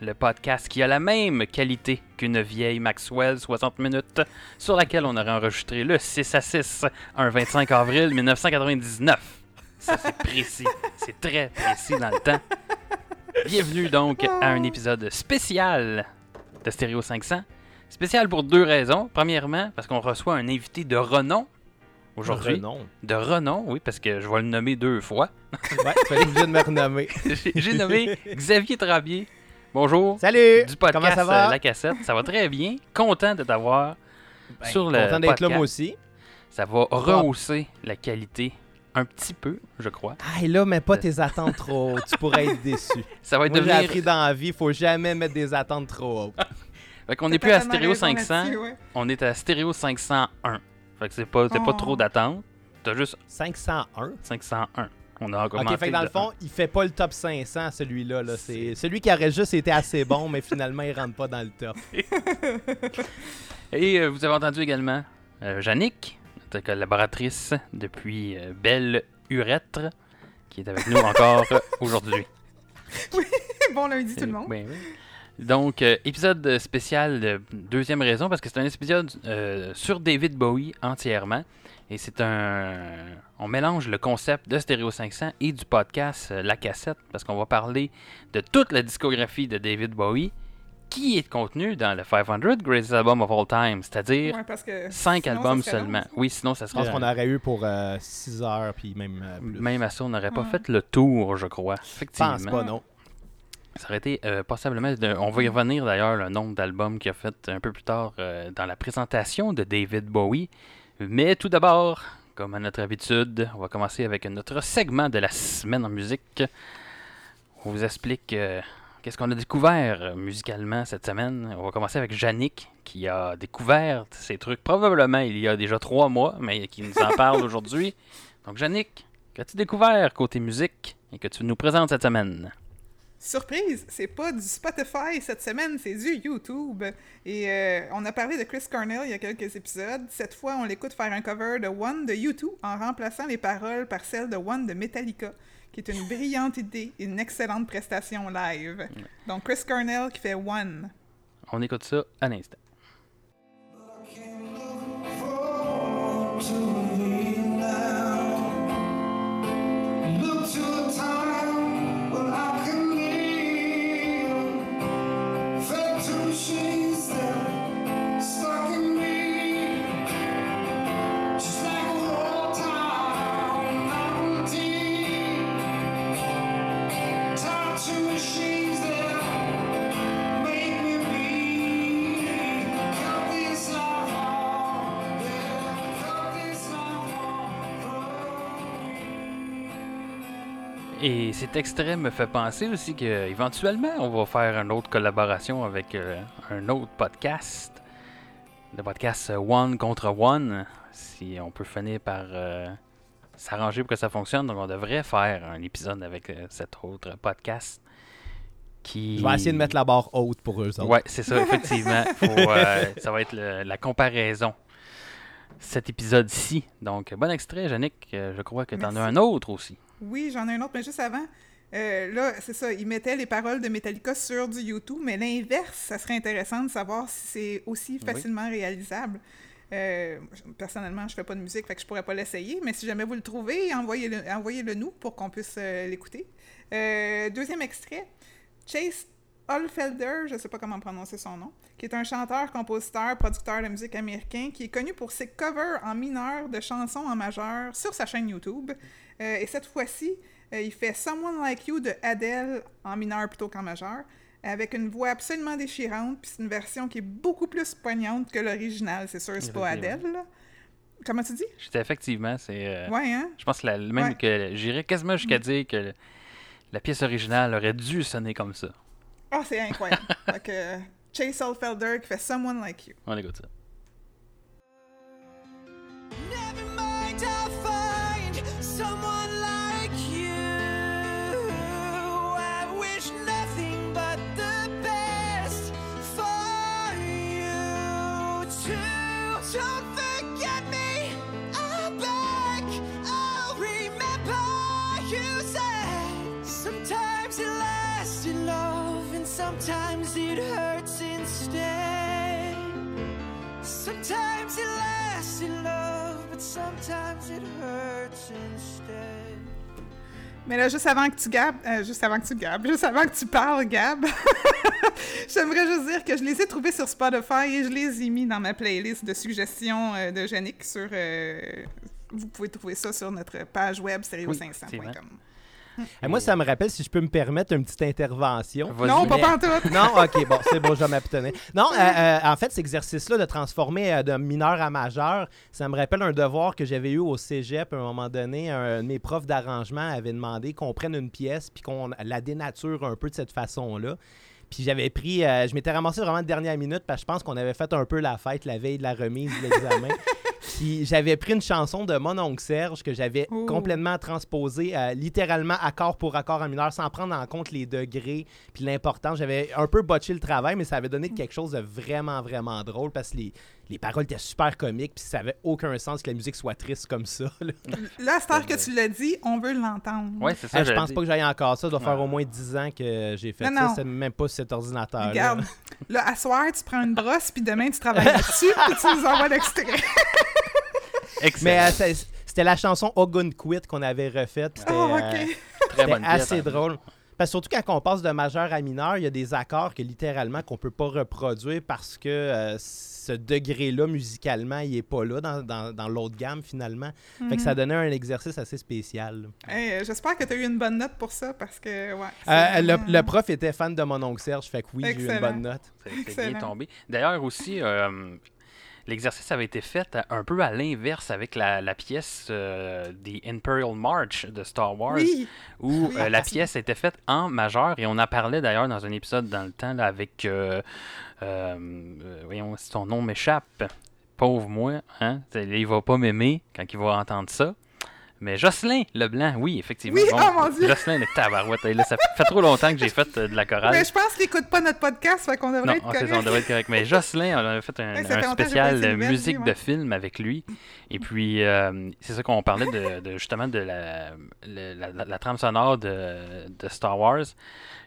le podcast qui a la même qualité qu'une vieille Maxwell 60 minutes sur laquelle on aurait enregistré le 6 à 6 un 25 avril 1999. Ça c'est précis, c'est très précis dans le temps. Bienvenue donc à un épisode spécial de Stereo 500. Spécial pour deux raisons. Premièrement, parce qu'on reçoit un invité de renom aujourd'hui. Renom. De renom, oui, parce que je vais le nommer deux fois. Ouais, fallait que je me renommer. J'ai- J'ai nommé Xavier Trabier. Bonjour. Salut! Du podcast Comment ça va? euh, La Cassette. Ça va très bien. Content de t'avoir Ben, sur le Content d'être là, moi aussi. Ça va rehausser la qualité un petit peu, je crois. Ah, et là, mets pas tes attentes trop hautes. Tu pourrais être déçu. Ça va être Moi, j'ai devenir. appris dans la vie, faut jamais mettre des attentes trop hautes. Fait qu'on n'est plus à Stéréo raison 500, là-dessus, ouais. on est à Stéréo 501. Fait que c'est pas, pas Oh. trop d'attente. T'as juste 501. 501. On a augmenté. Ok, fait que dans le fond, il fait pas le top 500, celui-là. Là. C'est celui qui aurait juste été assez bon, mais finalement, il rentre pas dans le top. Et euh, vous avez entendu également euh, Yannick, notre collaboratrice depuis euh, Belle Urètre, qui est avec nous encore aujourd'hui. bon lundi tout le monde. Oui, oui. Donc, euh, épisode spécial de deuxième raison, parce que c'est un épisode euh, sur David Bowie entièrement. Et c'est un. On mélange le concept de Stereo 500 et du podcast euh, La Cassette, parce qu'on va parler de toute la discographie de David Bowie qui est contenu dans le 500 Greatest Album of All Time, c'est-à-dire Ouais, parce que 5 sinon, albums ça serait long, seulement. ça. Oui, sinon ça Je pense serait. qu'on aurait eu pour 6 heures, puis même euh, plus. Même à ça, on n'aurait pas Ouais. fait le tour, je crois. Je Effectivement. pense pas, non. Ça aurait été euh, possiblement. de- on va y revenir d'ailleurs, le nombre d'albums qu'il a fait un peu plus tard euh, dans la présentation de David Bowie. Mais tout d'abord, comme à notre habitude, on va commencer avec notre segment de la semaine en musique. On vous explique euh, qu'est-ce qu'on a découvert euh, musicalement cette semaine. On va commencer avec Yannick, qui a découvert ces trucs probablement il y a déjà trois mois, mais qui nous en parle aujourd'hui. Donc, Yannick, qu'as-tu découvert côté musique et que tu nous présentes cette semaine? Surprise, c'est pas du Spotify cette semaine, c'est du YouTube. Et euh, on a parlé de Chris Cornell il y a quelques épisodes. Cette fois, on l'écoute faire un cover de One de YouTube en remplaçant les paroles par celles de One de Metallica, qui est une brillante idée et une excellente prestation live. Donc Chris Cornell qui fait One. On écoute ça à l'instant. Cet extrait me fait penser aussi que éventuellement on va faire une autre collaboration avec euh, un autre podcast. Le podcast euh, One contre One. Si on peut finir par euh, s'arranger pour que ça fonctionne. Donc on devrait faire un épisode avec euh, cet autre podcast. Qui... Je vais essayer de mettre la barre haute pour eux autres. Ouais, c'est ça, effectivement. Faut, euh, ça va être le- la comparaison. Cet épisode-ci. Donc, bon extrait, Yannick. Je crois que tu en as un autre aussi. Oui, j'en ai un autre, mais juste avant. euh, là, c'est ça, il mettait les paroles de Metallica sur du YouTube, mais l'inverse, ça serait intéressant de savoir si c'est aussi Oui. facilement réalisable. Euh, personnellement, je fais pas de musique, fait que je pourrais pas l'essayer, mais si jamais vous le trouvez, envoyez-le nous pour qu'on puisse euh, l'écouter. Deuxième extrait, Chase Holfelder, je sais pas comment prononcer son nom, qui est un chanteur, compositeur, producteur de musique américain, qui est connu pour ses covers en mineur de chansons en majeur sur sa chaîne YouTube. Euh, et cette fois-ci, euh, il fait Someone Like You de Adele en mineur plutôt qu'en majeur, avec une voix absolument déchirante, puis c'est une version qui est beaucoup plus poignante que l'original, c'est sûr, c'est pas. Adele. là. Comment tu dis? J'étais effectivement, c'est. euh, Ouais, hein? Je pense que la- même Ouais. que j'irais quasiment jusqu'à dire que la pièce originale aurait dû sonner comme ça. Ah, c'est incroyable. que, euh, Chase Oldfelder qui fait Someone Like You. On écoute ça. Never Mais là, juste avant que tu gabes, euh, juste avant que tu gabes, juste avant que tu parles, Gab, j'aimerais juste dire que je les ai trouvés sur Spotify et je les ai mis dans ma playlist de suggestions euh, de Yannick sur. euh, vous pouvez trouver ça sur notre page web stereo500.com. Et moi, ça me rappelle, si je peux me permettre, une petite intervention. Vas-y. non, pas pantoute! Non, ok, bon, c'est bon, je vais m'abstenir. Non, euh, euh, en fait, cet exercice-là de transformer euh, de mineur à majeur, ça me rappelle un devoir que j'avais eu au cégep à un moment donné. Un de mes profs d'arrangement avait demandé qu'on prenne une pièce puis qu'on la dénature un peu de cette façon-là. Puis j'avais pris, euh, je m'étais ramassé vraiment de dernière minute parce que je pense qu'on avait fait un peu la fête la veille de la remise de l'examen. Puis j'avais pris une chanson de mon oncle Serge que j'avais complètement transposée, euh, littéralement accord pour accord en mineur, sans prendre en compte les degrés puis l'importance. J'avais un peu botché le travail, mais ça avait donné quelque chose de vraiment, vraiment drôle parce que les, les paroles étaient super comiques puis ça avait aucun sens que la musique soit triste comme ça. là. Là, heure que tu l'as dit, on veut l'entendre. Ouais, c'est ça. Ah, je pense pas que j'aille encore ça. Ça doit faire au moins 10 ans que j'ai fait Non, ça. non. C'est même pas sur cet ordinateur. Regarde, là, à soir, tu prends une brosse, puis demain, tu travailles là-dessus, puis tu nous envoies l'extrait. Excellent. Mais euh, c'était la chanson Ogun Quit qu'on avait refaite. C'était Oh, euh, ok. Très c'était bonne pièce, assez hein. drôle. Parce que surtout quand on passe de majeur à mineur, il y a des accords que littéralement qu'on peut pas reproduire parce que euh, ce degré-là musicalement, il est pas là dans, dans- dans l'autre gamme finalement. Fait que ça donnait un exercice assez spécial. Hey, J'espère que tu as eu une bonne note pour ça, parce que, ouais. Euh, le, prof était fan de mon oncle Serge, fait que oui, j'ai eu une bonne note. C'est bien tombé. D'ailleurs aussi, euh, l'exercice avait été fait à- un peu à l'inverse avec la, la pièce euh, The Imperial March de Star Wars, Oui, où Oui. euh, la pièce était faite en majeur et on en parlait d'ailleurs dans un épisode dans le temps là, avec, euh, euh, voyons si son nom m'échappe, pauvre moi, hein, il va pas m'aimer quand il va entendre ça. Mais Jocelyn Leblanc, oui, effectivement. Oui, oh mon Dieu! Jocelyn, le tabarouette. Là, ça fait trop longtemps que j'ai fait euh, de la chorale. mais je pense qu'il écoute pas notre podcast, fait qu'on devrait Non, être c'est correct. ça, on devrait être correct. Mais Jocelyn, on avait fait un, Ouais, spécial musique de film avec lui. Et puis, euh, c'est ça qu'on parlait de, de- justement de la, la, la- la trame sonore de, de Star Wars.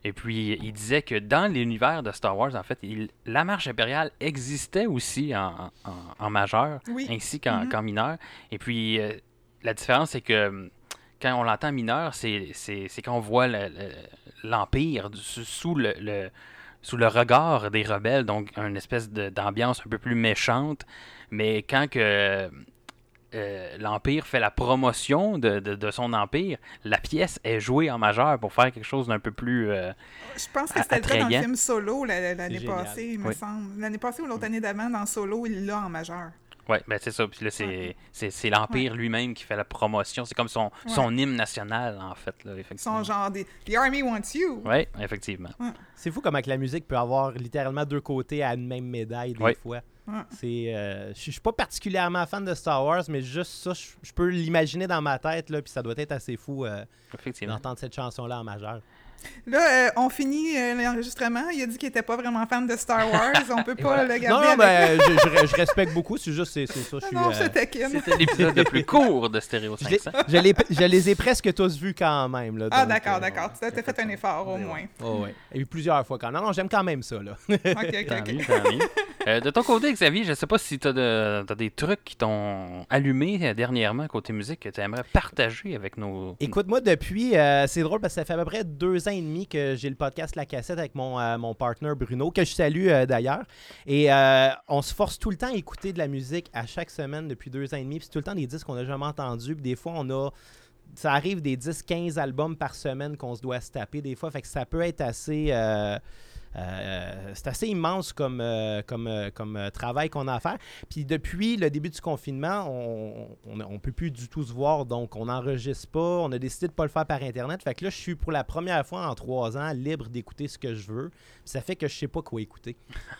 Et puis, il disait que dans l'univers de Star Wars, en fait, il- la marche impériale existait aussi en, en, en majeur, Oui. ainsi qu'en Mhm. qu'en mineur. Et puis, euh, la différence, c'est que euh, quand on l'entend mineur, c'est c'est- c'est quand on voit le- le- l'Empire sous le, le- sous le regard des rebelles, donc une espèce de- d'ambiance un peu plus méchante. Mais quand que euh, l'Empire fait la promotion de, de- de son empire, la pièce est jouée en majeur pour faire quelque chose d'un peu plus... euh, Je pense que c'était le cas dans le film Solo la- l'année passée, il me Oui. semble. L'année passée ou l'autre année d'avant, dans Solo, il l'a en majeur. Ouais, ben c'est ça. Puis là, c'est Ouais. c'est- c'est l'Empire lui-même qui fait la promotion. C'est comme son, Ouais. son hymne national, en fait. Là, effectivement. Son genre des The Army Wants You. Oui, effectivement. C'est fou comment que la musique peut avoir littéralement deux côtés à une même médaille des Oui. fois. Ouais. C'est, euh, je je suis pas particulièrement fan de Star Wars, mais juste ça, je je peux l'imaginer dans ma tête là, puis ça doit être assez fou euh, d'entendre cette chanson-là en majeur. Là, euh, on finit euh, l'enregistrement. Il a dit qu'il était pas vraiment fan de Star Wars. On peut pas le garder. Non, non, avec- ben, je, je- je respecte beaucoup, c'est juste c'est, c'est ça. Je, Ah suis, non, euh. C'était l'épisode le plus court de Stéréo je, les, 500. je les- je les ai presque tous vus quand même. Là, Ah, d'accord, euh, d'accord. Tu as fait un effort, au ouais. moins. Oh, ouais. Et puis plusieurs fois quand même. Non, non, j'aime quand même ça. Là. OK, OK, Tant OK. mieux, tant mieux. Euh, de ton côté, Xavier, je sais pas si tu as, des trucs qui t'ont allumé dernièrement côté musique que tu aimerais partager avec nos. Écoute, moi, depuis, euh, c'est drôle parce que ça fait à peu près deux ans et demi que j'ai le podcast La Cassette avec mon, euh, mon Bruno, que je salue euh, d'ailleurs. Et euh, on se force tout le temps à écouter de la musique à chaque semaine depuis deux ans et demi. Puis c'est tout le temps des disques qu'on n'a jamais entendus. Puis des fois, on a. Ça arrive des 10-15 albums par semaine qu'on se doit se taper des fois. Fait que ça peut être assez. euh, c'est assez immense comme, euh, comme, euh, comme euh, travail qu'on a à faire. Puis depuis le début du confinement, on on peut plus du tout se voir, donc on n'enregistre pas. On a décidé de pas le faire par Internet. Fait que là, je suis pour la première fois en trois ans libre d'écouter ce que je veux. Puis ça fait que je sais pas quoi écouter.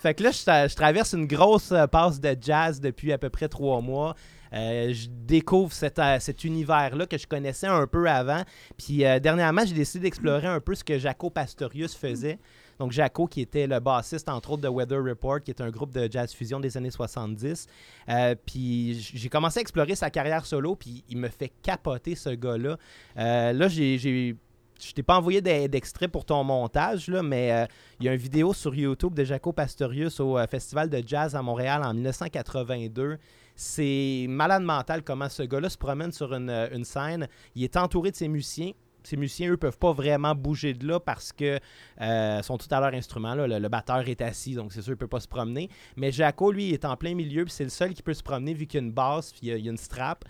fait que là, je, je traverse une grosse euh, passe de jazz depuis à peu près trois mois. Euh, je découvre cet, euh, cet univers-là que je connaissais un peu avant. Puis euh, dernièrement, j'ai décidé d'explorer un peu ce que Jaco Pastorius faisait. Donc Jaco, qui était le bassiste, entre autres, de Weather Report, qui est un groupe de jazz fusion des années 70. Euh, puis j'ai commencé à explorer sa carrière solo, puis il me fait capoter, ce gars-là. Là, j'ai... je t'ai pas envoyé d'e- d'extrait pour ton montage, là, mais il y a une vidéo sur YouTube de Jaco Pastorius au Festival de jazz à Montréal en 1982. C'est malade mental comment ce gars-là se promène sur une, euh, scène. Il est entouré de ses musiciens. Ces musiciens, eux, peuvent pas vraiment bouger de là parce que euh, sont tout à leur instrument. Le, batteur est assis, donc c'est sûr, il peut pas se promener. Mais Jaco, lui, est en plein milieu, puis c'est le seul qui peut se promener vu qu'il y a une basse, puis il y a une strap.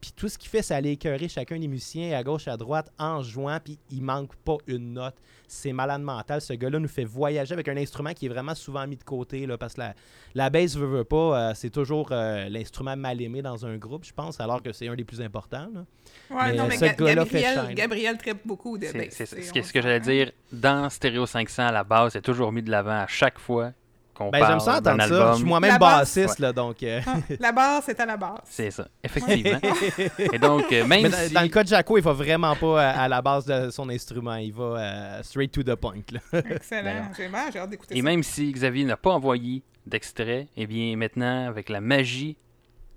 Puis tout ce qu'il fait, c'est aller écœurer chacun des musiciens à gauche, à droite, en jouant, puis il manque pas une note. C'est malade mental. Ce gars-là nous fait voyager avec un instrument qui est vraiment souvent mis de côté, là, parce que la, la bass veut, veut pas, euh, c'est toujours euh, l'instrument mal aimé dans un groupe, je pense, alors que c'est un des plus importants. là. Ouais, Mais, non, mais ce Ga- gagars-là fait Gabriel, shine. Gabriel traite beaucoup de C'est bass, c'est Ce que, j'allais dire, dans Stereo 500, à la base, c'est toujours mis de l'avant à chaque fois qu'on Ben, parle j'aime ça entendre ça. Je suis moi-même basse, bassiste, là, donc... euh, Ah, La base, c'est à la base. C'est ça, effectivement. Et donc, euh, même Mais si... dans le cas de Jaco, il va vraiment pas à, à la base de son instrument. Il va euh, straight to the point. là. Excellent. J'ai j'ai hâte d'écouter Et ça. même si Xavier n'a pas envoyé d'extrait, eh bien maintenant, avec la magie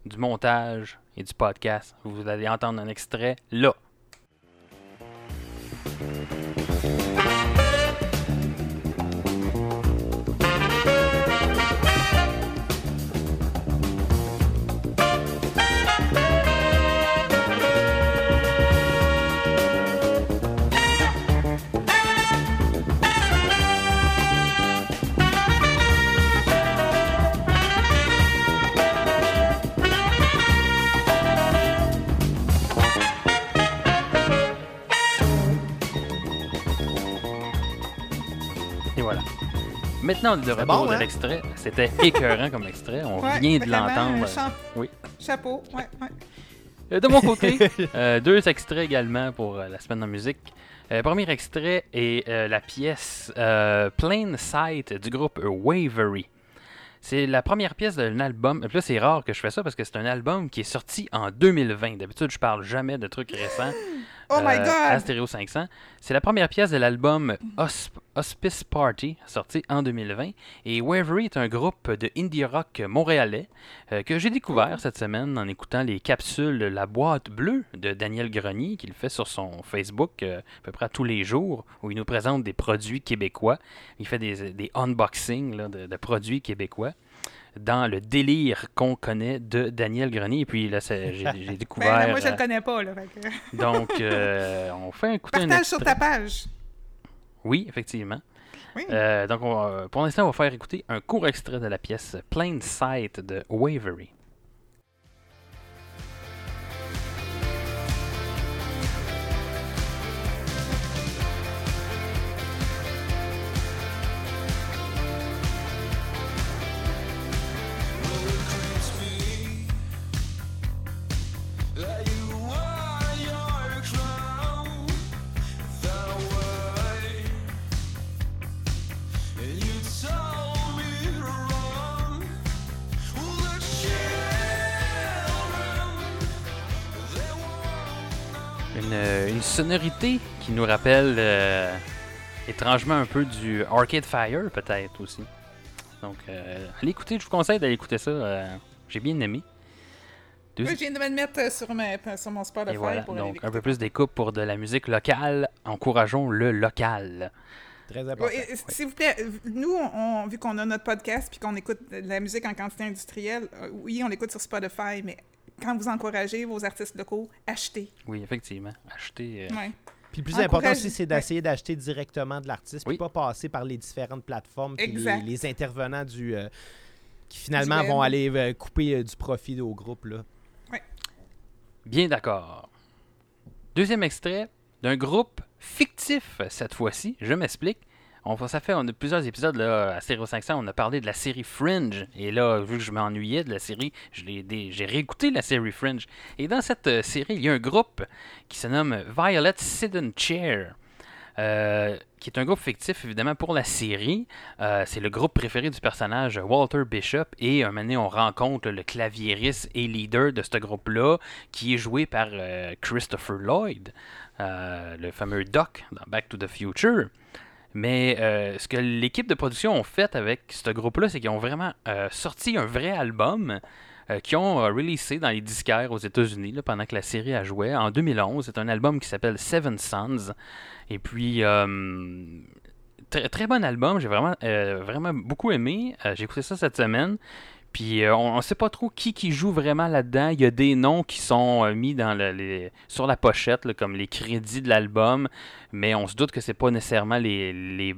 du montage et du podcast, vous allez entendre un extrait là. Retour bon, de hein? l'extrait. C'était écœurant comme extrait. On Ouais, vient de l'entendre. Oui. Chapeau, ouais, ouais. Euh, De mon côté, euh, deux extraits également pour euh, la semaine en musique. Euh, premier extrait est euh, la pièce euh, Plain Sight du groupe Wavery. C'est la première pièce d'un album. Puis là, c'est rare que je fais ça parce que c'est un album qui est sorti en 2020. D'habitude, je parle jamais de trucs récents. Oh my euh, à God! Stereo 500. C'est la première pièce de l'album Hosp- Hospice Party, sorti en 2020. Et Wavery est un groupe de indie rock montréalais euh, que j'ai découvert cette semaine en écoutant les capsules La boîte bleue de Daniel Grenier, qu'il fait sur son Facebook euh, à peu près tous les jours, où il nous présente des produits québécois. Il fait des, des unboxings là, de, de produits québécois dans le délire qu'on connaît de Daniel Grenier. Et puis là, j'ai Ben, découvert... là, moi, je euh, le connais pas, là. fait que- donc, euh, on fait écouter un Partage sur ta page. Oui, effectivement. Oui. Euh, donc, on pour l'instant, on va faire écouter un court extrait de la pièce Plain Sight de Wavery. Euh, une sonorité qui nous rappelle euh, étrangement un peu du Arcade Fire, peut-être aussi. Donc, euh, allez écouter, je vous conseille d'aller écouter ça. euh, J'ai bien aimé. Deux- Oui, je viens de me le mettre sur, ma, sur mon Spotify Et voilà, pour aller donc un peu plus d'écoute pour de la musique locale. Encourageons le local. Très important. S'il vous plaît, nous, on, vu qu'on a notre podcast puis qu'on écoute de la musique en quantité industrielle, oui, on l'écoute sur Spotify, mais quand vous encouragez vos artistes locaux, achetez. Oui, effectivement. Acheter. euh, Ouais. Puis le plus Encourage- important aussi, c'est d'essayer d'acheter directement de l'artiste, puis Oui. pas passer par les différentes plateformes, puis les, intervenants du euh, qui finalement Du vont aller euh, couper euh, du profit au groupe. Là. Bien d'accord. Deuxième extrait d'un groupe fictif cette fois-ci. Je m'explique. On, ça fait on a plusieurs épisodes là, à Stereo 500, on a parlé de la série Fringe. Et là, vu que je m'ennuyais de la série, j'ai réécouté la série Fringe. Et dans cette euh, série, il y a un groupe qui se nomme Violet Sidden Chair. euh, qui est un groupe fictif évidemment pour la série. Euh, c'est le groupe préféré du personnage Walter Bishop et un moment donné, on rencontre le claviériste et leader de ce groupe-là qui est joué par Christopher Lloyd, le fameux Doc dans Back to the Future. Mais euh, ce que l'équipe de production ont fait avec ce groupe-là, c'est qu'ils ont vraiment euh, sorti un vrai album euh, qu'ils ont euh, releasé dans les disquaires aux États-Unis pendant que la série a joué en 2011. C'est un album qui s'appelle Seven Sons. Et puis, très, très bon album. J'ai vraiment, vraiment beaucoup aimé. J'ai écouté ça cette semaine. Puis euh, on ne sait pas trop qui joue vraiment là-dedans. Il y a des noms qui sont euh, mis sur la pochette, comme les crédits de l'album, mais on se doute que c'est pas nécessairement les,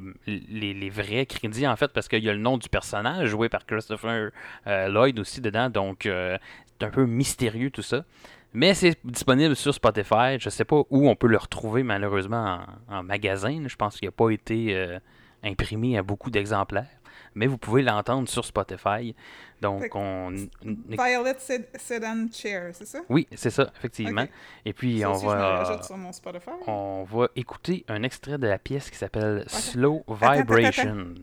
vrais crédits en fait, parce qu'il y a le nom du personnage joué par Christopher euh, Lloyd aussi dedans, donc c'est un peu mystérieux tout ça. Mais c'est disponible sur Spotify. Je sais pas où on peut le retrouver malheureusement en, en magasin. Je pense qu'il n'a pas été imprimé à beaucoup d'exemplaires. Mais vous pouvez l'entendre sur Spotify. Donc, on. Violet Sed- Sedan Chair, c'est ça? Oui, c'est ça, effectivement. Et puis, Ça on aussi, je va, rajoute sur mon Spotify. on va écouter un extrait de la pièce qui s'appelle Slow attends, Vibration.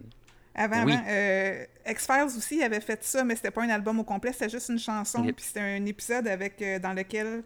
Avant, Oui. avant, euh, X-Files aussi avait fait ça, mais c'était pas un album au complet, c'était juste une chanson. Ok. Puis c'était un épisode avec euh, dans lequel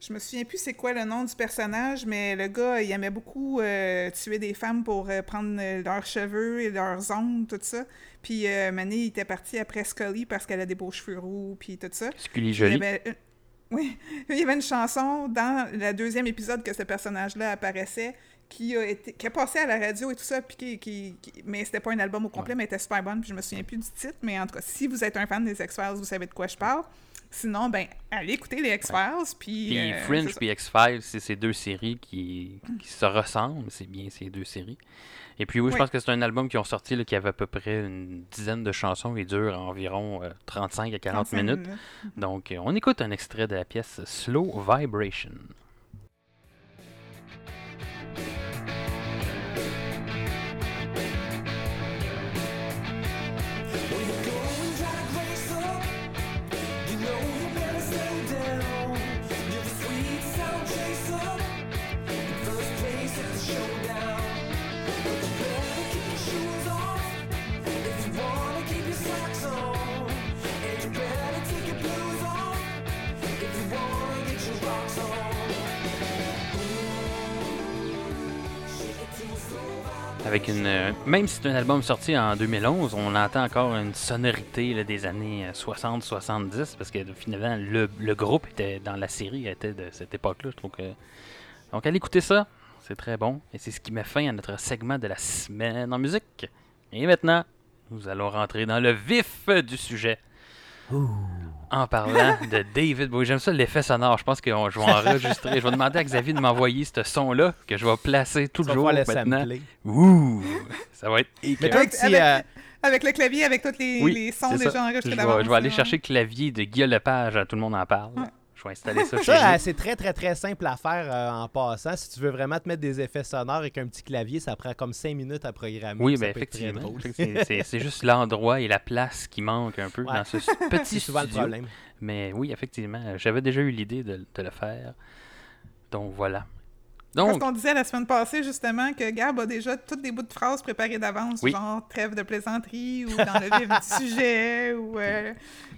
je me souviens plus c'est quoi le nom du personnage, mais le gars, il aimait beaucoup euh, tuer des femmes pour euh, prendre euh, leurs cheveux et leurs ongles, tout ça. Puis euh, Mané, il était parti après Scully parce qu'elle a des beaux cheveux roux, puis tout ça. Scully Il y Jolie. avait une- Oui, il y avait une chanson dans le deuxième épisode que ce personnage-là apparaissait qui a été qui a passé à la radio et tout ça, puis qui, qui- qui- mais c'était pas un album au complet, mais elle était super bonne, puis je me souviens plus du titre, mais en tout cas, si vous êtes un fan des X-Files, vous savez de quoi je parle. Sinon, ben, allez écouter les X-Files, puis... Puis euh, Fringe puis X-Files, c'est ces deux séries qui, qui se ressemblent. C'est bien ces deux séries. Et puis oui, je pense que c'est un album qui ont sorti là, qui avait à peu près une dizaine de chansons et dure environ euh, 35 à 40 35 minutes. Donc euh, on écoute un extrait de la pièce Slow Vibration. Euh, même si c'est un album sorti en 2011, on entend encore une sonorité des années 60-70 parce que finalement le, groupe était dans la série était de cette époque-là. Je trouve donc allez écouter ça, c'est très bon et c'est ce qui met fin à notre segment de la semaine en musique. Et maintenant, nous allons rentrer dans le vif du sujet. En parlant de David Bowie, j'aime ça l'effet sonore. Je pense que je vais enregistrer. Je vais demander à Xavier de m'envoyer ce son-là que je vais placer tout le jour maintenant. sampler. Ouh, ça va être Mais écœurant. toi, Avec- si, avec- euh, Avec le clavier, avec tous les, Oui, les sons déjà enregistrés vais, je vais aller là. chercher le clavier de Guillaume Lepage, tout le monde en parle. Ouais. Je vais installer ça chez Ça, c'est très, très, très simple à faire euh, en passant. Si tu veux vraiment te mettre des effets sonores avec un petit clavier, ça prend comme 5 minutes à programmer. Oui, Ça ben effectivement. C'est- juste l'endroit et la place qui manque un peu Ouais. dans ce petit souvent le studio. problème. Mais oui, effectivement, j'avais déjà eu l'idée de, de le faire. Donc voilà. Parce Donc, qu'on disait la semaine passée, justement, que Gab a déjà tous des bouts de phrases préparés d'avance, Oui. genre trêve de plaisanterie ou dans le vif du sujet, ou... euh,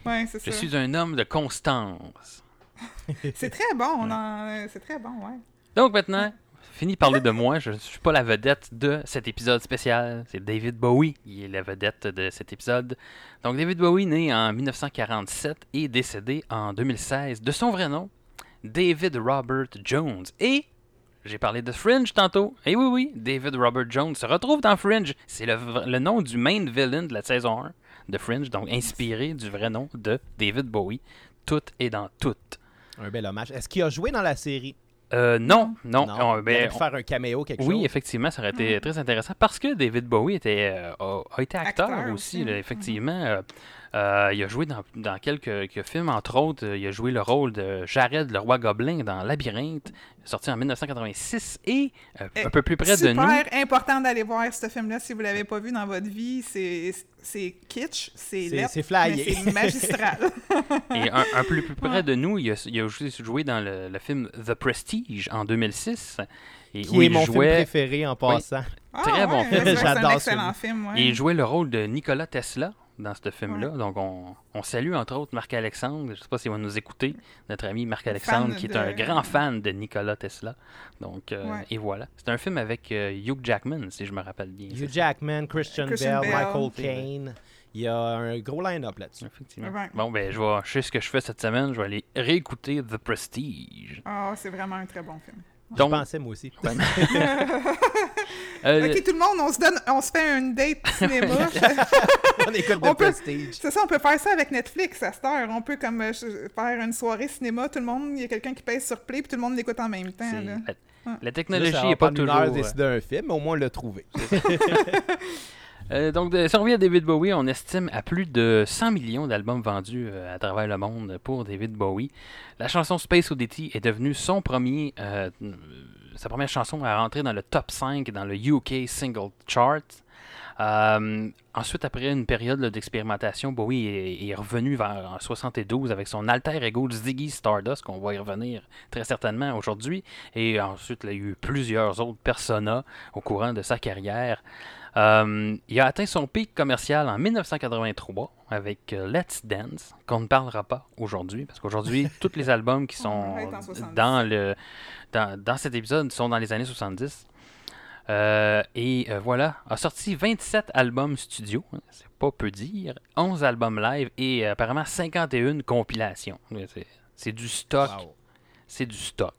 Ouais, je ça. suis un homme de constance. C'est très bon, on en- c'est très bon, ouais. Donc maintenant, fini de parler de moi. Je ne suis pas la vedette de cet épisode spécial. C'est David Bowie qui est la vedette de cet épisode. Donc David Bowie, né en 1947 et décédé en 2016, de son vrai nom, David Robert Jones. Et j'ai parlé de Fringe tantôt. Et oui, oui, David Robert Jones se retrouve dans Fringe. C'est le nom du main villain de la saison 1 de Fringe, donc inspiré du vrai nom de David Bowie. Tout est dans tout. Un bel hommage. Est-ce qu'il a joué dans la série? Euh, non, non. Non. on- il ben, aurait pu on- faire un caméo, quelque oui, chose. effectivement, ça aurait été très intéressant parce que David Bowie était, euh, a, a été acteur, Acteur aussi, aussi, là, mhm. effectivement. Euh, Euh, il a joué dans, dans quelques, quelques films, entre autres, euh, il a joué le rôle de Jared, le roi gobelin, dans Labyrinthe, sorti en 1986, et euh, Eh, un peu plus près de Super nous. important d'aller voir ce film-là si vous l'avez pas vu dans votre vie. C'est c'est kitsch, c'est laid, c'est c'est magistral. Et un, un peu plus près de nous, il a, il a aussi joué dans le, le film The Prestige en 2006. Et où Qui est il mon film jouait, préféré en passant. Très bon film. que C'est J'adore ce excellent film. ouais. et il jouait le rôle de Nikola Tesla dans ce film-là. Donc, on, on salue entre autres Marc-Alexandre. Je ne sais pas s'il va nous écouter, notre ami Marc-Alexandre, Fan qui est de- un grand fan de Nikola Tesla. Donc, euh, Ouais. et voilà. C'est un film avec euh, Hugh Jackman, si je me rappelle bien. Hugh Jackman, Christian, Christian Bell, Bale. Michael. Caine. Il y a un gros line-up là-dessus. Effectivement. Ouais. Bon, ben, je vais, je sais ce que je fais cette semaine. Je vais aller réécouter The Prestige. Ah, c'est vraiment un très bon film. Donc, Je pensais moi aussi. euh, Ok, tout le monde, on se donne, on se fait une date cinéma. On écoute On The peut- Prestige. c'est ça, on peut faire ça avec Netflix à cette heure. On peut comme euh, faire une soirée cinéma, tout le monde, il y a quelqu'un qui pèse sur play, puis tout le monde l'écoute en même temps. Là. la technologie n'est pas toujours. heure décider un film, mais au moins on l'a trouvé. Euh, donc, de, si on revient à David Bowie, on estime à plus de 100 millions d'albums vendus euh, à travers le monde pour David Bowie. La chanson Space Oddity est devenue son premier, euh, sa première chanson à rentrer dans le top 5 dans le UK Single Chart. Euh, ensuite, après une période d'expérimentation, Bowie est, revenu vers en 72 avec son alter ego Ziggy Stardust, qu'on va y revenir très certainement aujourd'hui. Et ensuite, il y a eu plusieurs autres personas au courant de sa carrière. Euh, il a atteint son pic commercial en 1983 avec euh, Let's Dance, qu'on ne parlera pas aujourd'hui, parce qu'aujourd'hui, tous les albums qui sont Ouais, en 70. dans, le, dans, dans cet épisode sont dans les années 70. Euh, et euh, voilà, a sorti 27 albums studio, hein, c'est pas peu dire, 11 albums live et euh, apparemment 51 compilations. C'est- C'est du stock Wow. c'est du stock.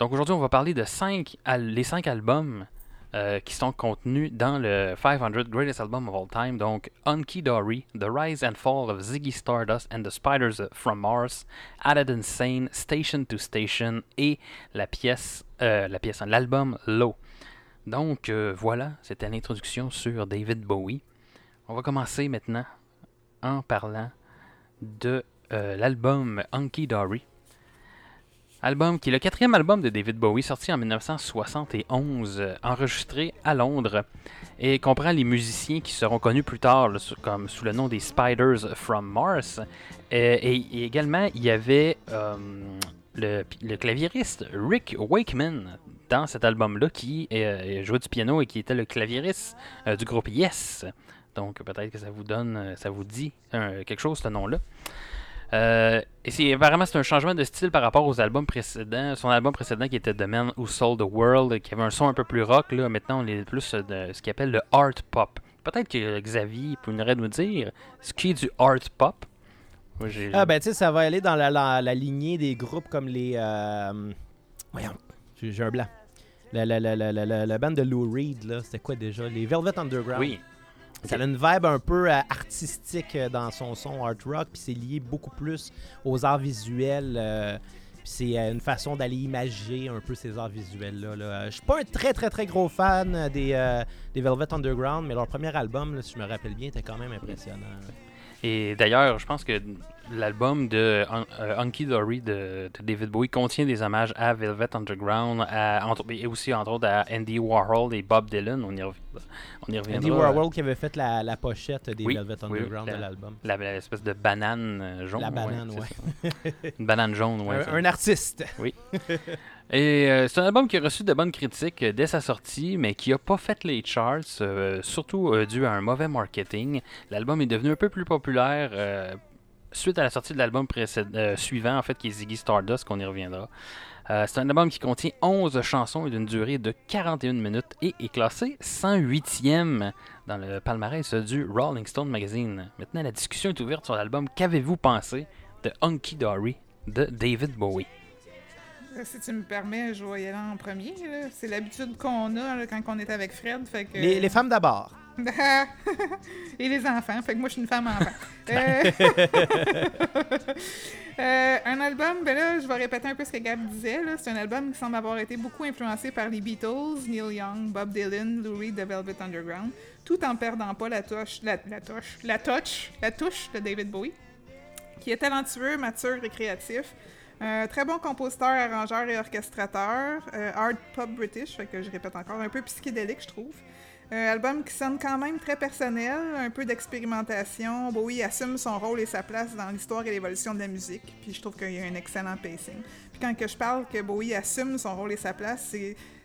Donc aujourd'hui, on va parler de cinq al- les 5 albums euh, qui sont contenus dans le 500 Greatest Album of All Time. Donc Unky Dory, The Rise and Fall of Ziggy Stardust and the Spiders from Mars, Added Insane, Station to Station et la pièce, euh, la pièce, hein, l'album Low. Donc euh, voilà, c'était l'introduction sur David Bowie. On va commencer maintenant en parlant de l'album Hunky Dory. Album qui est le quatrième album de David Bowie, sorti en 1971, euh, enregistré à Londres, et comprend les musiciens qui seront connus plus tard comme sous le nom des Spiders from Mars. Euh, et, également, il y avait euh, le, le claviériste Rick Wakeman dans cet album-là qui jouait du piano et qui était le claviériste du groupe Yes. Donc peut-être que ça vous donne, ça vous dit quelque chose ce nom-là. Euh, et c'est apparemment c'est un changement de style par rapport aux albums précédents. Son album précédent qui était The Man Who Sold the World, qui avait un son un peu plus rock. Là, maintenant on est plus de ce qu'il appelle le art pop. Peut-être que Xavier pourrait nous dire ce qui est du art pop. Moi, Ah ben tu sais, ça va aller dans la, la- la lignée des groupes comme les... euh, Voyons, j'ai un blanc. La, la, la, la, la, la- la bande de Lou Reed, là, c'était quoi déjà? Les Velvet Underground. oui, Ça a une vibe un peu euh, artistique euh, dans son son art rock, puis c'est lié beaucoup plus aux arts visuels. euh, c'est euh, une façon d'aller imager un peu ces arts visuels-là. là. Je suis pas un très très très gros fan des, Velvet Underground, mais leur premier album, si je me rappelle bien, était quand même impressionnant. Et d'ailleurs, je pense que l'album de euh, Hunky Dory de, de David Bowie contient des hommages à Velvet Underground, à, entre- et aussi entre autres à Andy Warhol et Bob Dylan. On y, rev- on y reviendra. Andy Warhol qui avait fait la, la pochette des Oui, Velvet oui, Underground la- de l'album. La- l'espèce de banane euh, jaune. La banane, ça. Une banane jaune, ouais. un, artiste. Et euh, c'est un album qui a reçu de bonnes critiques euh, dès sa sortie, mais qui n'a pas fait les charts, euh, surtout dû à un mauvais marketing. L'album est devenu un peu plus populaire suite à la sortie de l'album suivant, en fait, qui est Ziggy Stardust, qu'on y reviendra. C'est un album qui contient 11 chansons et d'une durée de 41 minutes et est classé 108e dans le palmarès du Rolling Stone Magazine. Maintenant, la discussion est ouverte sur l'album Qu'avez-vous pensé de Hunky Dory de David Bowie? Si tu me permets, je vais y aller en premier. C'est l'habitude qu'on a là, quand on est avec Fred. Fait que... Les, les femmes d'abord. Et les enfants. Fait que moi, je suis une femme enfant. Euh, euh, un album, ben là, je vais répéter un peu ce que Gab disait. C'est un album qui semble avoir été beaucoup influencé par les Beatles, Neil Young, Bob Dylan, Lou Reed de Velvet Underground, tout en perdant pas la touche, la, la touche, la touche, la touche de David Bowie, qui est talentueux, mature et créatif. Euh, très bon compositeur, arrangeur et orchestrateur. Euh, art pop british, fait que je répète encore, un peu psychédélique, je trouve. Euh, album qui sonne quand même très personnel, un peu d'expérimentation. Bowie assume son rôle et sa place dans l'histoire et l'évolution de la musique. Puis je trouve qu'il y a un excellent pacing. Puis quand que je parle que Bowie assume son rôle et sa place,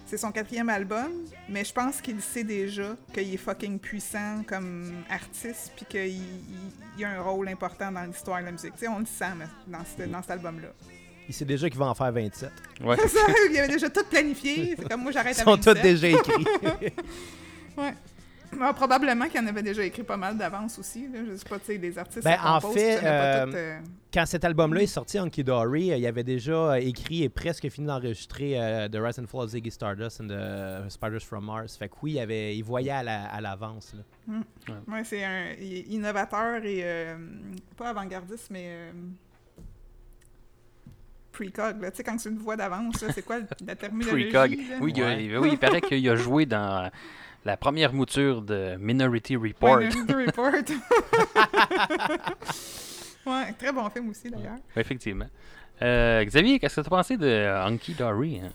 c'est son quatrième album, mais je pense qu'il sait déjà qu'il est fucking puissant comme artiste, puis qu'il il- a un rôle important dans l'histoire de la musique. On le sent dans cet album-là. Il sait déjà qu'il va en faire 27. Ouais. C'est ça, il avait déjà tout planifié. C'est comme moi, j'arrête Ils à sont 27. tous déjà écrits. Ouais. Ah, probablement qu'il en avait déjà écrit pas mal d'avance aussi. Là. Je sais pas, tu sais, les artistes Ben, en fait, euh, tout, euh, Quand cet album-là est sorti, Hunky Dory, euh, il avait déjà écrit et presque fini d'enregistrer euh, The Rise and Fall of Ziggy Stardust and The Spiders from Mars. Fait que oui, il, avait, il voyait à la- à l'avance. Ouais, c'est un il est innovateur et euh, pas avant-gardiste, mais euh, precog. là. Tu sais, quand tu le vois d'avance, c'est quoi la terminologie? Precog. Oui, il oui, il paraît qu'il a joué dans la première mouture de Minority Report. Ouais, Minority Report. ouais, très bon film aussi d'ailleurs. Effectivement. Euh, Xavier, qu'est-ce que tu as pensé de Hunky Dory? hein?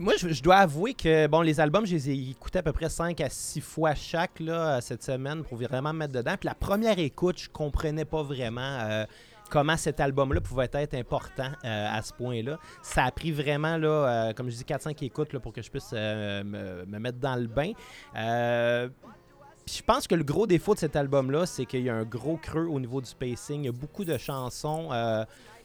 Moi, je, je dois avouer que bon, les albums, je les ai écoutés à peu près 5 à 6 fois chaque là, cette semaine pour vraiment me mettre dedans. Puis la première écoute, je comprenais pas vraiment euh, comment cet album-là pouvait être important euh, à ce point-là. Ça a pris vraiment, là, euh, comme je dis, 4-5 écoutes là, pour que je puisse euh, me, me mettre dans le bain. Je pense que le gros défaut de cet album-là, c'est qu'il y a un gros creux au niveau du pacing. Il y a beaucoup de chansons,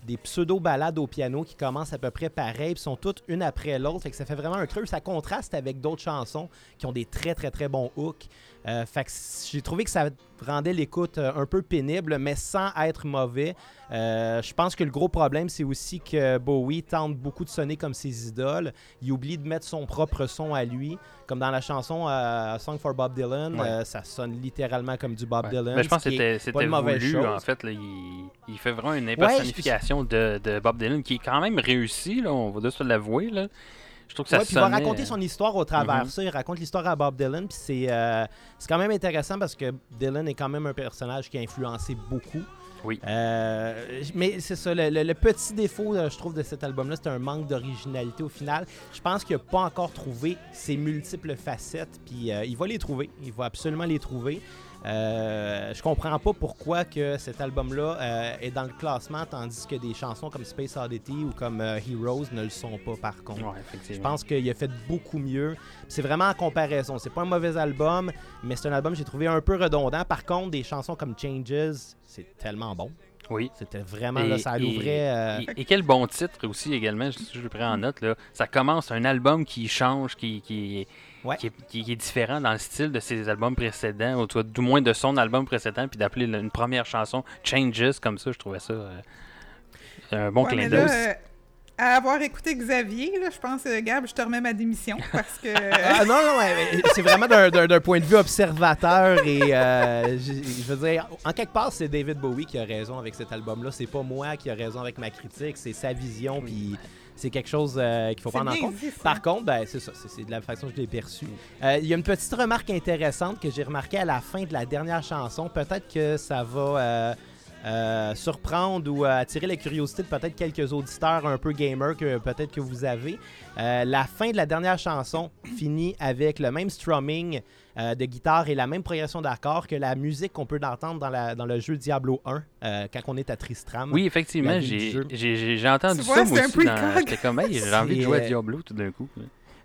des pseudo-ballades au piano qui commencent à peu près pareil, puis sont toutes une après l'autre. Ça fait vraiment un creux. Ça contraste avec d'autres chansons qui ont des très, très, très bons hooks. Euh, fait que c- j'ai trouvé que ça rendait l'écoute euh, un peu pénible, mais sans être mauvais. Euh, je pense que le gros problème, c'est aussi que Bowie tente beaucoup de sonner comme ses idoles. Il oublie de mettre son propre son à lui. Comme dans la chanson euh, Song for Bob Dylan, Ouais. euh, ça sonne littéralement comme du Bob Ouais. Dylan. Ben, je pense que c'était c'était une mauvaise voulu, chose. en fait. là, il, il fait vraiment une impersonnification de, de Bob Dylan qui est quand même réussi, là, on va de se l'avouer. là. Je trouve que ça Ouais, puis il va raconter son histoire au travers Mhm. ça. Il raconte l'histoire à Bob Dylan. Puis c'est euh, quand même intéressant parce que Dylan est quand même un personnage qui a influencé beaucoup. Oui. Euh, mais c'est ça, le, le- le petit défaut, euh, je trouve, de cet album-là, c'est un manque d'originalité au final. Je pense qu'il n'a pas encore trouvé ses multiples facettes. Puis euh, il va les trouver. Il va absolument les trouver. Euh, je comprends pas pourquoi que cet album-là euh, est dans le classement tandis que des chansons comme Space Oddity ou comme euh, Heroes ne le sont pas par contre. Ouais, Je pense qu'il a fait beaucoup mieux. C'est vraiment en comparaison. C'est pas un mauvais album, mais c'est un album que j'ai trouvé un peu redondant. Par contre, des chansons comme Changes, c'est tellement bon. Oui. C'était vraiment, Et- là, ça l'ouvrait. euh, Et, et quel bon titre aussi également, je, je le prends en note. Là. Ça commence un album qui change, qui, qui, Ouais. qui, est, qui- qui est différent dans le style de ses albums précédents, ou du moins de son album précédent, puis d'appeler le- une première chanson Changes comme ça, je trouvais ça euh, un bon Ouais, clin d'œil. euh, à avoir écouté Xavier, là, je pense, euh, Gab, je te remets ma démission parce que. Ah non, non, ouais, c'est vraiment d'un- point de vue observateur et euh, je, je veux dire, en quelque part, c'est David Bowie qui a raison avec cet album-là. C'est pas moi qui a raison avec ma critique, c'est sa vision, puis c'est quelque chose euh, qu'il faut prendre en compte. Par contre, ben, c'est ça, c'est c'est de la façon que je l'ai perçu. Euh, Il y a une petite remarque intéressante que j'ai remarquée à la fin de la dernière chanson. Peut-être que ça va euh, surprendre ou attirer la curiosité de peut-être quelques auditeurs un peu gamers que peut-être que vous avez. La fin de la dernière chanson finit avec le même strumming euh, de guitare et la même progression d'accords que la musique qu'on peut entendre dans, la- dans le jeu Diablo 1 euh, quand on est à Tristram. Oui, effectivement, j'ai entendu Tu ça vois, moi aussi. J'étais comme, hey, j'ai envie de jouer à euh, Diablo tout d'un coup.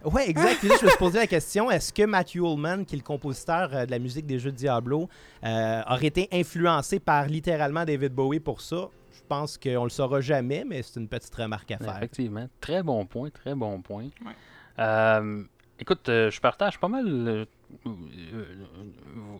Ouais, exact. Puis là, je me suis posé la question est-ce que Matthew Ullman, qui est le compositeur euh, de la musique des jeux de Diablo, euh, aurait été influencé par littéralement David Bowie pour ça? Je pense qu'on le saura jamais, mais c'est une petite remarque à faire. Effectivement, très bon point, très bon point. Ouais. Euh, écoute, euh, je partage pas mal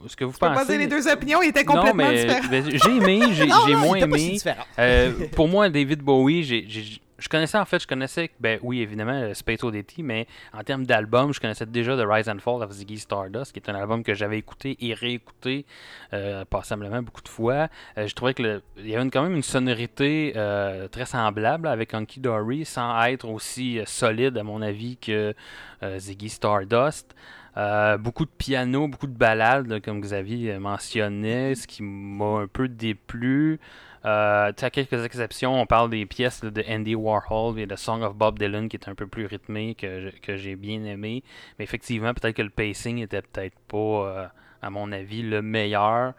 ce que vous Je peux pensez. pas dire les deux opinions, ils étaient non, complètement mais différents. ben, j'ai aimé, j'ai Non, non, moins pas si aimé. Euh, pour moi, David Bowie, j'ai- j'ai je connaissais en fait, je connaissais, ben oui, évidemment, euh, Space Oddity, mais en termes d'album, je connaissais déjà The Rise and Fall of Ziggy Stardust, qui est un album que j'avais écouté et réécouté euh, passablement beaucoup de fois. Euh, je trouvais que le- il y avait une- quand même une sonorité euh, très semblable avec Hunky Dory, sans être aussi euh, solide, à mon avis, que euh, Ziggy Stardust. Euh, beaucoup de piano, beaucoup de ballades, comme Xavier mentionnait, ce qui m'a un peu déplu. Euh, à quelques exceptions, on parle des pièces de Andy Warhol et de Song of Bob Dylan qui est un peu plus rythmé, que, que j'ai bien aimé. Mais effectivement, peut-être que le pacing était peut-être pas, euh, à mon avis, le meilleur.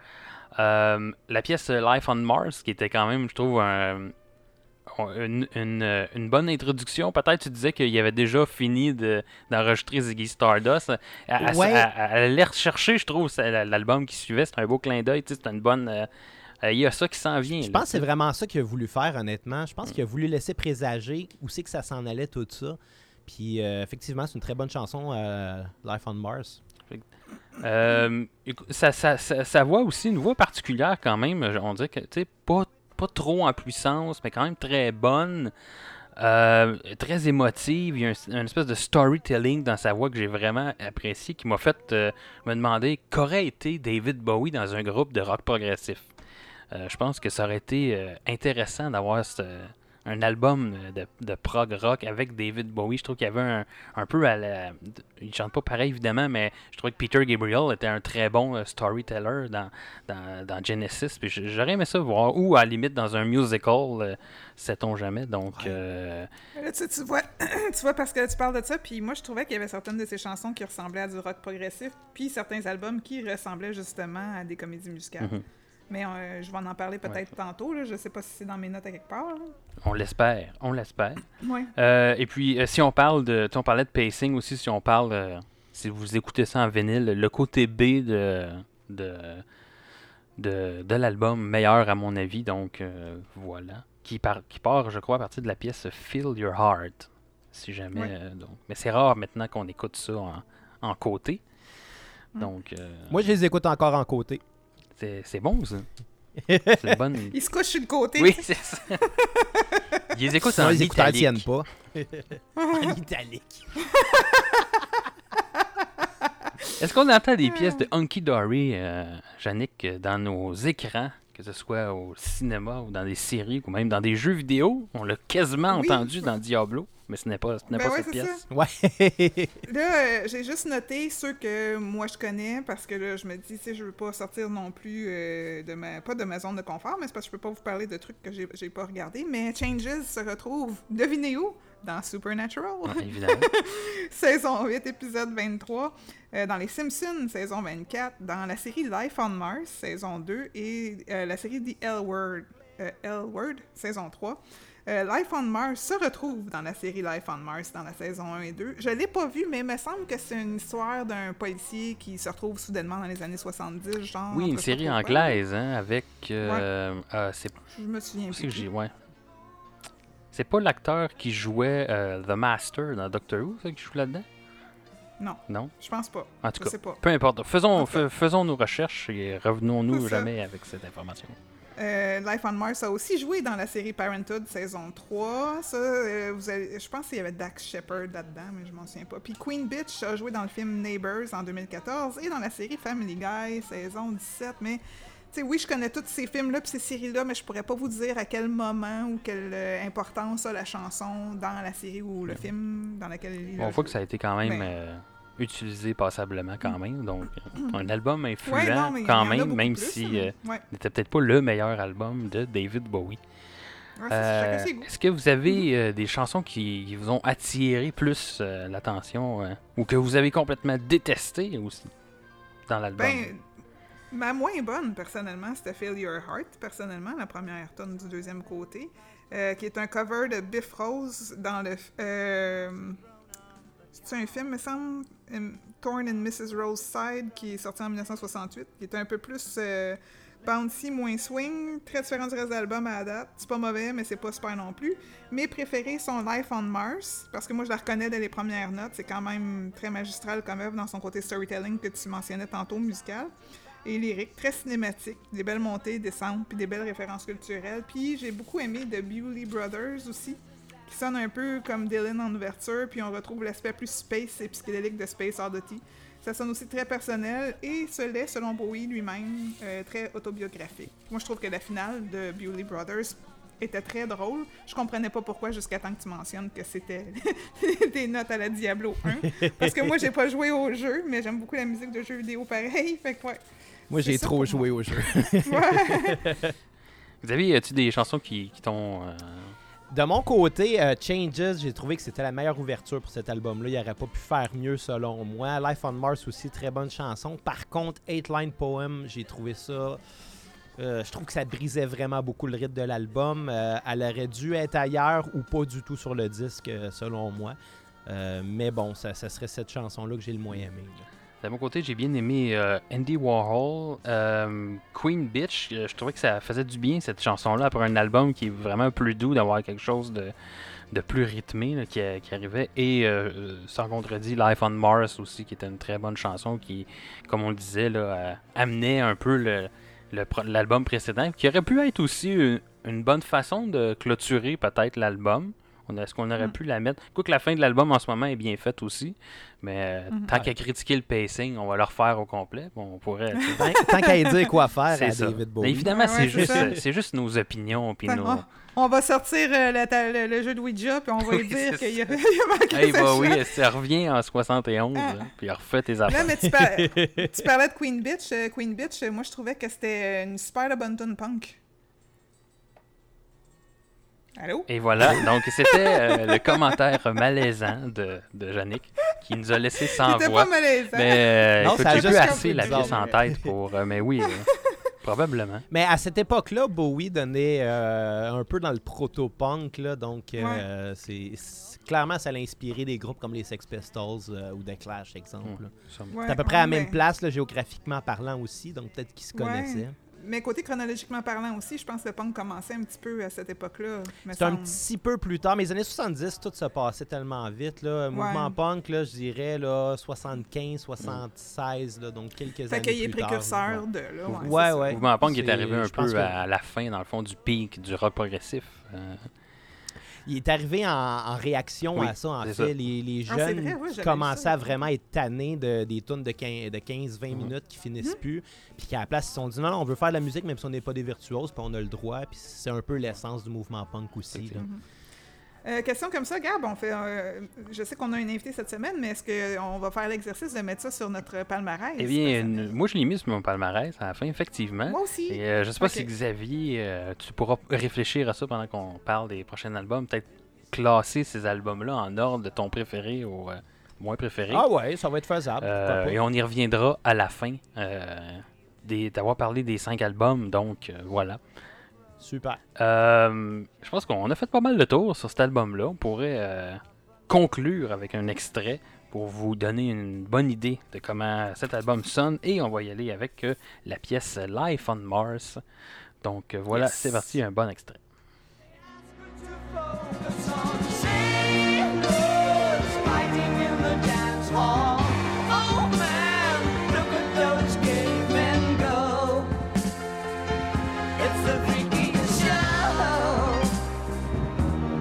Euh, la pièce Life on Mars, qui était quand même, je trouve, un- une, une, euh, une bonne introduction. Peut-être tu disais qu'il avait déjà fini de- d'enregistrer Ziggy Stardust. Elle- Ouais. elle allait rechercher, je trouve, l'album qui suivait. C'est un beau clin d'œil. C'est une bonne. euh, euh, Il y a ça qui s'en vient. Je là, pense que c'est vraiment ça qu'il a voulu faire, honnêtement. Je Mm. pense qu'il a voulu laisser présager où c'est que ça s'en allait, tout ça. Puis, euh, effectivement, c'est une très bonne chanson, euh, Life on Mars. Euh, ça, ça, ça, sa voix aussi, une voix particulière quand même. On dirait que, tu sais, pas, pas trop en puissance, mais quand même très bonne. euh, très émotive. Il y a un, une espèce de storytelling dans sa voix que j'ai vraiment apprécié, qui m'a fait euh, me demander qu'aurait été David Bowie dans un groupe de rock progressif. Euh, je pense que ça aurait été intéressant d'avoir ce- un album de, de prog rock avec David Bowie. Je trouve qu'il y avait un, un peu à la. Il chante pas pareil évidemment, mais je trouvais que Peter Gabriel était un très bon euh, storyteller dans, dans, dans Genesis. Puis j'aurais aimé ça voir, ou à la limite dans un musical, euh, sait-on jamais. Donc, Ouais. euh, Là, tu, tu vois, tu vois, parce que tu parles de ça, puis moi, je trouvais qu'il y avait certaines de ces chansons qui ressemblaient à du rock progressif, puis certains albums qui ressemblaient justement à des comédies musicales. Mhm. Mais euh, je vais en parler peut-être tantôt, là. je sais pas si c'est dans mes notes à quelque part. là. on l'espère, on l'espère. Ouais. Euh, et puis, euh, si on parle de. tu sais, On parlait de pacing aussi, si on parle. euh, si vous écoutez ça en vinyle, le côté B de. de de, de l'album meilleur à mon avis donc euh, voilà qui, part qui part je crois à partir de la pièce Feel Your Heart si jamais Ouais. euh, donc mais c'est rare maintenant qu'on écoute ça en, en côté Mm. donc euh, Moi, je les écoute encore en côté. C'est c'est bon ça c'est bonne Il se couche sur le côté. oui c'est ça ils les écoutent en ne italique. tiennent pas. en italique. Est-ce qu'on entend des pièces de Hunky Dory, euh, Yannick, euh, dans nos écrans, que ce soit au cinéma ou dans des séries ou même dans des jeux vidéo? On l'a quasiment Oui. entendu dans Diablo, mais ce n'est pas, ce n'est Ben pas ouais, cette pièce. Ouais. Là, euh, j'ai juste noté ceux que moi je connais parce que là, je me dis, tu sais, je veux pas sortir non plus euh, de ma. Pas de ma zone de confort, mais c'est parce que je peux pas vous parler de trucs que j'ai j'ai pas regardé. Mais Changes se retrouve, devinez où? Dans Supernatural. Ouais, évidemment. saison 8, épisode 23. euh, dans Les Simpsons, saison 24. Dans la série Life on Mars, saison 2. Et euh, la série The L Word, euh, L Word, saison 3. Euh, Life on Mars se retrouve dans la série Life on Mars dans la saison 1 et 2. Je l'ai pas vu, mais il me semble que c'est une histoire d'un policier qui se retrouve soudainement dans les années 70, genre. Oui, une série anglaise, hein, avec... euh, ah, c'est Je me souviens que plus. Ouais. C'est pas l'acteur qui jouait euh, The Master dans Doctor Who, ça, qui joue là-dedans? Non, Non? je pense pas. En tout Je cas, sais pas. peu importe. Faisons, faisons nos recherches et revenons-nous jamais avec cette information. Euh, Life on Mars a aussi joué dans la série Parenthood saison 3. Ça, euh, vous avez- je pense qu'il y avait Dax Shepard là-dedans, mais je m'en souviens pas. Puis Queen Bitch a joué dans le film Neighbors en 2014 et dans la série Family Guy saison 17. Mais, tu sais, oui, je connais tous ces films-là puis ces séries-là, mais je pourrais pas vous dire à quel moment ou quelle euh, importance a la chanson dans la série ou le film dans lequel il on voit que ça a été quand même Ben. euh, utilisé passablement quand même. Donc, euh, un album influent Ouais, non, mais il y quand même, même plus, si euh, Ouais. n'était peut-être pas le meilleur album de David Bowie. Ouais, Euh. Est-ce que vous avez euh, des chansons qui, qui vous ont attiré plus l'attention ou que vous avez complètement détesté aussi dans l'album? Ben, ma moins bonne, personnellement, c'était Feel Your Heart, personnellement, la première tonne du deuxième côté, qui est un cover de Biff Rose dans le... c'est un film, me semble, um, Torn and Mrs. Rose Side, qui est sorti en 1968, qui est un peu plus euh, bouncy, moins swing, très différent du reste de l'album à la date. C'est pas mauvais, mais c'est pas super non plus. Mes préférés sont Life on Mars, parce que moi je la reconnais dès les premières notes. C'est quand même très magistral comme œuvre dans son côté storytelling que tu mentionnais tantôt, musical. Et lyrique, très cinématique, des belles montées, descentes, puis des belles références culturelles. Puis j'ai beaucoup aimé The Bewley Brothers aussi, qui sonne un peu comme Dylan en ouverture, puis on retrouve l'aspect plus space et psychédélique de Space Oddity. Ça sonne aussi très personnel et ce l'est, selon Bowie lui-même, euh, très autobiographique. Moi, je trouve que la finale de Bewley Brothers était très drôle. Je comprenais pas pourquoi jusqu'à temps que tu mentionnes que c'était des notes à la Diablo 1. Parce que moi, j'ai pas joué au jeu, mais j'aime beaucoup la musique de jeux vidéo pareil. Fait que ouais. Moi, j'ai trop joué au jeu. Ouais. Xavier, as-tu des chansons qui, qui t'ont. euh, De mon côté, euh, Changes, j'ai trouvé que c'était la meilleure ouverture pour cet album-là. Il n'aurait pas pu faire mieux selon moi. Life on Mars aussi, très bonne chanson. Par contre, Eight Line Poem, j'ai trouvé ça. euh, je trouve que ça brisait vraiment beaucoup le rythme de l'album. Euh, elle aurait dû être ailleurs ou pas du tout sur le disque, selon moi. Mais bon, ça, serait cette chanson-là que j'ai le moins aimé. là. De mon côté, j'ai bien aimé euh, Andy Warhol, euh, Queen Bitch. euh, je trouvais que ça faisait du bien cette chanson-là après un album qui est vraiment plus doux, d'avoir quelque chose de, plus rythmé qui, arrivait. Et euh, sans contredit, Life on Mars aussi, qui était une très bonne chanson qui, comme on le disait, amenait un peu l'album précédent, qui aurait pu être aussi une bonne façon de clôturer peut-être l'album. On a- Est-ce qu'on aurait Mm. pu la mettre? Quoique la fin de l'album en ce moment est bien faite aussi. Mais euh, Mhm. tant qu'à critiquer le pacing, on va le refaire au complet. Bon, on pourrait. Tant, tant qu'à y dire quoi faire c'est à ça. David Mais Bowie. évidemment, Ouais, ouais, c'est juste, euh, c'est juste nos opinions. Puis Fait nos... qu'on- On va sortir euh, ta- le, le jeu de Ouija, puis on va lui dire qu'il y a, il a manqué Hey, bah oui, ça revient en 71, Ah. là, puis refait tes Là, affaires. mais tu, par- tu parlais de Queen Bitch. euh, Queen Bitch, moi, je trouvais que c'était une super bonne tune punk. Allô? Et voilà, donc c'était euh, le commentaire malaisant de, de Yannick qui nous a laissé sans voix. pas malaisant. Mais euh, Non, écoute, ça a j'ai juste plus assez la bizarre. pièce en tête pour. euh, mais oui, euh, probablement. Mais à cette époque-là, Bowie donnait euh, un peu dans le proto-punk, là, donc euh, c'est c'est- clairement ça l'a inspiré des groupes comme les Sex Pistols euh, ou The Clash, exemple. là. Ouais, C'est à peu près à la ouais, même ben, place, là, géographiquement parlant aussi, donc peut-être qu'ils se Ouais. connaissaient. Mais côté chronologiquement parlant aussi, je pense que le punk commençait un petit peu à cette époque-là. C'est un petit peu plus tard, mais les années 70, tout se passait tellement vite. Là. Mouvement Ouais. punk, là, je dirais là, 75, 76, là, donc quelques Fait années qu'il est plus tard, précurseur là. de là. Ouais, Ouais, mouvement punk est C'est- arrivé un peu que- à la fin, dans le fond, du pic du rock progressif. Euh, Il est arrivé en, en réaction Oui, à ça, en fait. ça. Les, les Ah, jeunes vrai, oui, j'avais commençaient ça. à vraiment être tannés de, des tunes de 15 de 15-20 Mhm. minutes qui finissent Mhm. plus. Puis qu'à la place, ils se sont dit non, non, on veut faire de la musique même si on n'est pas des virtuoses, puis on a le droit. Puis c'est un peu l'essence du mouvement punk aussi. là. Euh, question comme ça, Gab, on fait, euh, je sais qu'on a une invitée cette semaine, mais est-ce qu'on va faire l'exercice de mettre ça sur notre palmarès? Eh bien, une- moi, je l'ai mis sur mon palmarès à la fin, effectivement. Moi aussi. Et euh, je sais pas si Xavier, euh, tu pourras réfléchir à ça pendant qu'on parle des prochains albums. Peut-être classer ces albums-là en ordre de ton préféré au euh, moins préféré. Ah ouais, ça va être faisable. Euh, et on y reviendra à la fin euh, des- d'avoir parlé des cinq albums. Donc, euh, voilà. Super. Euh, je pense qu'on a fait pas mal de tours sur cet album-là. On pourrait euh, conclure avec un extrait pour vous donner une bonne idée de comment cet album sonne. Et on va y aller avec euh, la pièce Life on Mars. Donc voilà, Yes. c'est parti, un bon extrait.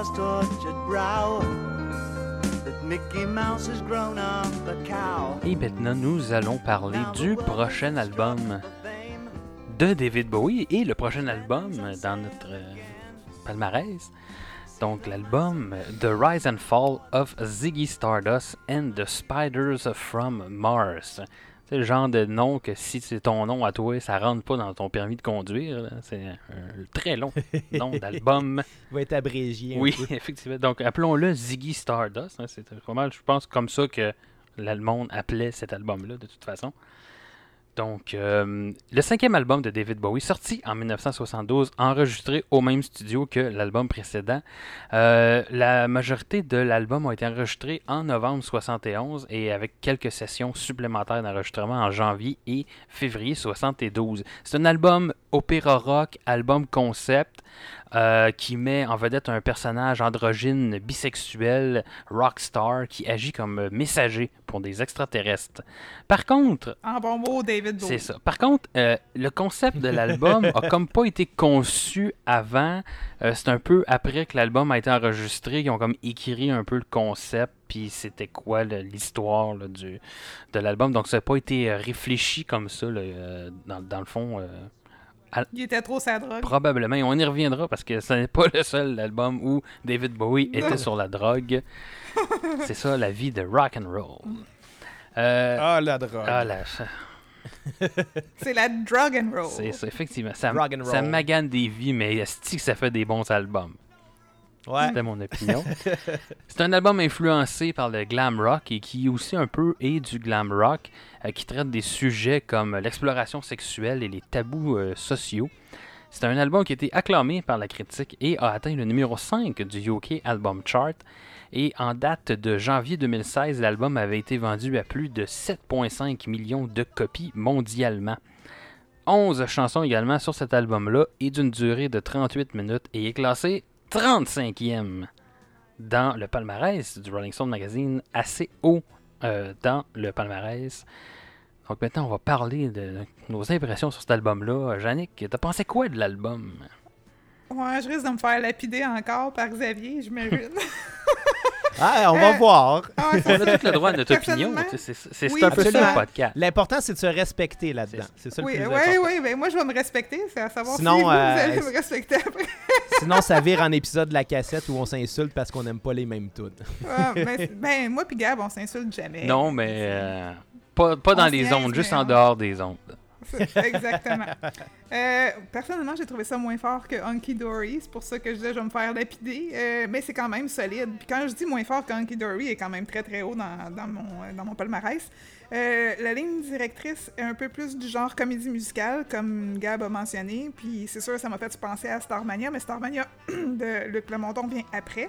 America's tortured brow that Mickey Mouse has grown up a cow. Et maintenant, nous allons parler du prochain album de David Bowie et le prochain album dans notre palmarès. Donc l'album The Rise and Fall of Ziggy Stardust and the Spiders from Mars. C'est le genre de nom que si c'est ton nom à toi, ça rentre pas dans ton permis de conduire. C'est un très long nom d'album. Il va être abrégé. un Oui, peu. effectivement. Donc appelons-le Ziggy Stardust. hein. C'est vraiment, je pense, comme ça que le monde appelait cet album-là, de toute façon. Donc, euh, le cinquième album de David Bowie, sorti en 1972, enregistré au même studio que l'album précédent. Euh, la majorité de l'album a été enregistré en novembre 71 et avec quelques sessions supplémentaires d'enregistrement en janvier et février 72. C'est un album opéra rock, album concept, euh, qui met en vedette un personnage androgyne bisexuel, rockstar, qui agit comme messager pour des extraterrestres. Par contre, En bon mot, David Bowie. c'est ça. Par contre, euh, le concept de l'album a comme pas été conçu avant. Euh, c'est un peu après que l'album a été enregistré qu'ils ont comme écrit un peu le concept puis c'était quoi l'histoire de l'album. Donc ça n'a pas été réfléchi comme ça là, dans, dans le fond. Il était trop sa drogue. probablement, et on y reviendra parce que ce n'est pas le seul album où David Bowie était sur la drogue. C'est ça, la vie de rock and roll. Euh, Ah, la drogue. ah, la- C'est la drug and roll. C'est ça, effectivement. Ça, magane des vies, mais est que ça fait des bons albums? C'était mon opinion. C'est un album influencé par le glam rock et qui aussi un peu est du glam rock, euh, qui traite des sujets comme l'exploration sexuelle et les tabous euh, sociaux. C'est un album qui a été acclamé par la critique et a atteint le numéro 5 du UK Album Chart. Et en date de janvier 2016, l'album avait été vendu à plus de 7,5 millions de copies mondialement. 11 chansons également sur cet album-là et d'une durée de 38 minutes et est classé 35e dans le palmarès du Rolling Stone Magazine, assez haut euh, dans le palmarès. Donc maintenant, on va parler de nos impressions sur cet album-là. Jannick, t'as pensé quoi de l'album? Ouais, je risque de me faire lapider encore par Xavier, j'imagine. Ah, on va Euh, voir. Ah, On a tout le droit à notre opinion. C'est oui, un peu ça absolument. le podcast. L'important, c'est de se respecter là-dedans. C'est ça le Oui, plus oui, important. oui, ben moi je vais me respecter, c'est à savoir Sinon, si vous, vous euh, allez me respecter après. Sinon, ça vire en épisode de la cassette où on s'insulte parce qu'on n'aime pas les mêmes tunes. Ah, ben, ben, moi puis Gab, on s'insulte jamais. Non, mais euh, pas, pas dans On les ondes, juste en dehors des ondes. Exactement. Euh, personnellement, j'ai trouvé ça moins fort que Hunky Dory. C'est pour ça que je disais je vais me faire lapider. Euh, mais c'est quand même solide. Puis quand je dis moins fort que Hunky Dory, il est quand même très très haut dans, dans mon, dans mon palmarès. Euh, la ligne directrice est un peu plus du genre comédie musicale, comme Gab a mentionné. Puis c'est sûr, ça m'a fait penser à Starmania, mais Starmania de Luc Plamondon vient après.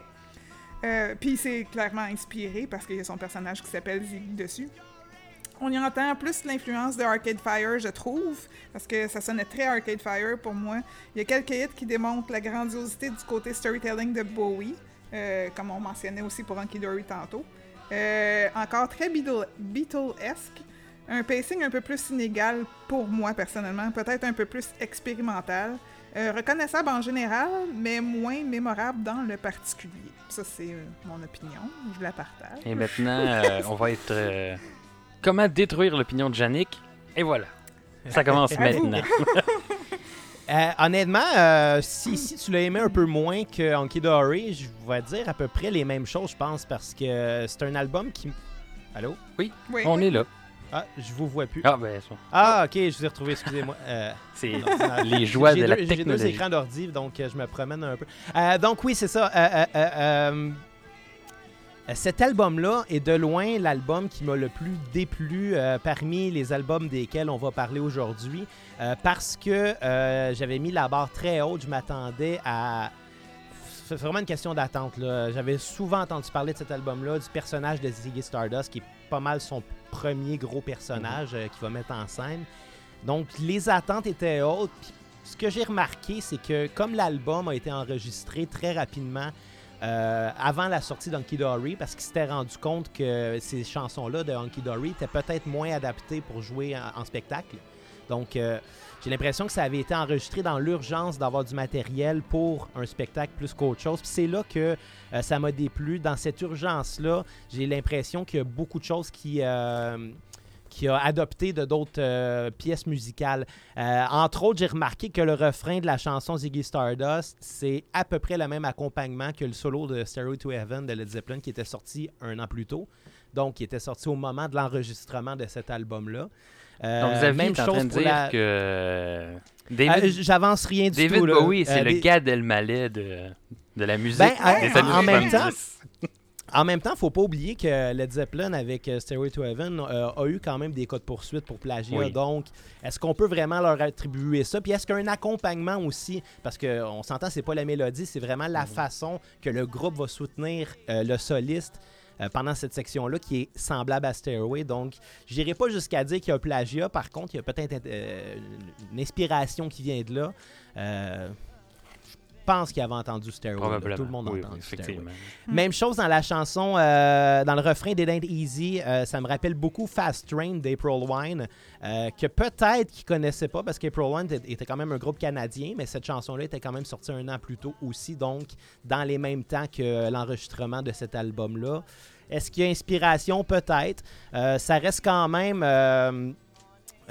Puis c'est clairement inspiré parce qu'il y a son personnage qui s'appelle Ziggy dessus. On y entend plus l'influence de Arcade Fire, je trouve, parce que ça sonnait très Arcade Fire pour moi. Il y a quelques hits qui démontrent la grandiosité du côté storytelling de Bowie, euh, comme on mentionnait aussi pour Hunky Dory tantôt. Euh, encore très Beatle- Beatle-esque. Un pacing un peu plus inégal pour moi personnellement, peut-être un peu plus expérimental. Euh, reconnaissable en général, mais moins mémorable dans le particulier. Ça, c'est mon opinion. Je la partage. Et maintenant, on va être. Comment détruire l'opinion de Jannick? Et voilà. Ça commence maintenant. Euh, honnêtement, euh, si, si tu l'as aimé un peu moins que Hunky Dory, je vais dire à peu près les mêmes choses, je pense, parce que c'est un album qui. Allô? Oui. On est là. Ah, je vous vois plus. Ah, ben, ça, Ah, ok, je vous ai retrouvé, excusez-moi. Euh, c'est les joies de la deux- J'ai deux technologie. écrans d'ordi, donc euh, je me promène un peu. Euh, donc oui, c'est ça. Cet album-là est de loin l'album qui m'a le plus déplu euh, parmi les albums desquels on va parler aujourd'hui, euh, parce que euh, j'avais mis la barre très haute. Je m'attendais à c'est vraiment une question d'attente. J'avais souvent entendu parler de cet album-là, du personnage de Ziggy Stardust, qui est pas mal son premier gros personnage euh, qu'il va mettre en scène. Donc, les attentes étaient hautes. Puis, ce que j'ai remarqué, c'est que comme l'album a été enregistré très rapidement euh, avant la sortie d'Hunky Dory, parce qu'il s'était rendu compte que ces chansons-là de Hunky Dory étaient peut-être moins adaptées pour jouer en, spectacle. Donc, euh, j'ai l'impression que ça avait été enregistré dans l'urgence d'avoir du matériel pour un spectacle plus qu'autre chose. Puis c'est là que euh, ça m'a déplu. Dans cette urgence-là, j'ai l'impression qu'il y a beaucoup de choses qui, euh, qui a adopté de d'autres euh, pièces musicales. Euh, entre autres, j'ai remarqué que le refrain de la chanson Ziggy Stardust, c'est à peu près le même accompagnement que le solo de Stairway to Heaven de Led Zeppelin qui était sorti un an plus tôt. Donc, qui était sorti au moment de l'enregistrement de cet album-là. Euh, Donc, Xavier même est en train chose de dire la- que David, J'avance rien du David tout. là. Bowie, c'est le des- Gad Elmaleh de, de la musique Ben, des en- même 70. temps, En même temps, faut pas oublier que Led Zeppelin avec euh, Stairway to Heaven euh, a eu quand même des cas de poursuite pour plagiat. Oui. Donc, est-ce qu'on peut vraiment leur attribuer ça? Puis est-ce qu'un accompagnement aussi, parce que on s'entend, c'est pas la mélodie, c'est vraiment la façon que le groupe va soutenir euh, le soliste. euh, pendant cette section-là, qui est semblable à Stairway. Donc, je n'irai pas jusqu'à dire qu'il y a un plagiat. Par contre, il y a peut-être une inspiration qui vient de là. Je pense qu'il avait entendu Stairway. Tout le monde a oui, entendu oui, Stairway. effectivement. Même chose dans la chanson, euh, dans le refrain Ain't Easy, euh, ça me rappelle beaucoup Fast Train d'April Wine, euh, que peut-être qu'ils connaissaient pas parce qu'April Wine était- quand même un groupe canadien, mais cette chanson-là était quand même sortie un an plus tôt aussi, donc dans les mêmes temps que l'enregistrement de cet album-là. Est-ce qu'il y a inspiration? Peut-être. Euh, ça reste quand même...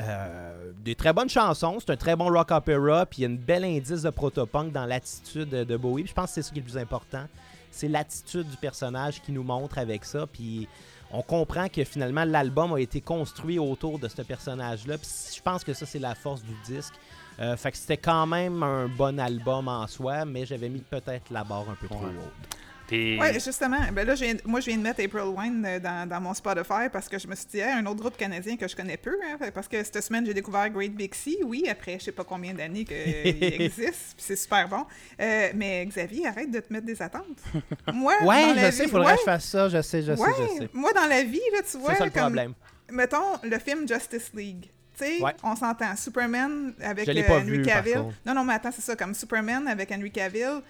euh, des très bonnes chansons, c'est un très bon rock opera, puis il y a une belle indice de protopunk dans l'attitude de Bowie. Puis je pense que c'est ça qui est le plus important. C'est l'attitude du personnage qui nous montre avec ça. Puis on comprend que finalement l'album a été construit autour de ce personnage-là. Puis je pense que ça, c'est la force du disque. Euh, fait que c'était quand même un bon album en soi, mais j'avais mis peut-être la barre un peu trop haute. Oui, justement. Ben là, je viens- moi, je viens de mettre April Wine euh, dans, dans mon Spotify parce que je me suis dit, Hey, un autre groupe canadien que je connais peu. hein, parce que cette semaine, j'ai découvert Great Big Sea. Oui, après je sais pas combien d'années qu'il existe. puis c'est super bon. Euh, mais Xavier, arrête de te mettre des attentes. Moi, Ouais, dans la je sais, il faudrait ouais, que je fasse ça. Je sais, je sais, je sais. Moi, dans la vie, là, tu vois, C'est ça le comme, problème. mettons le film Justice League. Tu sais, Ouais. on s'entend. Superman avec euh, pas Henry vu, Cavill. Non, non, mais attends, c'est ça, comme Superman avec Henry Cavill,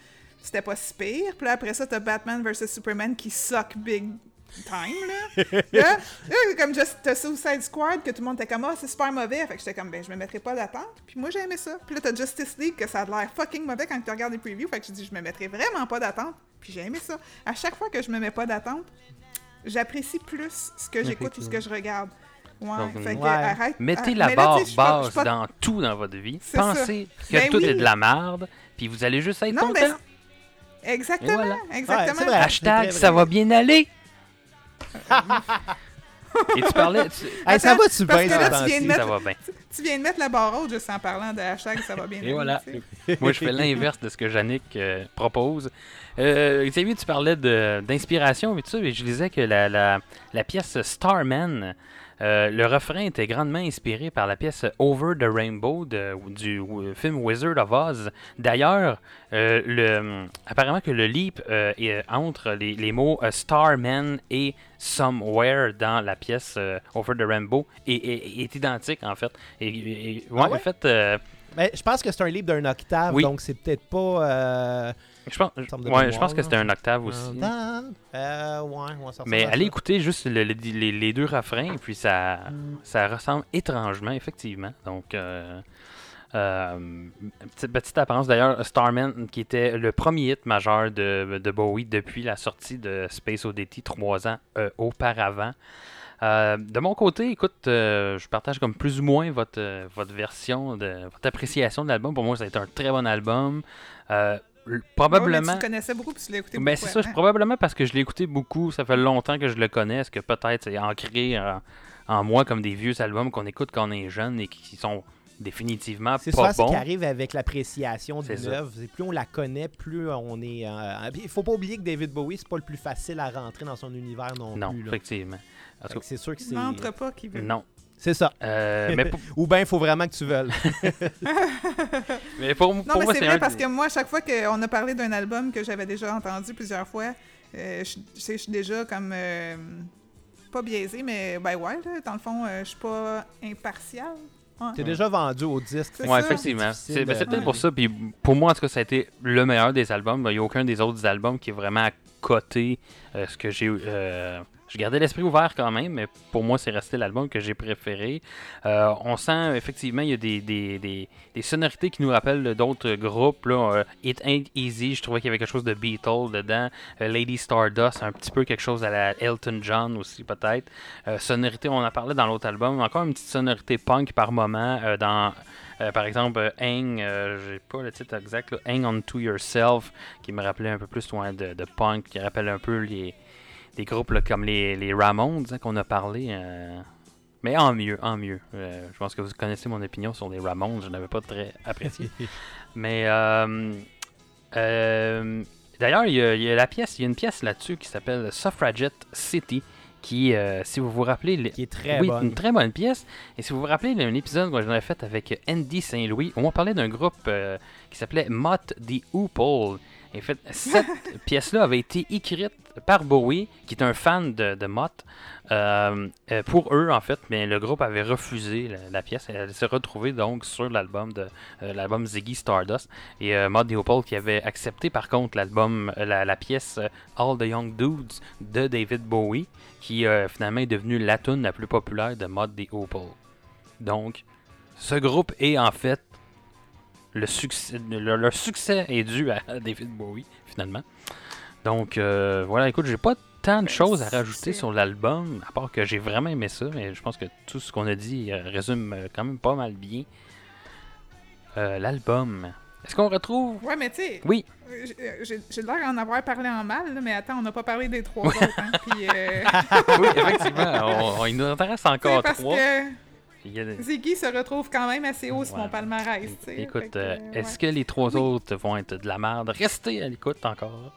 c'était pas si pire. Puis là, après ça, t'as Batman vs Superman qui suck big time, là. là, là, comme just, t'as Suicide Squad, que tout le monde était comme, ah, c'est super mauvais. Fait que j'étais comme, ben, je me mettrai pas d'attente. Puis moi, j'ai aimé ça. Puis là, t'as Justice League, que ça a l'air fucking mauvais quand tu regardes les previews. Fait que je dis, je me mettrai vraiment pas d'attente. Puis j'ai aimé ça. À chaque fois que je me mets pas d'attente, j'apprécie plus ce que j'écoute ou ce que je regarde. Ouais, Donc, fait que ouais. arrête. Mettez ah, la barre pas- pas- dans tout dans votre vie. Ça. Pensez que Ben tout oui. est de la merde, puis vous allez juste être Non, content. mais Exactement, voilà. exactement. Ouais, vrai. Hashtag ça va bien aller. Et tu parlais. tu- Hey, ça Attends, va-tu parce bien, que là, tu viens de ça mettre- va bien. Tu viens de mettre la barre haute juste en parlant de hashtag, ça va bien. Et aller, voilà. tu. Moi, je fais l'inverse de ce que Yannick euh, propose. Euh, Xavier, tu parlais d'inspiration et tout ça, et je disais que la, la, la pièce Starman, euh, le refrain était grandement inspiré par la pièce Over the Rainbow de- du film Wizard of Oz. D'ailleurs, euh, le, apparemment que le leap euh, est entre les, les mots Starman et Somewhere dans la pièce Over the Rainbow est, est- est identique en fait. Et, et- et- ouais, Ah ouais? en fait, Mais je pense que c'est un livre d'un octave, Oui. donc c'est peut-être pas. Je pense, ouais, je pense que c'était un octave aussi. euh, ouais, ouais, ça Mais allez écouter juste le- le- les, les deux refrains, et puis ça, ça ressemble étrangement, effectivement. Donc, euh, euh, petite, petite apparence d'ailleurs, Starman, qui était le premier hit majeur de, de Bowie depuis la sortie de Space Oddity trois ans auparavant. Euh, de mon côté, écoute, euh, je partage comme plus ou moins votre, euh, votre version, de votre appréciation de l'album. Pour moi, ça a été un très bon album. Euh, Ouais, mais probablement. tu connaissais beaucoup puis tu l'as écouté Ben, beaucoup c'est ça, je- probablement parce que je l'ai écouté beaucoup, ça fait longtemps que je le connais, est-ce que peut-être c'est ancré en, en moi comme des vieux albums qu'on écoute quand on est jeune et qui sont définitivement C'est souvent pas ce qui bons? arrive avec l'appréciation C'est d'une ça. œuvre. C'est Plus on la connaît, plus on est. euh, Il faut pas oublier que David Bowie, c'est pas le plus facile à rentrer dans son univers non, Non, plus. là. effectivement. C'est sûr que c'est. N'entre pas qui veut. Non. C'est ça. Euh, mais, pour, Ou bien il faut vraiment que tu veuilles. mais pour, Non, pour mais moi, c'est c'est vrai un parce que moi, à chaque fois qu'on a parlé d'un album que j'avais déjà entendu plusieurs fois, euh, je, je sais, je suis déjà comme. euh, pas biaisé, mais ben ouais, là, dans le fond, euh, je suis pas impartial. Ouais. T'es déjà vendu au disque. Ça. effectivement. C'est ben, de- peut-être Ouais. pour ça. Puis pour moi, en tout cas, ça a été le meilleur des albums. Il n'y a aucun des autres albums qui est vraiment à côté euh, ce que j'ai. Je gardais l'esprit ouvert quand même, mais pour moi, c'est resté l'album que j'ai préféré. Euh, on sent effectivement, il y a des, des, des, sonorités qui nous rappellent d'autres groupes. Là. Euh, It Ain't Easy, je trouvais qu'il y avait quelque chose de Beatles dedans. Euh, Lady Stardust, un petit peu quelque chose à la Elton John aussi, peut-être. Sonorité, on en parlait dans l'autre album. Encore une petite sonorité punk par moment dans. euh, par exemple, Hang, euh, j'ai pas le titre exact, Hang On To Yourself, qui me rappelait un peu plus loin de, de punk, qui rappelle un peu les, des groupes là, comme les, les Ramones hein, qu'on a parlé. euh, mais en mieux, en mieux. Euh, je pense que vous connaissez mon opinion sur les Ramones, je n'avais pas très apprécié. mais euh, D'ailleurs, il y, a, il y a la pièce, il y a une pièce là-dessus qui s'appelle Suffragette City, qui, si vous vous rappelez, le- Qui est très oui, bonne. une très bonne pièce. Et si vous vous rappelez, il y a un épisode que j'en ai fait avec Andy Saint-Louis où on parlait d'un groupe qui s'appelait Mott the Hoople. En fait, cette pièce-là avait été écrite par Bowie, qui est un fan de, de Mott, euh, euh, pour eux en fait, mais le groupe avait refusé la, la pièce. Elle s'est retrouvée donc sur l'album de euh, l'album Ziggy Stardust et euh, Mott Hoople qui avait accepté par contre l'album, la, la pièce All the Young Dudes de David Bowie, qui finalement est devenue la tune la plus populaire de Mott Hoople. Donc, ce groupe est en fait le succès, le- leur succès est dû à David Bowie finalement. Donc euh, voilà, écoute, j'ai pas tant de Ben, choses à rajouter sur l'album, à part que j'ai vraiment aimé ça, mais je pense que tout ce qu'on a dit euh, résume euh, quand même pas mal bien euh, l'album. Est-ce qu'on retrouve? Ouais, mais tu sais, Oui, j'ai- l'air d'en avoir parlé en mal, là, mais attends, on n'a pas parlé des trois autres. Hein, puis, euh, oui, effectivement, on- on- il nous intéresse encore trois. que des- Ziggy se retrouve quand même assez haut sur Ouais. mon palmarès. Écoute, euh, euh, est-ce que les trois Oui. autres vont être de la merde? Restez à l'écoute encore.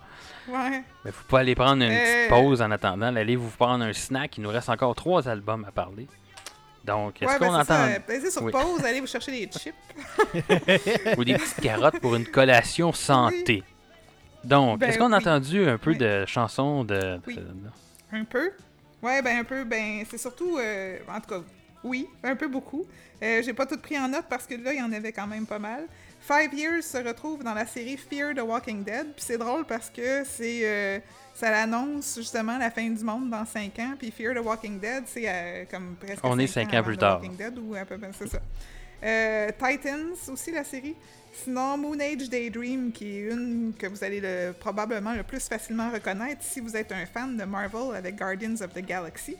Ouais. Mais faut pas aller prendre une Euh. petite pause en attendant. Allez vous prendre un snack. Il nous reste encore trois albums à parler. Donc, est-ce Ouais, qu'on ben, entend? Pesez sur Oui. pause, allez vous chercher des chips. ou des petites carottes pour une collation santé? Donc, Ben est-ce qu'on a entendu un peu Oui. de chansons de- Un peu. Ouais, ben un peu, ben c'est surtout, euh, en tout cas, oui, un peu beaucoup. Euh, J'ai pas tout pris en note parce que là, il y en avait quand même pas mal. Five Years se retrouve dans la série Fear the Walking Dead. Puis c'est drôle parce que c'est, euh, ça l'annonce justement la fin du monde dans 5 ans. Puis Fear the Walking Dead, c'est euh, comme presque On est cinq cinq ans avant plus tard. Walking Dead ou à peu près, c'est ça. Euh, Titans aussi la série. Sinon, Moon Age Daydream, qui est une que vous allez le- probablement le plus facilement reconnaître si vous êtes un fan de Marvel avec Guardians of the Galaxy.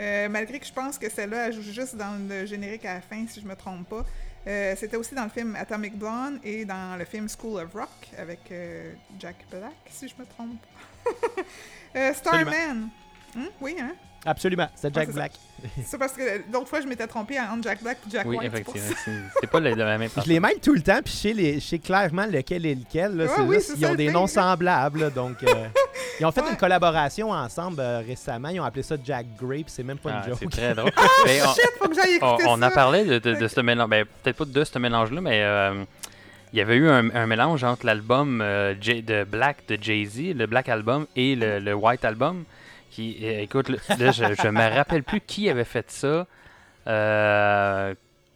Euh, malgré que je pense que celle-là elle joue juste dans le générique à la fin, si je me trompe pas. Euh, C'était aussi dans le film Atomic Blonde et dans le film School of Rock avec euh, Jack Black, si je me trompe. Starman. Hum, oui, hein? Absolument, c'est Jack c'est ça. Black. C'est parce que l'autre fois, je m'étais trompée entre Jack Black et Jack Oui, White. c'est pour effectivement. C'est c'est pas la, la même Je les mêle tout le temps, puis je sais, les- je sais clairement lequel est lequel. Là, Ouais, c'est oui, c'est qu'ils ça ont le des noms semblables. là, donc, euh, ils ont fait Ouais. une collaboration ensemble euh, récemment. Ils ont appelé ça Jack Grape. C'est même pas Ah, une c'est joke. très drôle. Mais on, Shit, faut que j'aille on, écouter on a ça. parlé de, de- de ce mélange. Ben, peut-être pas de ce mélange-là, mais euh, il y avait eu un, un mélange entre l'album euh, de Black de Jay-Z, le Black Album, et le, le White Album. Qui, euh, écoute, le- là, je, je me rappelle plus qui avait fait ça. Euh,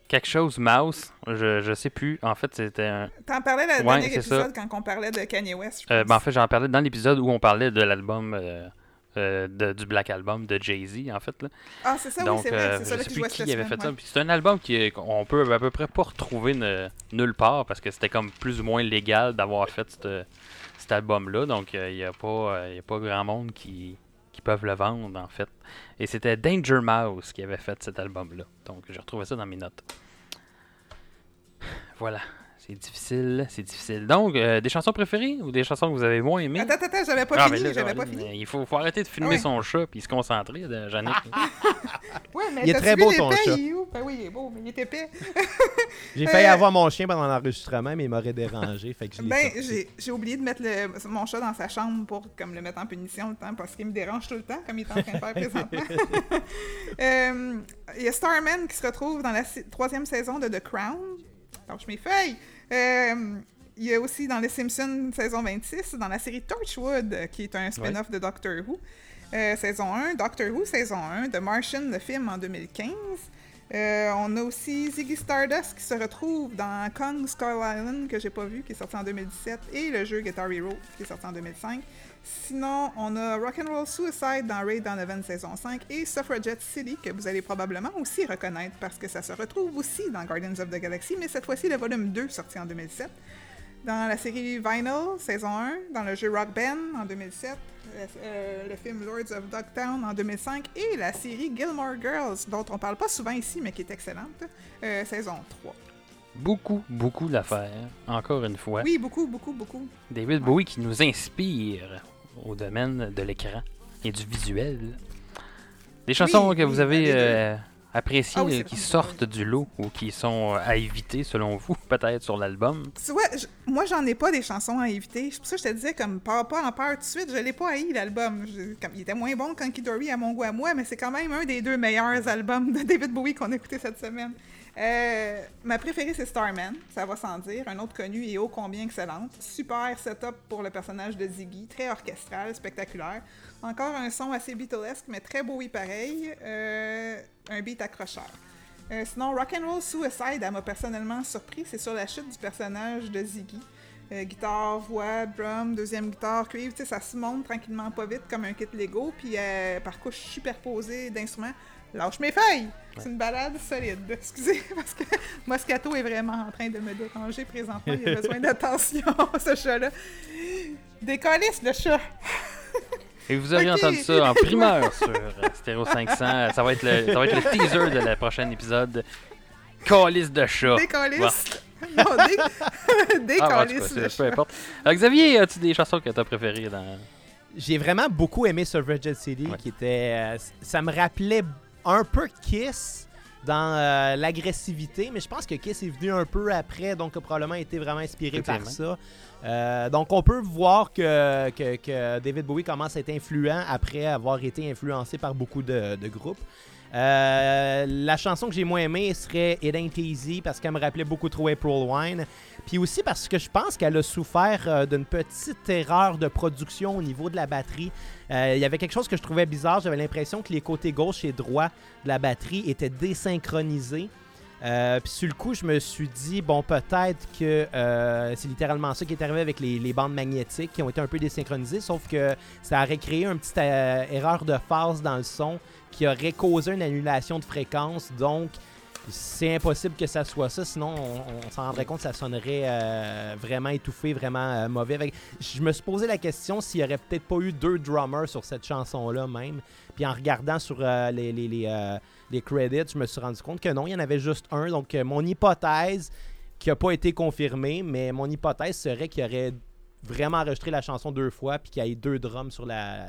quelque chose Mouse, je, je sais plus. En fait, c'était un. T'en parlais le Ouais, dernier ça. épisode quand on parlait de Kanye West, je Euh, ben, en fait, j'en parlais dans l'épisode où on parlait de l'album euh, euh, de- du Black Album de Jay-Z, en fait. Là. ah, c'est ça, Donc, oui, c'est vrai. euh, C'est je ça là sais plus qui avait fait ça. ouais. C'est un album qui- qu'on peut à peu près pas retrouver ne- nulle part parce que c'était comme plus ou moins légal d'avoir fait cette- cet album-là. Donc, il n'y a, pas, euh, y a pas grand monde qui, peuvent le vendre, en fait. Et c'était Danger Mouse qui avait fait cet album-là. Donc, j'ai retrouvé ça dans mes notes. Voilà. C'est difficile, c'est difficile. Donc, euh, des chansons préférées ou des chansons que vous avez moins aimées? Attends, attends, attends, j'avais pas Ah, fini, mais là, j'avais pas fini. Il faut, faut arrêter de filmer Ouais. son chat puis se concentrer, de Jannick. Ouais, mais Il est très beau, ton chat. il est où? Ben oui, il est beau, mais il est épais. J'ai failli Euh, avoir mon chien pendant l'enregistrement, mais il m'aurait dérangé. Fait que je l'ai Ben, j'ai oublié de mettre le- mon chat dans sa chambre pour comme, le mettre en punition le temps parce qu'il me dérange tout le temps, comme il est en train de faire présentement. Euh, Il y a Starman qui se retrouve dans la si- troisième saison de The Crown. Lâche mes feuilles. Euh, il y a aussi dans Les Simpsons saison 26, dans la série Torchwood, qui est un spin-off de Doctor Who. Euh, saison 1, Doctor Who saison 1, The Martian, le film en 2015. Euh, on a aussi Ziggy Stardust qui se retrouve dans Kong Skull Island, que j'ai pas vu, qui est sorti en 2017, et le jeu Guitar Hero, qui est sorti en 2005. Sinon, on a Rock'n'Roll Suicide dans Raid Donovan saison 5 et Suffragette City, que vous allez probablement aussi reconnaître parce que ça se retrouve aussi dans Guardians of the Galaxy, mais cette fois-ci le volume 2 sorti en 2007. Dans la série Vinyl, saison 1, dans le jeu Rock Band en 2007, le, euh, le film Lords of Dogtown en 2005 et la série Gilmore Girls, dont on parle pas souvent ici, mais qui est excellente, euh, saison 3. Beaucoup, beaucoup d'affaires. Encore une fois. Oui, beaucoup, beaucoup, beaucoup. David Bowie qui nous inspire au domaine de l'écran et du visuel. Des chansons Oui, que vous avez euh, appréciés Ah oui, qui sortent du lot ou qui sont euh, à éviter selon vous, peut-être sur l'album moi, j'en ai pas des chansons à éviter. C'est pour ça que je te disais, comme, pas en peur tout de suite, je l'ai pas haï, l'album. Il était moins bon que Hunky Dory à mon goût à moi, mais c'est quand même un des deux meilleurs albums de David Bowie qu'on a écouté cette semaine. Euh, ma préférée, c'est Starman, ça va sans dire. Un autre connu et ô combien excellente. Super setup pour le personnage de Ziggy, très orchestral, spectaculaire. Encore un son assez Beatlesque, mais très Bowie pareil. Euh, un beat accrocheur. Euh, sinon, Rock'n'Roll Suicide, elle m'a personnellement surpris. C'est sur la chute du personnage de Ziggy. Euh, guitare, voix, drum, deuxième guitare, cuivre, tu sais, ça se monte tranquillement pas vite comme un kit Lego, puis euh, par couche superposée d'instruments. Lâche mes feuilles! C'est une balade solide. Excusez, parce que Moscato est vraiment en train de me déranger présentement. Il a besoin d'attention, ce chat-là. Décalisse, le chat! Et vous Ok. entendu ça en primeur sur euh, Stereo 500. Ça va, être le, ça va être le teaser de la prochaine épisode. Calice de chat. Décalisse! Non, dé... Ah, en tout cas, décalisse, c'est- le peu chat. importe. Alors, Xavier, as-tu des chansons que tu as préférées dans. J'ai vraiment beaucoup aimé Suffragette City, Ouais. qui était. euh, ça me rappelait un peu Kiss dans euh, l'agressivité, mais je pense que Kiss est venu un peu après, donc a probablement été vraiment inspiré par ça. Euh, donc on peut voir que, que, que David Bowie commence à être influent après avoir été influencé par beaucoup de, de groupes. Euh, la chanson que j'ai moins aimée serait It Ain't parce qu'elle me rappelait beaucoup trop April Wine. Puis aussi parce que je pense qu'elle a souffert euh, d'une petite erreur de production au niveau de la batterie. Euh, Il y avait quelque chose que je trouvais bizarre. J'avais l'impression que les côtés gauche et droit de la batterie étaient désynchronisés. Puis sur le coup, je me suis dit, bon, peut-être que c'est littéralement ça qui est arrivé avec les, bandes magnétiques qui ont été un peu désynchronisées, sauf que ça aurait créé une petite erreur de phase dans le son qui aurait causé une annulation de fréquence. Donc, c'est impossible que ça soit ça, sinon on, s'en rendrait compte ça sonnerait euh, vraiment étouffé, vraiment euh, mauvais. Je me suis posé la question s'il n'y aurait peut-être pas eu deux drummers sur cette chanson-là même. Puis en regardant sur euh, les, les, les, les credits, je me suis rendu compte que non, il y en avait juste un. Donc mon hypothèse, qui n'a pas été confirmée, mais mon hypothèse serait qu'il aurait vraiment enregistré la chanson deux fois, puis qu'il y ait deux drums sur la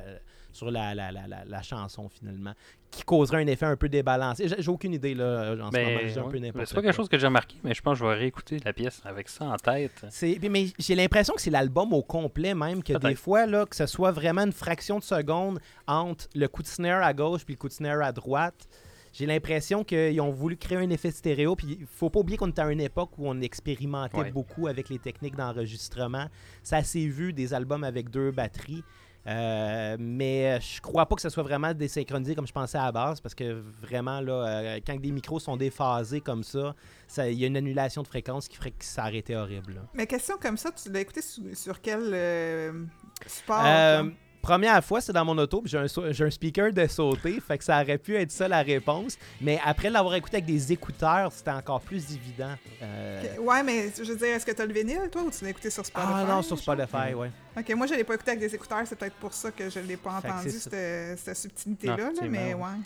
sur la, la, la, la, chanson finalement, qui causerait un effet un peu débalancé. J'ai aucune idée là, en ce moment, je dis un ouais. peu n'importe c'est pas quelque chose que j'ai remarqué, mais je pense que je vais réécouter la pièce avec ça en tête. Mais j'ai l'impression que c'est l'album au complet même, que des fois, là, que ce soit vraiment une fraction de seconde entre le coup de snare à gauche puis le coup de snare à droite, j'ai l'impression qu'ils ont voulu créer un effet stéréo. Puis il faut pas oublier qu'on était à une époque où on expérimentait Ouais. beaucoup avec les techniques d'enregistrement. Ça s'est vu des albums avec deux batteries. Euh, mais je crois pas que ce soit vraiment désynchronisé comme je pensais à la base parce que vraiment là euh, quand des micros sont déphasés comme ça il y a une annulation de fréquence qui ferait que ça aurait été horrible là. Mais question comme ça, tu l'as écouté sur, sur quel euh, support? Première fois, c'est dans mon auto, puis j'ai un, so- j'ai un speaker de sauter, fait que ça aurait pu être ça la réponse. Mais après l'avoir écouté avec des écouteurs, c'était encore plus évident. Euh, Ouais, mais je veux dire, est-ce que tu as le vinyle, toi, ou tu l'as écouté sur Spotify? Ah non, sur? Spotify, ouais. Ok, moi, je l'ai pas écouté avec des écouteurs, c'est peut-être pour ça que je l'ai pas Fait entendu, cette, cette subtilité-là, Non, là, mais effectivement, ouais.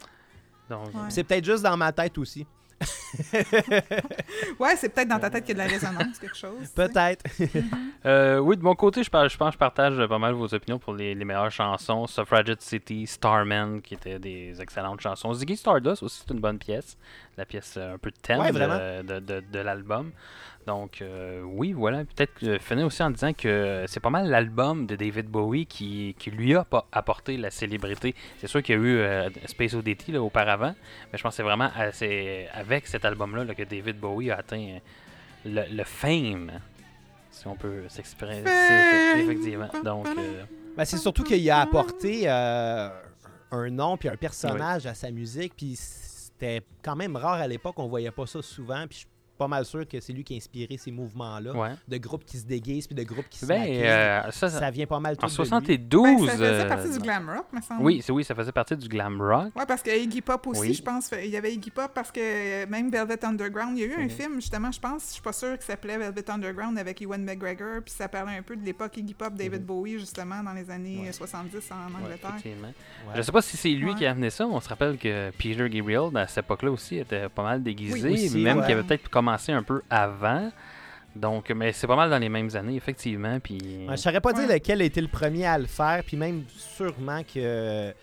Donc, Ouais. C'est peut-être juste dans ma tête aussi. Ouais, c'est peut-être dans ta tête qu'il y a de la résonance, quelque chose. Peut-être. Euh, oui, de mon côté, je, par- je pense que je partage pas mal vos opinions pour les, les meilleures chansons. Suffragette City, Starman, qui étaient des excellentes chansons. Ziggy Stardust aussi, c'est une bonne pièce. La pièce euh, un peu thème Ouais, de, vraiment. de, de- de l'album. Donc, euh, oui, voilà. Peut-être que finir aussi en disant que c'est pas mal l'album de David Bowie qui, qui lui a apporté la célébrité. C'est sûr qu'il y a eu euh, Space Oddity là, auparavant, mais je pense que c'est vraiment avec cet album-là là, que David Bowie a atteint euh, le, le fame, si on peut s'exprimer. Effectivement. Donc, euh, Ben, c'est surtout qu'il a apporté euh, un nom puis un personnage à sa musique, puis c'était quand même rare à l'époque, on voyait pas ça souvent, puis je pas mal sûr que c'est lui qui a inspiré ces mouvements-là, ouais. de groupes qui se déguisent puis de groupes qui se Ben, euh, ça, ça- ça vient pas mal tout en de lui. 72. Ben, ça faisait euh, partie du glam rock, me semble. Oui, c'est oui, ça faisait partie du glam rock. Ouais, parce que Iggy Pop aussi, Oui. je pense. Il y avait Iggy Pop parce que même Velvet Underground, il y a eu un film, justement, je pense, je suis pas sûr, qui s'appelait Velvet Underground avec Ewan McGregor, puis ça parlait un peu de l'époque Iggy Pop, David Mhm. Bowie, justement, dans les années Ouais. 70 en Angleterre. Ouais. Je sais pas si c'est lui Ouais. qui a amené ça. mais On se rappelle que Peter Gabriel, à cette époque-là aussi, était pas mal déguisé. Oui, aussi, même ouais. qu'il avait peut-être commencé un peu avant. Donc, mais c'est pas mal dans les mêmes années, effectivement. Puis... Ouais, je saurais pas dire Ouais. lequel a été le premier à le faire, puis même sûrement que.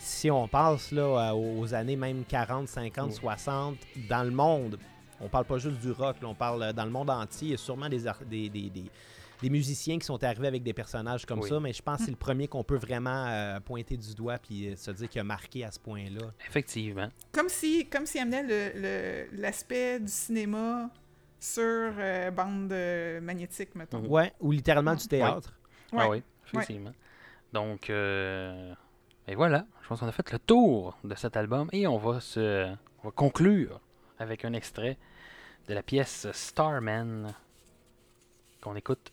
Si on passe là, à- aux années même 40, 50, Mm. 60, dans le monde, on parle pas juste du rock, là, on parle euh, dans le monde entier, il y a sûrement des, ar- des, des- des- des musiciens qui sont arrivés avec des personnages comme Oui. ça, mais je pense que c'est le premier qu'on peut vraiment euh, pointer du doigt puis euh, se dire qu'il a marqué à ce point-là. Effectivement. Comme si, comme s'il amenait le- le- l'aspect du cinéma sur euh, bande magnétique, mettons. Mhm. Ouais, ou littéralement du théâtre. Ouais. Ah oui, effectivement. Donc, euh, et voilà, je pense qu'on a fait le tour de cet album et on va se on va conclure avec un extrait de la pièce Starman qu'on écoute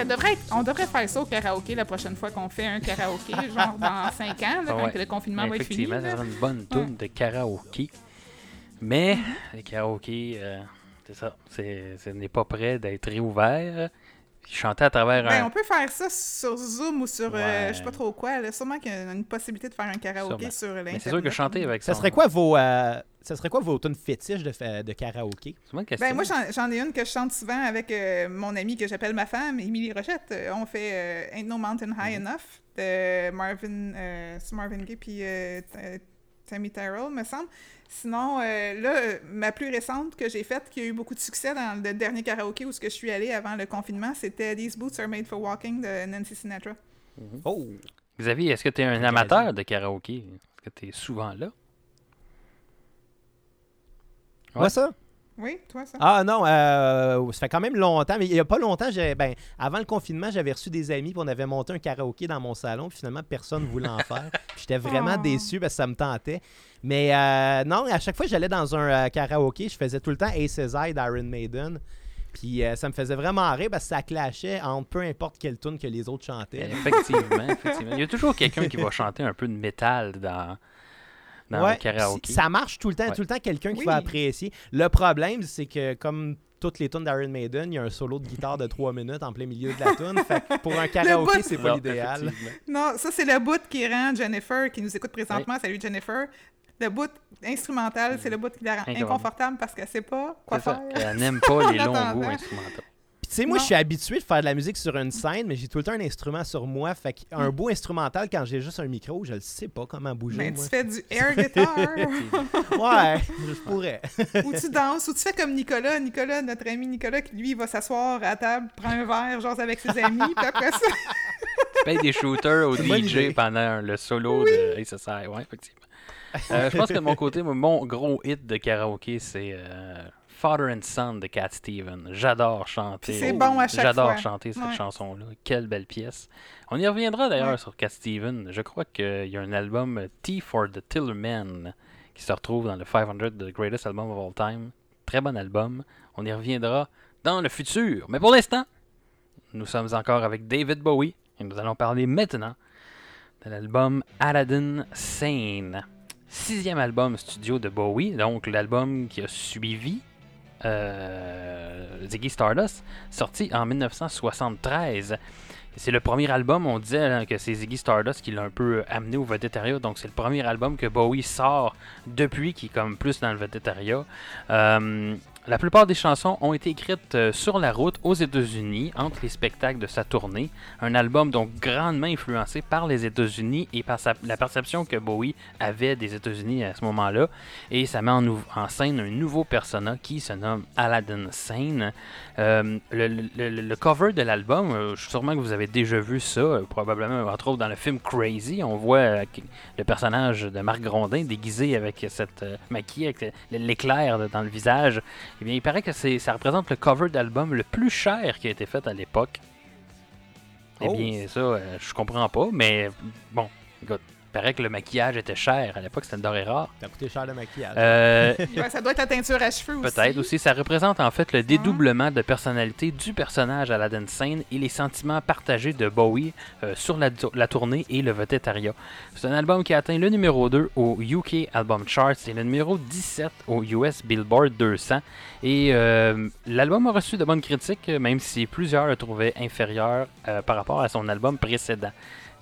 ça devrait être- on devrait faire ça au karaoké la prochaine fois qu'on fait un karaoké, genre dans 5 ans, là, Ah quand ouais. le confinement va être fini. Effectivement, ça là. serait une bonne tune de karaoké. Mais les karaokés, euh, c'est ça, c'est, ce n'est pas prêt d'être réouvert. Chanter à travers Ben, un. on peut faire ça sur Zoom ou sur euh, Ouais. je sais pas trop quoi. Là. Sûrement qu'il y a une possibilité de faire un karaoké Sûrement. sur l'Internet. Mais c'est sûr que chanter avec Ça son- serait quoi vos, euh, ça serait quoi vos tunes fétiches de, fa- de karaoké? Une question. Ben, moi, j'en ai une que je chante souvent avec euh, mon amie que j'appelle ma femme, Émilie Rochette. Euh, on fait euh, Ain't No Mountain High Mhm. Enough de Marvin, euh, Marvin Gaye puis euh, Tammy Tyrell, me semble. Sinon, euh, là, ma plus récente que j'ai faite, qui a eu beaucoup de succès dans le dernier karaoké où je suis allée avant le confinement, c'était These Boots Are Made for Walking de Nancy Sinatra. Oh! Xavier, est-ce que tu es un amateur de karaoké? Est-ce que tu es souvent là? Ouais. Moi, ça? Oui, toi, ça? Ah non, euh, ça fait quand même longtemps, mais il n'y a pas longtemps, j'ai- ben, avant le confinement, j'avais reçu des amis, puis on avait monté un karaoké dans mon salon, puis finalement, personne ne voulait en faire. J'étais vraiment Oh. déçu parce que ça me tentait. Mais euh, non, à chaque fois que j'allais dans un euh, karaoké, je faisais tout le temps Aces High d'Iron Maiden. Puis euh, ça me faisait vraiment rire parce que ça clashait entre peu importe quelle tune que les autres chantaient. Effectivement, effectivement. Il y a toujours quelqu'un qui va chanter un peu de métal dans, dans Ouais, le karaoké. Ça marche tout le temps, Ouais. tout le temps quelqu'un qui Oui. va apprécier. Le problème, c'est que comme toutes les tunes d'Iron Maiden, il y a un solo de guitare de 3 minutes en plein milieu de la tune. fait que pour un karaoké, c'est pas l'idéal. Non, ça, c'est le bout qui rend Jennifer, qui nous écoute présentement. Salut Jennifer. Le bout instrumental, c'est le bout qui la rend Inconfortable. parce qu'elle sait pas quoi faire. Elle n'aime pas les longs bouts instrumentaux. Tu sais, moi, je suis habitué de faire de la musique sur une scène, mais j'ai tout le temps un instrument sur moi. Fait qu'un Mm. bout instrumental, quand j'ai juste un micro, je ne sais pas comment bouger. Mais moi. tu fais du air guitar, Ouais, je pourrais. ou tu danses, ou tu fais comme Nicolas. Nicolas, notre ami Nicolas, qui lui, va s'asseoir à table, prend un verre, genre avec ses amis, puis après ça, Tu payes des shooters au DJ pendant le solo de Ace Society. Ouais, effectivement. Euh, je pense que de mon côté, mon gros hit de karaoké, c'est euh, Father and Son de Cat Steven. J'adore chanter. C'est bon à chaque J'adore chanter cette Ouais. chanson-là. Quelle belle pièce. On y reviendra d'ailleurs Ouais. sur Cat Steven. Je crois qu'il y a un album euh, T for the Tillerman qui se retrouve dans le 500 The Greatest Album of All Time. Très bon album. On y reviendra dans le futur. Mais pour l'instant, nous sommes encore avec David Bowie et nous allons parler maintenant de l'album Aladdin Sane. Sixième album studio de Bowie, donc l'album qui a suivi euh, Ziggy Stardust, sorti en 1973. Et C'est le premier album, on disait hein, que c'est Ziggy Stardust qui l'a un peu amené au vedettariat, donc c'est le premier album que Bowie sort depuis, qui est comme plus dans le vedettariat. Euh, la plupart des chansons ont été écrites euh, sur la route aux États-Unis, entre les spectacles de sa tournée. Un album donc grandement influencé par les États-Unis et par la perception que Bowie avait des États-Unis à ce moment-là. Et ça met en, scène un nouveau persona qui se nomme Aladdin Sane. Euh, le, cover de l'album, euh, sûrement que vous avez déjà vu ça, euh, probablement entre autres dans le film Crazy. On voit le personnage de Marc Grondin déguisé avec cette maquille, avec l'éclair dans le visage. Eh bien, il paraît que c'est, ça représente le cover d'album le plus cher qui a été fait à l'époque. Eh Oh. bien, ça, euh, je comprends pas, mais bon, écoute, il paraît que le maquillage était cher. À l'époque, c'était une denrée rare. Ça a coûté cher le maquillage. Euh, Ouais, ça doit être la teinture à cheveux aussi. Peut-être aussi. Ça représente en fait le dédoublement de personnalité du personnage Aladdin Sane et les sentiments partagés de Bowie euh, sur la, la tournée et le vedettariat. C'est un album qui a atteint le numéro 2 au UK Album Charts et le numéro 17 au US Billboard 200. Et euh, l'album a reçu de bonnes critiques, même si plusieurs le trouvaient inférieur euh, par rapport à son album précédent.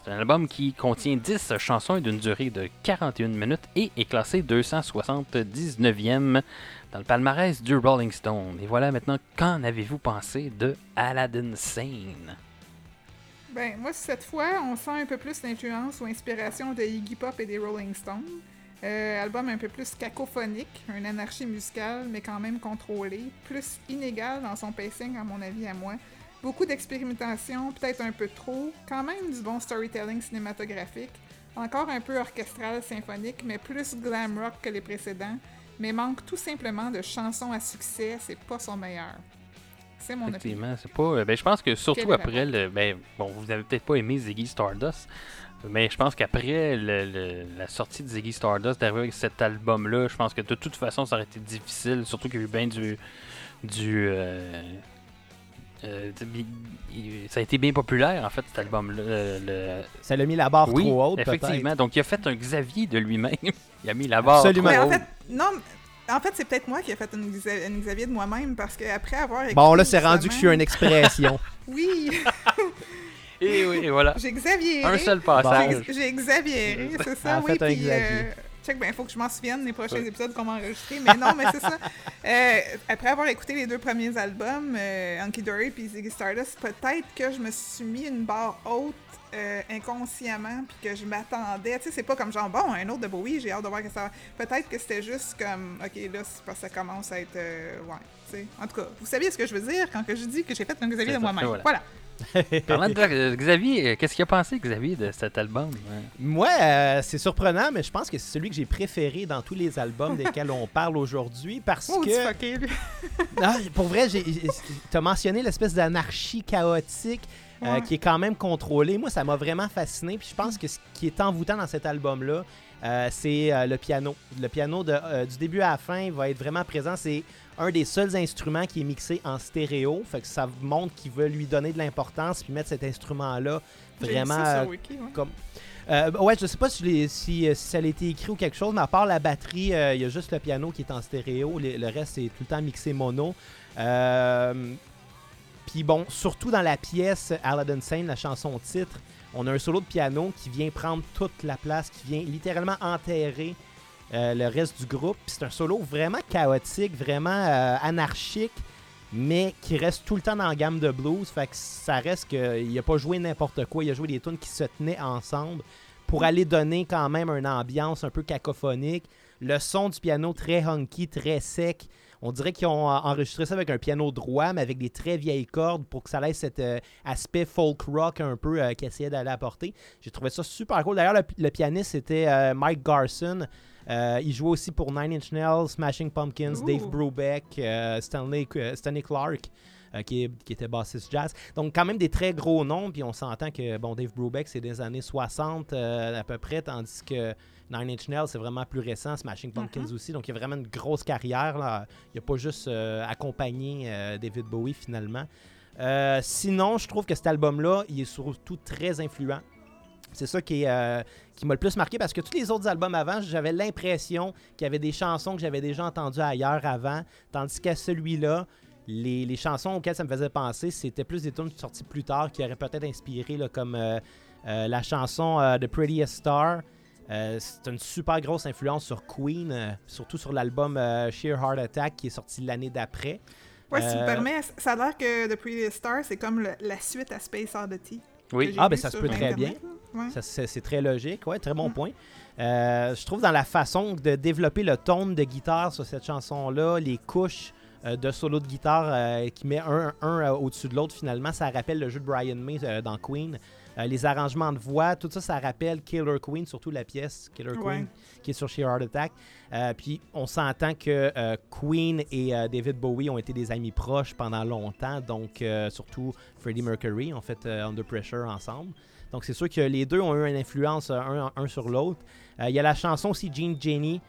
C'est un album qui contient 10 chansons d'une durée de 41 minutes et est classé 279e dans le palmarès du Rolling Stone. Et voilà maintenant, qu'en avez-vous pensé de Aladdin Sane? Ben, moi, cette fois, on sent un peu plus l'influence ou inspiration de Iggy Pop et des Rolling Stones. Euh, album un peu plus cacophonique, une anarchie musicale, mais quand même contrôlée, plus inégal dans son pacing, à mon avis, à moi. Beaucoup d'expérimentation, peut-être un peu trop, quand même du bon storytelling cinématographique, encore un peu orchestral, symphonique, mais plus glam rock que les précédents, mais manque tout simplement de chansons à succès, c'est pas son meilleur. C'est mon opinion. Effectivement, c'est pas. euh, Ben, je pense que surtout après le. Ben, bon, vous avez peut-être pas aimé Ziggy Stardust, mais je pense qu'après le- le- la sortie de Ziggy Stardust, d'arriver avec cet album-là, je pense que de toute façon, ça aurait été difficile, surtout qu'il y a eu bien du. du euh, euh, ça a été bien populaire en fait cet album-là. euh, le- Ça l'a mis la barre oui, trop haute, effectivement. Donc il a fait un Xavier de lui-même. il a mis la barre Absolument. trop Mais en fait, non, en fait, c'est peut-être moi qui ai fait une, une Xavier de moi-même parce qu'après avoir écouté. Bon, là, c'est rendu que je suis une expression. Oui, Et oui, et voilà. j'ai Xavier. Un seul passage. J'ai j'ai Xavier, c'est ça, oui. faites un Puis, Xavier. euh, check, ben, faut que je m'en souvienne les prochains épisodes qu'on va enregistrer. Mais non, mais c'est ça. Euh, après avoir écouté les deux premiers albums, euh, Hunky Dory puis Ziggy Stardust, peut-être que je me suis mis une barre haute euh, inconsciemment, puis que je m'attendais. Tu sais, c'est pas comme genre, bon, un autre de Bowie, j'ai hâte de voir que ça va. Peut-être que c'était juste comme, ok, là, c'est parce que ça commence à être. euh, ouais, tu sais. En tout cas, vous saviez ce que je veux dire quand que je dis que j'ai fait un Xavier de moi-même. voilà. Voilà. Parlant de Xavier, qu'est-ce qu'il a pensé, Xavier, de cet album? Moi, euh, c'est surprenant, mais je pense que c'est celui que j'ai préféré dans tous les albums desquels on parle aujourd'hui parce Oh, que... fucké, lui. Ah, pour vrai, j'ai- t'as mentionné l'espèce d'anarchie chaotique euh, qui est quand même contrôlée. Moi, ça m'a vraiment fasciné. Puis je pense que ce qui est envoûtant dans cet album-là, euh, c'est euh, le piano. Le piano de, euh, du début à la fin va être vraiment présent. C'est un des seuls instruments qui est mixé en stéréo. Fait que ça montre qu'il veut lui donner de l'importance puis mettre cet instrument-là vraiment euh, Wiki, ouais. comme. Euh, ouais, je sais pas si, les- si, euh, si ça a été écrit ou quelque chose, mais à part la batterie, euh, il y a juste le piano qui est en stéréo. Le, le reste, c'est tout le temps mixé mono. Puis bon, surtout dans la pièce Aladdin Sane, la chanson titre, on a un solo de piano qui vient prendre toute la place, qui vient littéralement enterrer euh, le reste du groupe. C'est un solo vraiment chaotique, vraiment euh, anarchique, mais qui reste tout le temps dans la gamme de blues. Fait que ça reste qu'il n'a pas joué n'importe quoi. Il a joué des tunes qui se tenaient ensemble pour aller donner quand même une ambiance un peu cacophonique. Le son du piano très hunky, très sec. On dirait qu'ils ont enregistré ça avec un piano droit, mais avec des très vieilles cordes pour que ça laisse cet euh, aspect folk rock un peu euh, qu'il essayait d'aller apporter. J'ai trouvé ça super cool. D'ailleurs, le, pianiste, c'était Mike Garson. Euh, il jouait aussi pour Nine Inch Nails, Smashing Pumpkins. Dave Brubeck, euh, Stanley, euh, Stanley Clark. euh, qui, est- qui était bassiste jazz. Donc, quand même des très gros noms. Puis on s'entend que, bon, Dave Brubeck, c'est des années 60 euh, à peu près, tandis que Nine Inch Nails, c'est vraiment plus récent. Smashing Pumpkins aussi. Donc, il y a vraiment une grosse carrière. Là. Il n'a pas juste euh, accompagné David Bowie, finalement. Sinon, je trouve que cet album-là, il est surtout très influent. C'est ça qui, euh, qui m'a le plus marqué parce que tous les autres albums avant, j'avais l'impression qu'il y avait des chansons que j'avais déjà entendues ailleurs avant, tandis qu'à celui-là, les, les chansons auxquelles ça me faisait penser, c'était plus des tunes sorties plus tard qui auraient peut-être inspiré, là, comme euh, euh, la chanson euh, The Prettiest Star. Euh, c'est une super grosse influence sur Queen, euh, surtout sur l'album euh, Sheer Heart Attack qui est sorti l'année d'après. Ouais, si tu me permets, ça a l'air que The Prettiest Star, c'est comme le- la suite à Space Oddity. Oui. Ah, ben, ça se peut très Internet, là. Ouais. C'est très logique, ouais, très bon Mm. point. Euh, je trouve dans la façon de développer le tone de guitare sur cette chanson-là, les couches euh, de solo de guitare euh, qui met un, un au-dessus de l'autre, finalement, ça rappelle le jeu de Brian May dans Queen. Les arrangements de voix, tout ça, ça rappelle Killer Queen, surtout la pièce Killer Ouais. Queen qui est sur Sheer Heart Attack. Puis on s'entend que Queen et David Bowie ont été des amis proches pendant longtemps, donc surtout Freddie Mercury ont fait Under Pressure ensemble. Donc c'est sûr que les deux ont eu une influence euh, un, un sur l'autre. Euh, Il y a la chanson aussi Jean Jenny,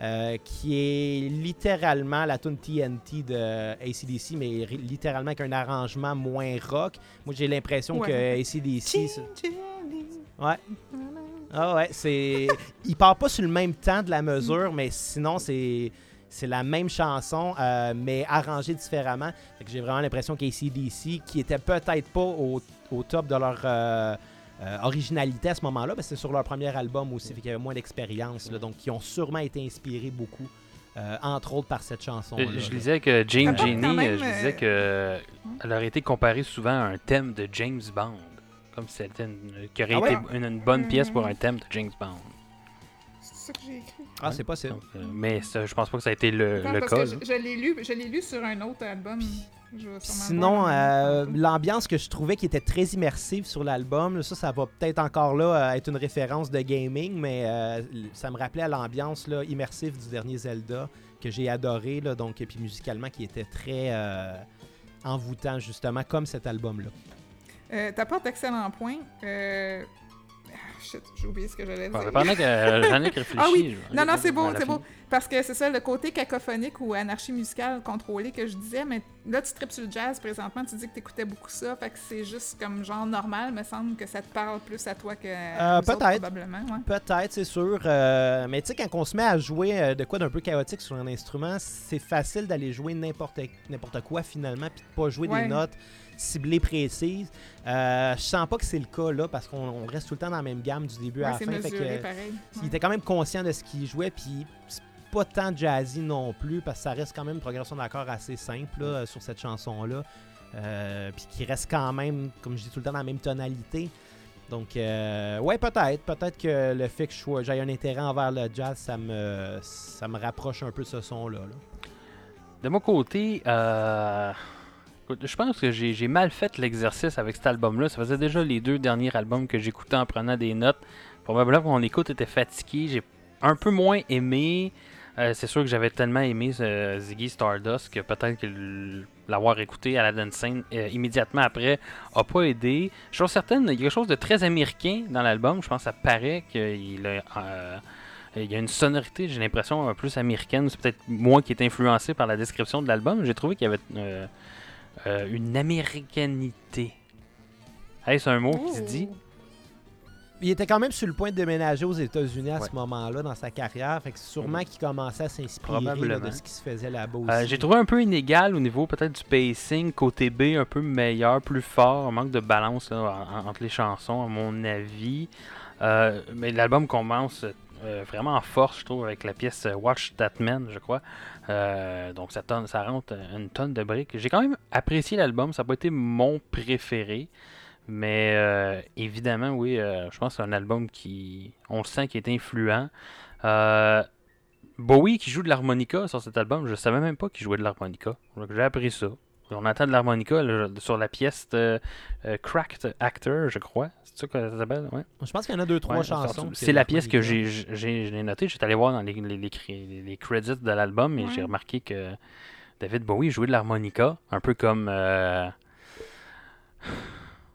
euh, qui est littéralement la tune TNT de ACDC, mais littéralement avec un arrangement moins rock. Moi j'ai l'impression Ouais. que ACDC... Jenny. Ouais. Ah ouais, c'est. Il part pas sur le même temps de la mesure, mais sinon c'est. C'est la même chanson, euh, mais arrangée différemment. J'ai vraiment l'impression qu'ACDC, qui était peut-être pas au, au top de leur euh, euh, originalité à ce moment-là, parce que c'est sur leur premier album aussi, fait qu'il y avait moins d'expérience, là, donc qui ont sûrement été inspirés beaucoup, euh, entre autres par cette chanson. Je, je lisais que Jane Genie, même, euh, je disais que euh, elle aurait été comparée souvent à un thème de James Bond. Comme si c'était une, qui aurait Ah ouais? été une, une bonne pièce pour un thème de James Bond. C'est ça que j'ai écrit. Ah, c'est possible. Donc, euh, mais ça, je pense pas que ça a été le, Attends, le parce cas. que là. je, je l'ai lu, je l'ai lu sur un autre album. Je Sinon, voir euh, l'ambiance que je trouvais qui était très immersive sur l'album, ça, ça va peut-être encore là euh, être une référence de gaming, mais euh, ça me rappelait à l'ambiance immersive du dernier Zelda que j'ai adoré, là, donc, et puis musicalement qui était très euh, envoûtant, justement, comme cet album-là. Euh, T'apportes d'excellents points. Euh... Shit, j'ai oublié ce que j'allais dire. pendant que euh, réfléchit. Ah oui. Non, non, c'est beau, c'est beau. Parce que c'est ça, le côté cacophonique ou anarchie musicale contrôlée que je disais, mais là, tu tripes sur le jazz présentement, tu dis que t'écoutais beaucoup ça, fait que c'est juste comme genre normal, me semble que ça te parle plus à toi que Euh, peut-être. probablement. Ouais. Peut-être, c'est sûr. euh, mais tu sais, quand on se met à jouer de quoi d'un peu chaotique sur un instrument, c'est facile d'aller jouer n'importe n'importe quoi finalement, puis de pas jouer Ouais. des notes ciblées précises. Euh, je sens pas que c'est le cas là, parce qu'on on reste tout le temps dans la même gamme du début Ouais, à la fin. fait que. Il était quand même conscient de ce qu'il jouait, puis c'est pas tant jazzy non plus, parce que ça reste quand même une progression d'accords assez simple là, sur cette chanson-là. Euh, puis qui reste quand même, comme je dis tout le temps, dans la même tonalité. Donc, euh, ouais, peut-être. Peut-être que le fait que j'aie un intérêt envers le jazz, ça me, ça me rapproche un peu de ce son-là. là. De mon côté, euh, je pense que j'ai mal fait l'exercice avec cet album-là. Ça faisait déjà les deux derniers albums que j'écoutais en prenant des notes. Probablement mon écoute était fatiguée. J'ai un peu moins aimé. Euh, c'est sûr que j'avais tellement aimé ce Ziggy Stardust que peut-être que l'avoir écouté à la dance euh, immédiatement après a pas aidé. Je suis certaine, il y a quelque chose de très américain dans l'album. Je pense que ça paraît qu'il a, euh, il y a une sonorité, j'ai l'impression, euh, plus américaine. C'est peut-être moi qui est influencé par la description de l'album. J'ai trouvé qu'il y avait euh, euh, une américanité. Hey, c'est un mot qui se dit. Il était quand même sur le point de déménager aux États-Unis à Ouais. ce moment-là dans sa carrière. Fait que sûrement qu'il commençait à s'inspirer de ce qui se faisait là-bas Euh, aussi. j'ai trouvé un peu inégal au niveau peut-être du pacing, côté B un peu meilleur, plus fort, un manque de balance là, en- en- entre les chansons à mon avis. Euh, mais l'album commence euh, vraiment en force, je trouve, avec la pièce euh, Watch That Man, je crois. Euh, donc ça, tonne- ça rentre une tonne de briques. J'ai quand même apprécié l'album, ça n'a pas été mon préféré. Mais évidemment, oui, je pense que c'est un album qui, on le sent, qui est influent. Bowie qui joue de l'harmonica sur cet album, je savais même pas qu'il jouait de l'harmonica. J'ai appris ça. On entend de l'harmonica là, sur la pièce de euh, Cracked Actor, je crois. C'est ça que ça s'appelle? Ouais. Je pense qu'il y en a deux, trois Ouais, chansons. C'est la pièce que j'ai notée. J'étais allé voir dans les, les, les, cré- les- les credits de l'album et Ouais. j'ai remarqué que David Bowie jouait de l'harmonica, un peu comme euh,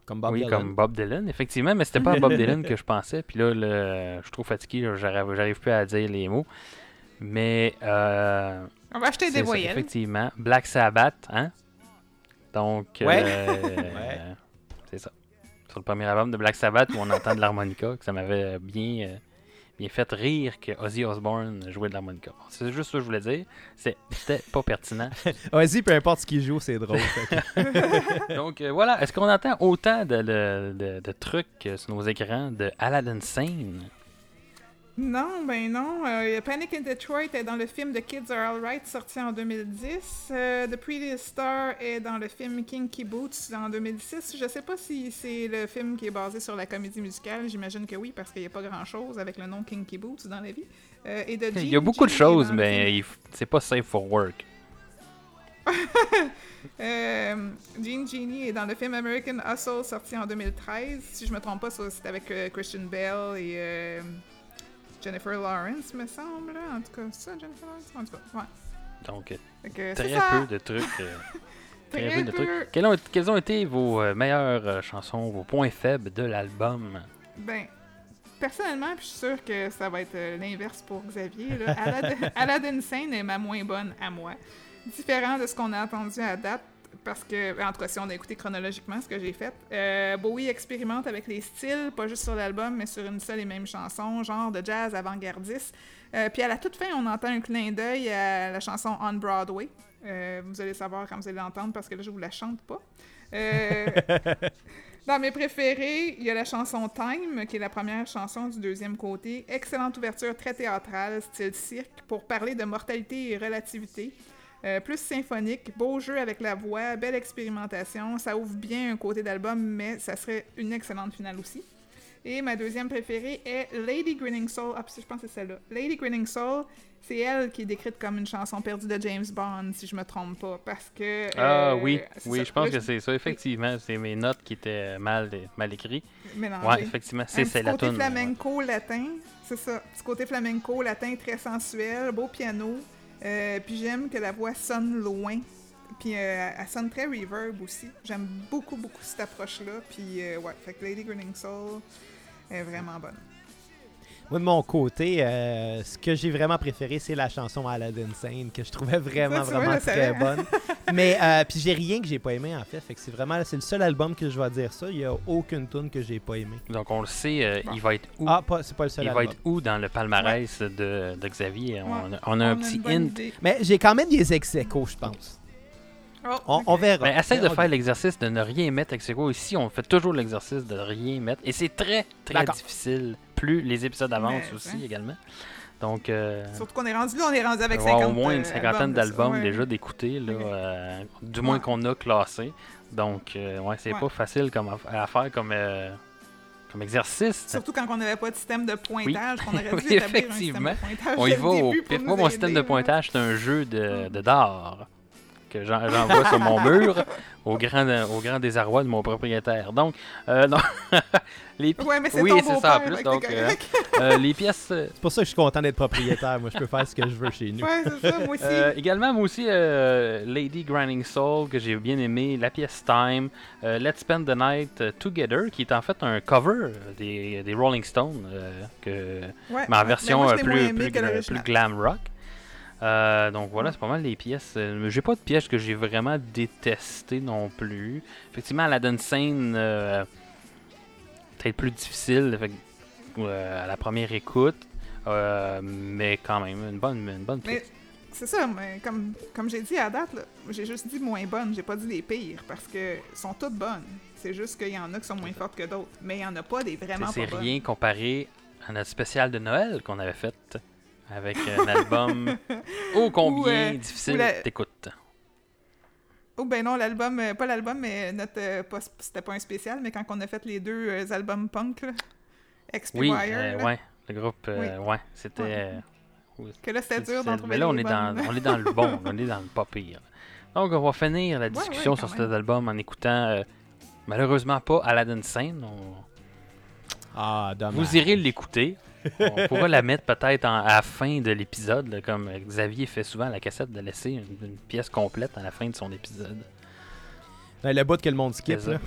Comme Bob oui, Dylan. comme Bob Dylan, effectivement, mais c'était pas à Bob Dylan que je pensais. Puis là, le- je suis trop fatigué, là, j'arrive j'arrive plus à dire les mots. Mais euh, On va acheter des ça, voyelles. effectivement, Black Sabbath, hein? Donc, Ouais. euh, Ouais. c'est ça. Sur le premier album de Black Sabbath où on entend de l'harmonica, que ça m'avait bien, euh, bien fait rire que Ozzy Osbourne jouait de l'harmonica. C'est juste ça que je voulais dire. C'était pas pertinent. Vas-y, peu importe ce qu'il joue, c'est drôle. Donc euh, voilà, est-ce qu'on entend autant de, de- de- de trucs euh, sur nos écrans de Aladdin Sane? Non, ben non. Euh, Panic in Detroit est dans le film The Kids Are Alright, sorti en 2010. Euh, The Prettiest Star est dans le film Kinky Boots en 2006. Je sais pas si c'est le film qui est basé sur la comédie musicale. J'imagine que oui, parce qu'il n'y a pas grand-chose avec le nom Kinky Boots dans la vie. Euh, et de Il y a beaucoup de G choses, mais c'est pas safe for work. Euh, Gene Genie est dans le film American Hustle sorti en 2013. Si je me trompe pas, c'est avec Christian Bell et Jennifer Lawrence, me semble. En tout cas, ça, Jennifer Lawrence? En tout cas, ouais. Donc, euh, que très peu de trucs. euh, très Très peu de trucs. Quels ont, été vos euh, meilleures euh, chansons, vos points faibles de l'album? Ben, personnellement, puis je suis sûre que ça va être euh, l'inverse pour Xavier. Là. Aladdin, Aladdin Sane est ma moins bonne à moi. Différent de ce qu'on a entendu à date, parce que, en tout cas, si on a écouté chronologiquement ce que j'ai fait, euh, Bowie expérimente avec les styles, pas juste sur l'album, mais sur une seule et même chanson, genre de jazz avant-gardiste. Euh, puis à la toute fin, on entend un clin d'œil à la chanson On Broadway. Euh, vous allez savoir quand vous allez l'entendre parce que là, je vous la chante pas. Dans mes préférés, il y a la chanson Time, qui est la première chanson du deuxième côté. Excellente ouverture, très théâtrale, style cirque, pour parler de mortalité et relativité. Euh, plus symphonique, beau jeu avec la voix, belle expérimentation. Ça ouvre bien un côté d'album, mais ça serait une excellente finale aussi. Et ma deuxième préférée est Lady Grinning Soul. Ah, je pense que c'est celle-là. Lady Grinning Soul, c'est elle qui est décrite comme une chanson perdue de James Bond, si je me trompe pas. Parce que. Ah euh, oui, oui, ça. je pense Là, que c'est ça. Effectivement, c'est mes notes qui étaient mal, mal écrites. Ouais, effectivement, c'est petit la côté tune. flamenco latin, c'est ça. Petit côté flamenco latin très sensuel, beau piano. Euh, puis j'aime que la voix sonne loin. Puis euh, elle sonne très reverb aussi. J'aime beaucoup, beaucoup cette approche-là. Puis euh, ouais, fait que Lady Grinning Soul est vraiment bonne. Moi, de mon côté, euh, ce que j'ai vraiment préféré, c'est la chanson Aladdin Sane, que je trouvais vraiment, Ça, tu vois, vraiment très bonne. Mais, euh, puis j'ai rien que j'ai pas aimé, en fait. Fait que c'est vraiment, c'est le seul album que je vais dire ça. Il y a aucune tune que j'ai pas aimé. Donc on le sait, euh, Bon. il va être où? Ah, pas, c'est pas le seul Il va être où dans le palmarès de, de Xavier? On, Ouais. a- on a un On petit hint. idée. Mais j'ai quand même des ex je pense. Oh, On, verra. Ben, essaye de faire l'exercice de ne rien mettre avec quoi. Ici, on fait toujours l'exercice de rien mettre. Et c'est très, très difficile. Plus les épisodes avancent Mais, aussi hein. également. Donc, euh, Surtout qu'on est rendu là, on est rendu avec on va 50 avoir au moins une euh, cinquantaine de ça. d'albums Ouais. déjà d'écouter, là, euh, du moins Ouais. qu'on a classé. Donc, euh, ouais, c'est Ouais. pas facile comme à faire comme, comme exercice. Surtout quand on n'avait pas de système de pointage, qu'on aurait dû Oui, établir un système effectivement. de pointage. On y va au pif. Moi, mon aider, système de pointage, c'est un jeu de, de d'art que j'en- j'envoie sur mon mur au grand, au grand désarroi de mon propriétaire. Donc, euh, non, les, pi- Ouais, mais c'est Oui, c'est ça, en plus, donc, euh, euh, les pièces... C'est pour ça que je suis content d'être propriétaire. Moi, je peux faire ce que je veux chez nous. Ouais, c'est ça, moi aussi. Euh, également, moi aussi, euh, Lady Grinding Soul, que j'ai bien aimé, la pièce Time, euh, Let's Spend the Night Together, qui est en fait un cover des, des Rolling Stones, euh, que, Ouais, mais en ouais. version moi, plus, plus glam rock. Euh, donc voilà, c'est pas mal les pièces. Euh, j'ai pas de pièces que j'ai vraiment détestées non plus. Effectivement, Aladdin Sane, euh, peut-être plus difficile fait euh, à la première écoute, mais quand même, une bonne, une bonne pièce. c'est ça, mais comme, comme j'ai dit à date, j'ai juste dit moins bonnes, j'ai pas dit les pires, parce que sont toutes bonnes. C'est juste qu'il y en a qui sont moins fortes que d'autres. Mais il y en a pas des vraiment C'est pas bonnes. rien comparé à notre spécial de Noël qu'on avait fait avec un album ô combien Ou, euh, difficile ou la- d'écoute. Oh ben non, l'album, euh, pas l'album, mais notre, euh, pas- c'était pas un spécial, mais quand on a fait les deux euh, albums punk, là, XP Oui, Wire, euh, là, ouais, le groupe, euh, ouais, c'était. Ouais. euh, oui, que là c'était dur d'en trouver Mais là, on est, dans, on est dans le bon, on est dans le pas pire. Donc, on va finir la ouais, discussion sur cet album en écoutant, euh, malheureusement pas Aladdin Sane. On- Ah, dommage. Vous irez l'écouter. On pourra la mettre peut-être à la fin de l'épisode, comme Xavier fait souvent à la cassette, de laisser une, une pièce complète à la fin de son épisode. Ben, le bout que le monde skip, C'est là.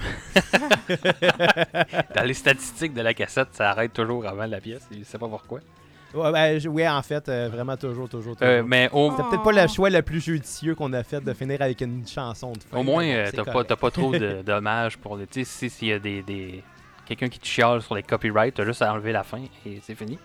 Dans les statistiques de la cassette, ça arrête toujours avant la pièce. Je sais pas pourquoi. Ouais, ben, je- ouais, en fait, euh, vraiment toujours, toujours, toujours. Euh, mais au, C'était peut-être pas le choix le plus judicieux qu'on a fait de finir avec une chanson de fin. au moins, euh, c'est t'as pas, pas trop de dommages pour les. Tu sais, si- s'il y a des, des- quelqu'un qui te chiale sur les copyrights, t'as juste à enlever la fin et c'est fini.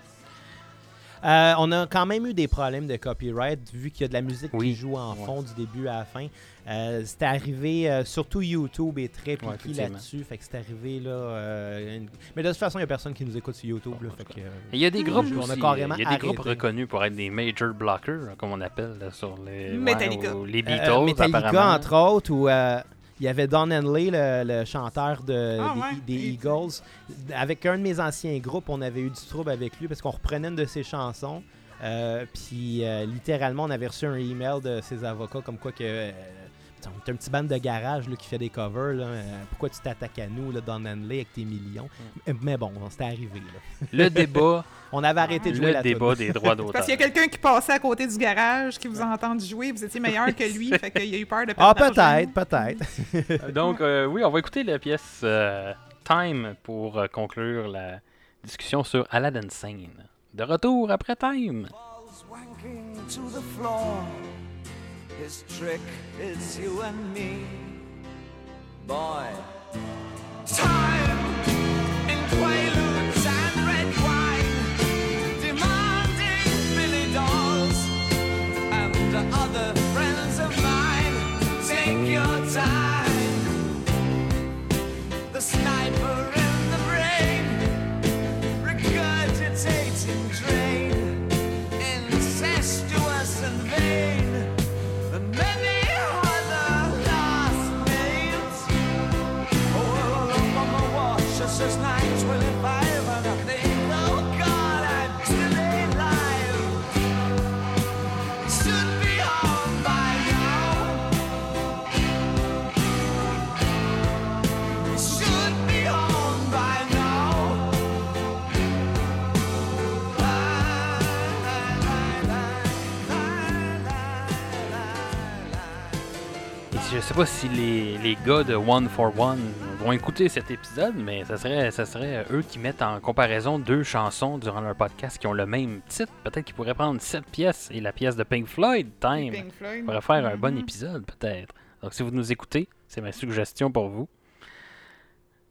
Euh, on a quand même eu des problèmes de copyright vu qu'il y a de la musique Oui. qui joue en Ouais. fond du début à la fin. Euh, c'était arrivé, euh, surtout YouTube est très Ouais, piqué là-dessus. Fait que c'est arrivé là. euh, une- Mais de toute façon, il n'y a personne qui nous écoute sur YouTube. là, fait que, euh, Et Il y a des groupes On a aussi, carrément il y a des groupes arrêté. reconnus pour être des major blockers, comme on appelle là, sur les, Metallica. ou les Euh, Beatles, Metallica, apparemment. entre autres, où euh, il y avait Don Henley, le, le chanteur de, Ah, des, ouais. des Il- Eagles. Avec un de mes anciens groupes, on avait eu du trouble avec lui parce qu'on reprenait une de ses chansons. Euh, puis euh, littéralement, on avait reçu un email de ses avocats comme quoi que. euh, T'es un petit band de garage là, qui fait des covers. là. Euh, pourquoi tu t'attaques à nous, là, Don Henley, avec tes millions? Mm. Mais bon, c'était arrivé. là. Le débat, On avait arrêté de jouer le la débat des droits d'auteur. Parce qu'il y a quelqu'un qui passait à côté du garage, qui vous a entendu jouer, vous étiez meilleur que lui, fait qu'il a eu peur de Ah, peut-être, peut-être. Euh, Donc, euh, oui, on va écouter la pièce euh, Time pour euh, conclure la discussion sur Aladdin Sane. De retour après Time. His trick is you and me, boy. Time in quaaludes and red wine, demanding Billy dolls and other friends of mine. Take your sais pas si les, les gars de One for One vont écouter cet épisode, mais ça serait, ça serait eux qui mettent en comparaison deux chansons durant leur podcast qui ont le même titre. Peut-être qu'ils pourraient prendre cette pièce et la pièce de Pink Floyd, Time. Pink Floyd. On pourrait faire un bon Mhm. épisode, peut-être. Donc, si vous nous écoutez, c'est ma suggestion pour vous.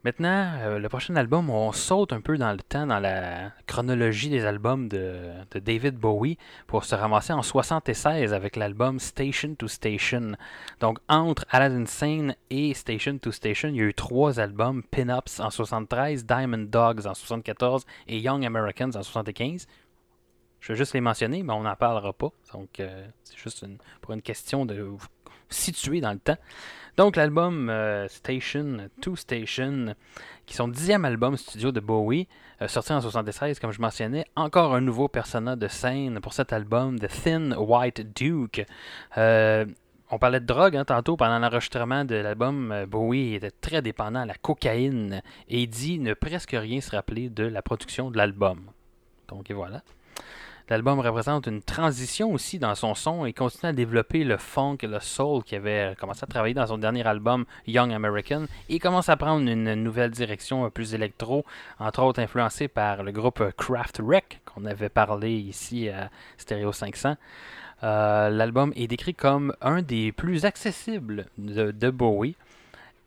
Maintenant, euh, le prochain album, on saute un peu dans le temps, dans la chronologie des albums de, David Bowie, pour se ramasser en 76 avec l'album Station to Station. Donc, entre Aladdin Sane et Station to Station, il y a eu trois albums Pin-Ups en 73, Diamond Dogs en 74 et Young Americans en 75. Je vais juste les mentionner, mais on n'en parlera pas. Donc, euh, c'est juste pour une question de vous situer dans le temps. Donc, l'album euh, Station to Station, qui est son dixième album studio de Bowie, euh, sorti en 76, comme je mentionnais, encore un nouveau persona de scène pour cet album, The Thin White Duke. Euh, on parlait de drogue hein, tantôt pendant l'enregistrement de l'album. Bowie était très dépendant à la cocaïne et il dit ne presque rien se rappeler de la production de l'album. Donc et voilà. L'album représente une transition aussi dans son son et continue à développer le funk et le soul qui avait commencé à travailler dans son dernier album Young American et commence à prendre une nouvelle direction plus électro, entre autres influencé par le groupe Kraft Wreck qu'on avait parlé ici à Stereo 500. Euh, L'album est décrit comme un des plus accessibles de, de Bowie.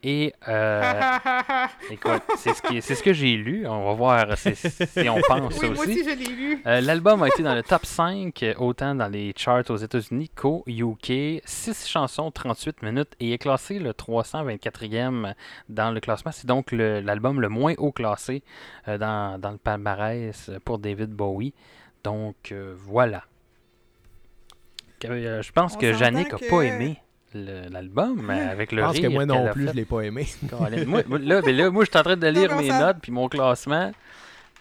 Et euh, écoute, c'est ce, qui- c'est ce que j'ai lu. On va voir si, on pense Oui, moi aussi. aussi, je l'ai lu. Euh, L'album a été dans le top 5, euh, autant dans les charts aux États-Unis qu'au UK. 6 chansons, 38 minutes, et est classé le 324e dans le classement. C'est donc le- l'album le, moins haut classé euh, dans, dans le palmarès pour David Bowie. Donc voilà. Je pense On que Yannick n'a que- pas aimé l'album mais avec Je le pense que moi non plus, fait. je l'ai pas aimé. Moi, là, ben là, moi, je suis en train de lire mes ça- notes puis mon classement.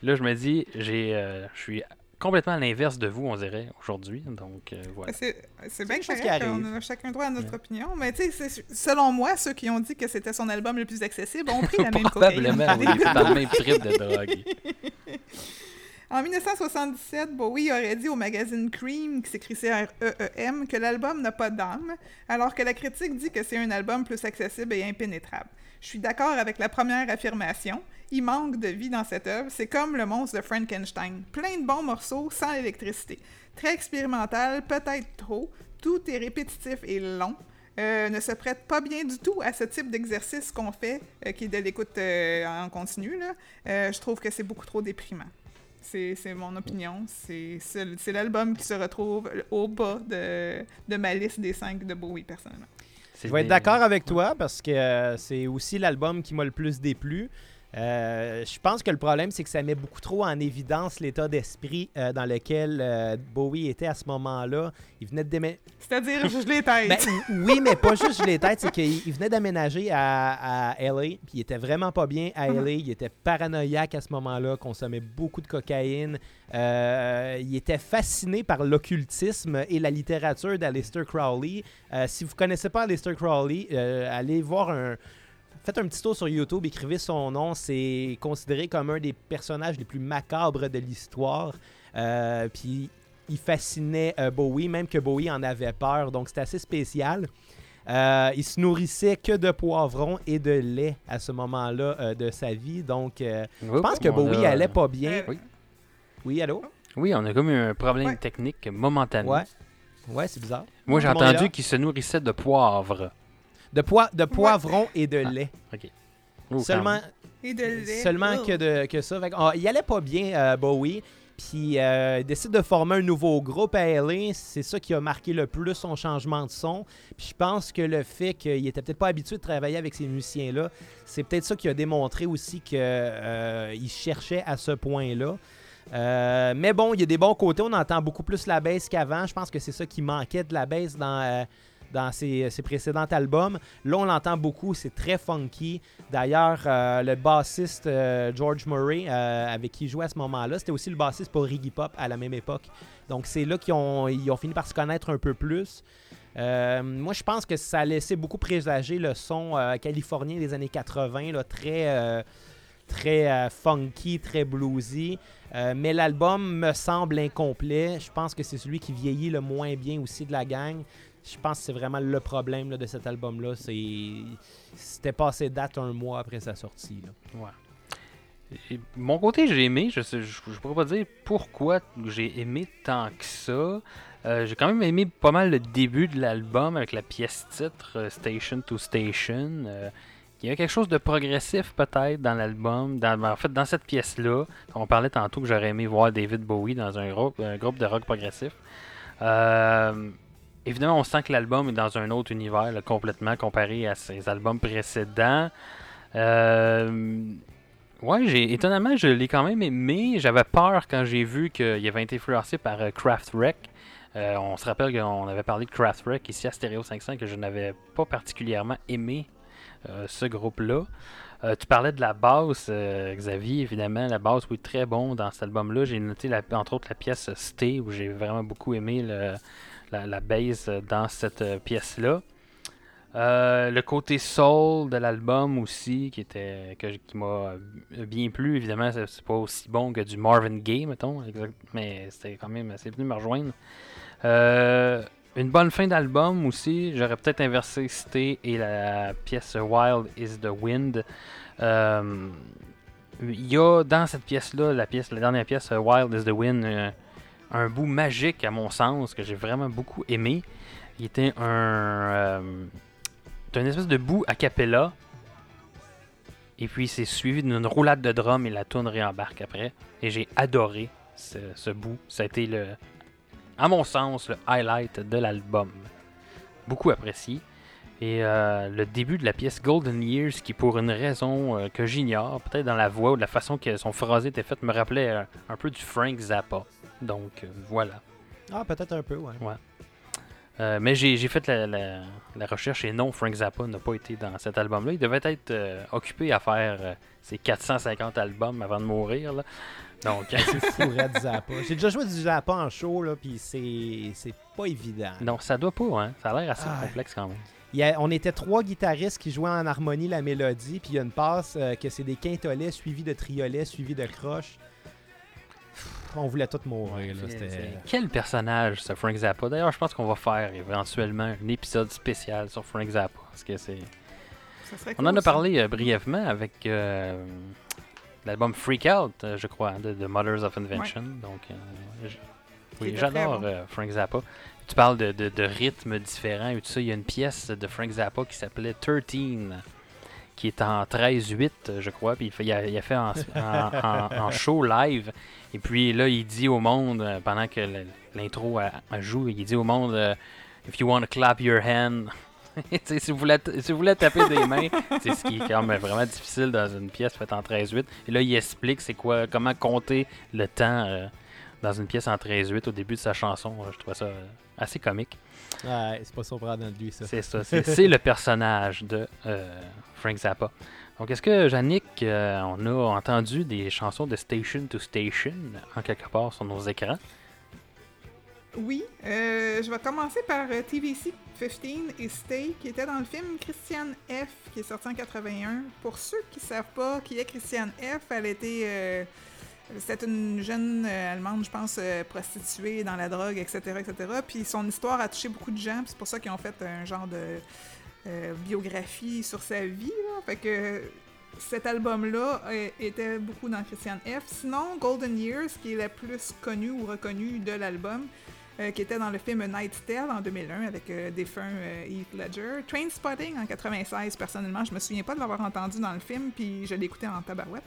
Là, je me dis, j'ai, euh, je suis complètement à l'inverse de vous, on dirait, aujourd'hui. Donc, euh, voilà. C'est c'est bien correct, qui arrive. on a chacun droit à notre opinion. Mais tu sais, selon moi, ceux qui ont dit que c'était son album le plus accessible ont pris la même cocaïne. Probablement, oui, dans le même trip de drogue. En 1977, Bowie aurait dit au magazine Cream, qui s'écrit C-R-E-E-M, que l'album n'a pas d'âme, alors que la critique dit que c'est un album plus accessible et impénétrable. Je suis d'accord avec la première affirmation. Il manque de vie dans cette œuvre. C'est comme le monstre de Frankenstein. Plein de bons morceaux sans l'électricité. Très expérimental, peut-être trop. Tout est répétitif et long. Euh, ne se prête pas bien du tout à ce type d'exercice qu'on fait, euh, qui est de l'écoute euh, en continu. là. Je trouve que c'est beaucoup trop déprimant. C'est c'est mon opinion. C'est l'album qui se retrouve au bas de, de ma liste des cinq de Bowie, personnellement. Je vais être d'accord avec toi parce que euh, c'est aussi l'album qui m'a le plus déplu. Euh, je pense que le problème, c'est que ça met beaucoup trop en évidence l'état d'esprit euh, dans lequel euh, Bowie était à ce moment-là. Il venait de démé- C'est-à-dire, je les têtes. Ben, oui, mais pas juste les têtes, c'est qu'il il venait d'aménager à, à LA, puis il était vraiment pas bien à LA. Il était paranoïaque à ce moment-là, consommait beaucoup de cocaïne. Il était fasciné par l'occultisme et la littérature d'Aleister Crowley. Si vous connaissez pas Aleister Crowley, allez voir un. Faites un petit tour sur YouTube, écrivez son nom. C'est considéré comme un des personnages les plus macabres de l'histoire. Euh, puis il fascinait euh, Bowie, même que Bowie en avait peur. Donc c'était assez spécial. Euh, il se nourrissait que de poivrons et de lait à ce moment-là euh, de sa vie. Donc euh, je Oups, pense que Bowie a- allait pas bien. Oui. Oui, allô? Oui, on a comme eu un problème Ouais. technique momentané. Ouais. Ouais, c'est bizarre. Moi, j'ai entendu qu'il se nourrissait de poivre. De, poi- de poivrons et de lait. Oh, quand Seulement. Et de lait. seulement Oh. que, de, que ça. Fait ah, il allait pas bien, euh, Bowie. Puis euh, il décide de former un nouveau groupe à LA. C'est ça qui a marqué le plus son changement de son. Puis je pense que le fait qu'il était peut-être pas habitué de travailler avec ces musiciens-là, c'est peut-être ça qui a démontré aussi qu'il cherchait à ce point-là. Euh, mais bon, il y a des bons côtés. On entend beaucoup plus la baisse qu'avant. Je pense que c'est ça qui manquait de la baisse dans, euh, dans ses, précédents albums. Là, on l'entend beaucoup. C'est très funky. D'ailleurs, euh, le bassiste euh, George Murray, euh, avec qui il jouait à ce moment-là, c'était aussi le bassiste pour Iggy Pop à la même époque. Donc, c'est là qu'ils ont, ils ont fini par se connaître un peu plus. Moi, je pense que ça a laissé beaucoup présager le son californien des années 80, là, très, très funky, très bluesy. Mais l'album me semble incomplet. Je pense que c'est celui qui vieillit le moins bien aussi de la gang. Je pense que c'est vraiment le problème de cet album-là. C'était passé date un mois après sa sortie. Ouais. Mon côté, j'ai aimé. Je, je pourrais pas dire pourquoi j'ai aimé tant que ça. Euh, j'ai quand même aimé pas mal le début de l'album avec la pièce titre euh, Station to Station. Euh, il y a quelque chose de progressif peut-être dans l'album. En fait, dans cette pièce-là, on parlait tantôt que j'aurais aimé voir David Bowie dans un groupe, un groupe de rock progressif. Euh, évidemment, on sent que l'album est dans un autre univers complètement comparé à ses albums précédents. Euh, ouais, j'ai étonnamment, je l'ai quand même aimé. J'avais peur quand j'ai vu qu'il avait été influencé par euh, Kraftwerk. Euh, on se rappelle qu'on avait parlé de Kraftwerk ici à Stereo 500 que je n'avais pas particulièrement aimé euh, ce groupe-là. Euh, tu parlais de la basse, euh, Xavier, évidemment. La basse, oui, très bon dans cet album-là. J'ai noté, entre autres, la pièce Stay, où j'ai vraiment beaucoup aimé le- la, euh, dans cette euh, pièce-là. Euh, le côté soul de l'album aussi, qui était que, qui m'a euh, bien plu. Évidemment, c'est pas aussi bon que du Marvin Gaye, mettons, mais c'était quand même assez venu me rejoindre. Une bonne fin d'album aussi. J'aurais peut-être inversé Stay et la pièce Wild is the Wind. Il y a dans cette pièce-là, la pièce, la dernière pièce, Wild is the Wind, un bout magique à mon sens que j'ai vraiment beaucoup aimé. Il était un, euh, c'est une espèce de bout a cappella. Et puis c'est suivi d'une roulade de drum et la tune réembarque après. Et j'ai adoré ce, ce bout. Ça a été le, à mon sens, le highlight de l'album. Beaucoup apprécié. Et euh, le début de la pièce Golden Years, qui pour une raison euh, que j'ignore, peut-être dans la voix ou de la façon que son phrasé était fait, me rappelait euh, un peu du Frank Zappa. Donc euh, voilà. Ah, peut-être un peu, ouais. Euh, mais j'ai fait la, la- la recherche et non, Frank Zappa n'a pas été dans cet album-là. Il devait être euh, occupé à faire euh, ses 450 albums avant de mourir. là. Donc, C'est fou, Red Zappa. J'ai déjà joué du Zappa en show, là, puis c'est c'est pas évident. non, ça doit pas, hein. Ça a l'air assez Ah. complexe quand même. Il y a- on était trois guitaristes qui jouaient en harmonie la mélodie, puis il y a une passe que c'est des quintolets suivis de triolets suivis de croches. On voulait tous mourir. là, Quel personnage, ce Frank Zappa? D'ailleurs, je pense qu'on va faire éventuellement un épisode spécial sur Frank Zappa. Parce que c'est... On cool, en a parlé euh, brièvement avec euh, l'album Freak Out, euh, je crois, de, de Mothers of Invention. Donc, euh, oui, j'adore bon. euh, Frank Zappa. Tu parles de, de, de rythmes différents et tout ça. Il y a une pièce de Frank Zappa qui s'appelait 13, qui est en 13-8, euh, je crois, puis il, fait- il a, il a fait en, en- en- en show live. Et puis là, il dit au monde, euh, pendant que l'intro joue, il dit au monde euh, If you want to clap your hand. Si, vous voulez, si vous voulez taper des mains, c'est ce qui est quand même vraiment difficile dans une pièce faite en 13-8. Et là, il explique c'est quoi, comment compter le temps euh, dans une pièce en 13-8 au début de sa chanson. Je trouve ça assez comique. Ouais, c'est pas surprenant de lui, ça. C'est ça. C'est c'est le personnage de euh, Frank Zappa. Donc, est-ce que, Yannick, euh, on a entendu des chansons de Station to Station en quelque part sur nos écrans? Oui, euh, je vais commencer par euh, TVC 15 et Stay, qui était dans le film Christiane F, qui est sorti en 81. Pour ceux qui savent pas qui est Christiane F, elle était... c'était une jeune Allemande, je pense, prostituée dans la drogue, etc., etc. Puis son histoire a touché beaucoup de gens, c'est pour ça qu'ils ont fait un genre de euh, biographie sur sa vie. là. Fait que cet album-là euh, était beaucoup dans Christian F. Sinon, Golden Years, qui est la plus connue ou reconnue de l'album, euh, qui était dans le film A Night's Tale en 2001 avec euh, défunt euh, Heath Ledger. Trainspotting en 96, personnellement, je me souviens pas de l'avoir entendu dans le film, puis je écouté en tabarouette.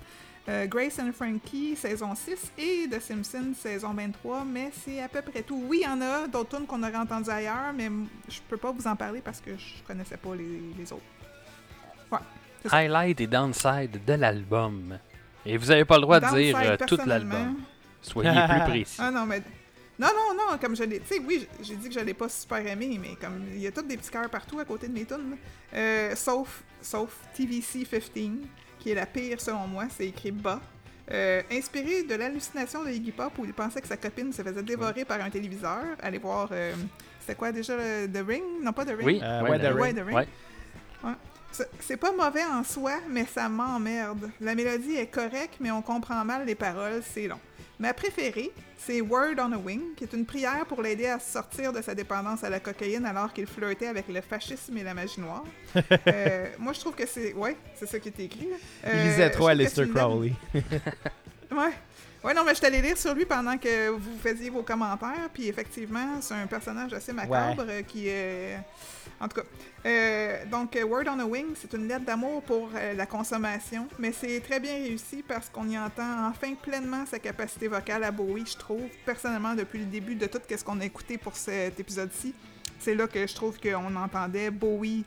Euh, Grace and Frankie, saison 6, et The Simpsons, saison 23, mais c'est à peu près tout. Oui, il y en a d'autres tunes qu'on aurait entendues ailleurs, mais je peux pas vous en parler parce que je connaissais pas les, les autres. Ouais. Highlight et downside de l'album. Et vous n'avez pas le droit de dire euh, tout l'album. Soyez plus précis. Ah non, mais. Non, non, non, comme je l'ai. Tu sais, oui, j'ai dit que je l'ai pas super aimé, mais comme il y a tous des petits cœurs partout à côté de mes tunes. Euh, sauf, sauf TVC 15, qui est la pire selon moi, c'est écrit bas. Euh, inspiré de l'hallucination de Iggy Pop où il pensait que sa copine se faisait dévorer par un téléviseur. Allez voir. euh, C'était quoi déjà le- The Ring? Non, pas The Ring. Oui, Euh, ouais, The Ouais, The Ring. C'est pas mauvais en soi, mais ça m'emmerde. La mélodie est correcte, mais on comprend mal les paroles, c'est long. Ma préférée, c'est Word on a Wing, qui est une prière pour l'aider à sortir de sa dépendance à la cocaïne alors qu'il flirtait avec le fascisme et la magie noire. Euh, moi, je trouve que c'est... Ouais, c'est ça qui est écrit. Il Euh, lisait je trop Aleister Crowley. Ouais. Ouais, non, mais je t'allais lire sur lui pendant que vous faisiez vos commentaires, puis effectivement, c'est un personnage assez macabre qui est... En tout cas, euh, donc Word on a Wing, c'est une lettre d'amour pour euh, la consommation, mais c'est très bien réussi parce qu'on y entend enfin pleinement sa capacité vocale à Bowie, je trouve, personnellement, depuis le début de tout ce qu'on a écouté pour cet épisode-ci. C'est là que je trouve qu'on entendait Bowie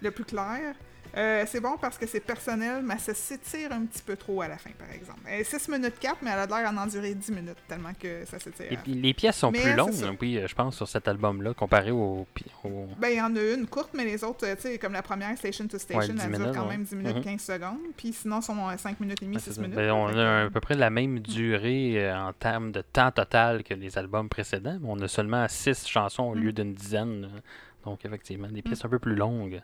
le plus clair. Euh, c'est bon parce que c'est personnel, mais ça s'étire un petit peu trop à la fin, par exemple. Elle est 6 minutes 4, mais elle a l'air d'en endurer 10 minutes, tellement que ça s'étire. Et puis, les pièces sont Mais plus longues, oui, euh, je pense, sur cet album-là, comparé au. Ben, il y en a une courte, mais les autres, euh, tu sais, comme la première, Station to Station, Ouais, 10 elle dure minutes, quand ouais. même 10 minutes, Mhm. 15 secondes. Puis sinon, sont 5 minutes et demie, Ouais, 6 c'est ça. minutes. Ben, on a à peu près la même durée euh, en termes de temps total que les albums précédents, mais on a seulement 6 chansons au Mm. lieu d'une dizaine. euh, Donc, effectivement, des pièces un peu plus longues.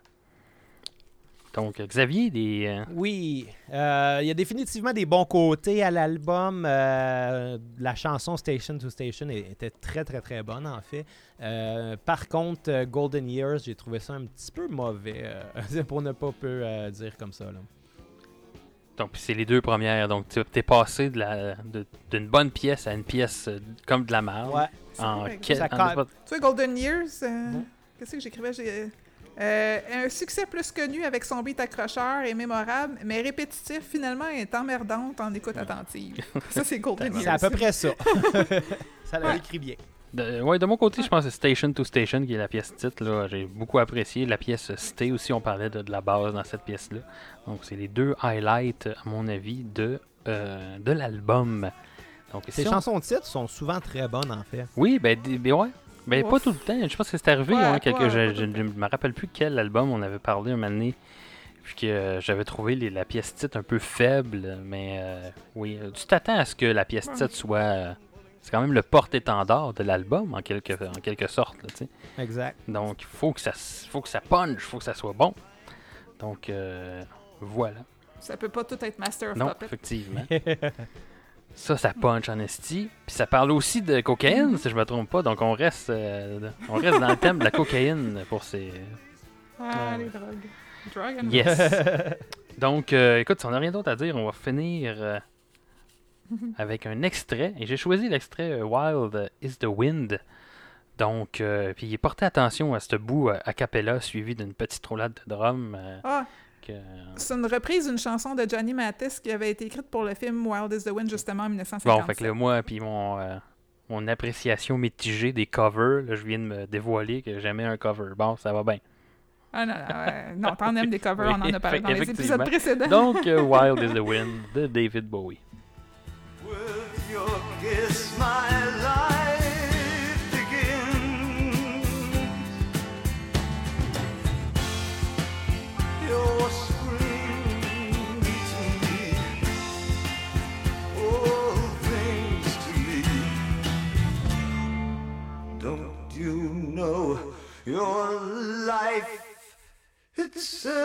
Donc, Xavier, des. euh, Oui, euh, il y a définitivement des bons côtés à l'album. Euh, la chanson Station to Station était très, très, très bonne, en fait. Euh, par contre, Golden Years, j'ai trouvé ça un petit peu mauvais, euh, pour ne pas peu euh, dire comme ça. Là. Donc, c'est les deux premières. Donc, tu es passé de la- de- d'une bonne pièce à une pièce comme de la merde. Ouais, c'est En. Tu vois, Golden Years, qu'est-ce que j'écrivais? Euh, un succès plus connu avec son beat accrocheur et mémorable, mais répétitif, finalement, est emmerdante en écoute attentive. ça, c'est Golden c'est à peu près ça. ça l'a écrit bien. De, ouais, de mon côté, je pense que c'est Station to Station qui est la pièce titre. là. J'ai beaucoup apprécié. La pièce Stay aussi, on parlait de, de la base dans cette pièce-là. Donc, c'est les deux highlights, à mon avis, de, euh, de l'album. Donc, Ces si on- chansons de titre sont souvent très bonnes, en fait. Oui, ben, ben ouais. Ben, pas tout le temps. Je pense que c'est arrivé. Ouais, hein, quelque- je, je- je me rappelle plus quel album on avait parlé un moment donné. Puis que euh, j'avais trouvé les- la pièce titre un peu faible. Mais euh, oui, euh, tu t'attends à ce que la pièce titre soit. euh, c'est quand même le porte-étendard de l'album, en quelque, en quelque sorte. là. Exact. Donc, il faut que ça faut que ça punch, il faut que ça soit bon. Donc, voilà. Ça peut pas tout être Master of Non, effectivement. ça, ça punch en esti. Puis ça parle aussi de cocaïne, si je me trompe pas. Donc, on reste, euh, on reste dans le thème de la cocaïne pour ces... Ah, les drogues. Drug and Yes! Donc, euh, écoute, si on n'a rien d'autre à dire, on va finir euh, avec un extrait. Et j'ai choisi l'extrait euh, Wild is the Wind. Donc, euh, puis portez attention à ce bout a cappella suivi d'une petite roulade de drum. Ah, que. C'est une reprise d'une chanson de Johnny Mathis qui avait été écrite pour le film Wild is the Wind, justement, en Bon, 1950. fait que là, moi, puis mon, euh, mon appréciation mitigée des covers, là, je viens de me dévoiler que j'aimais un cover. Bon, ça va bien. Ah non, non, euh, non, t'en aimes des covers, on en a parlé dans les épisodes précédents. Donc, euh, Wild is the Wind de David Bowie. With your kiss, my know your life itself?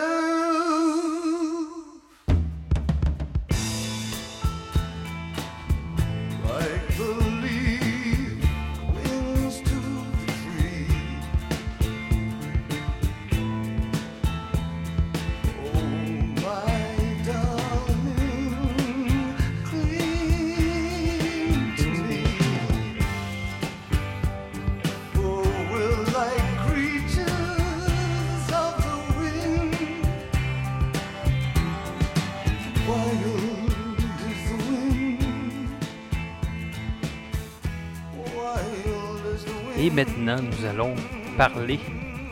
Et maintenant, nous allons parler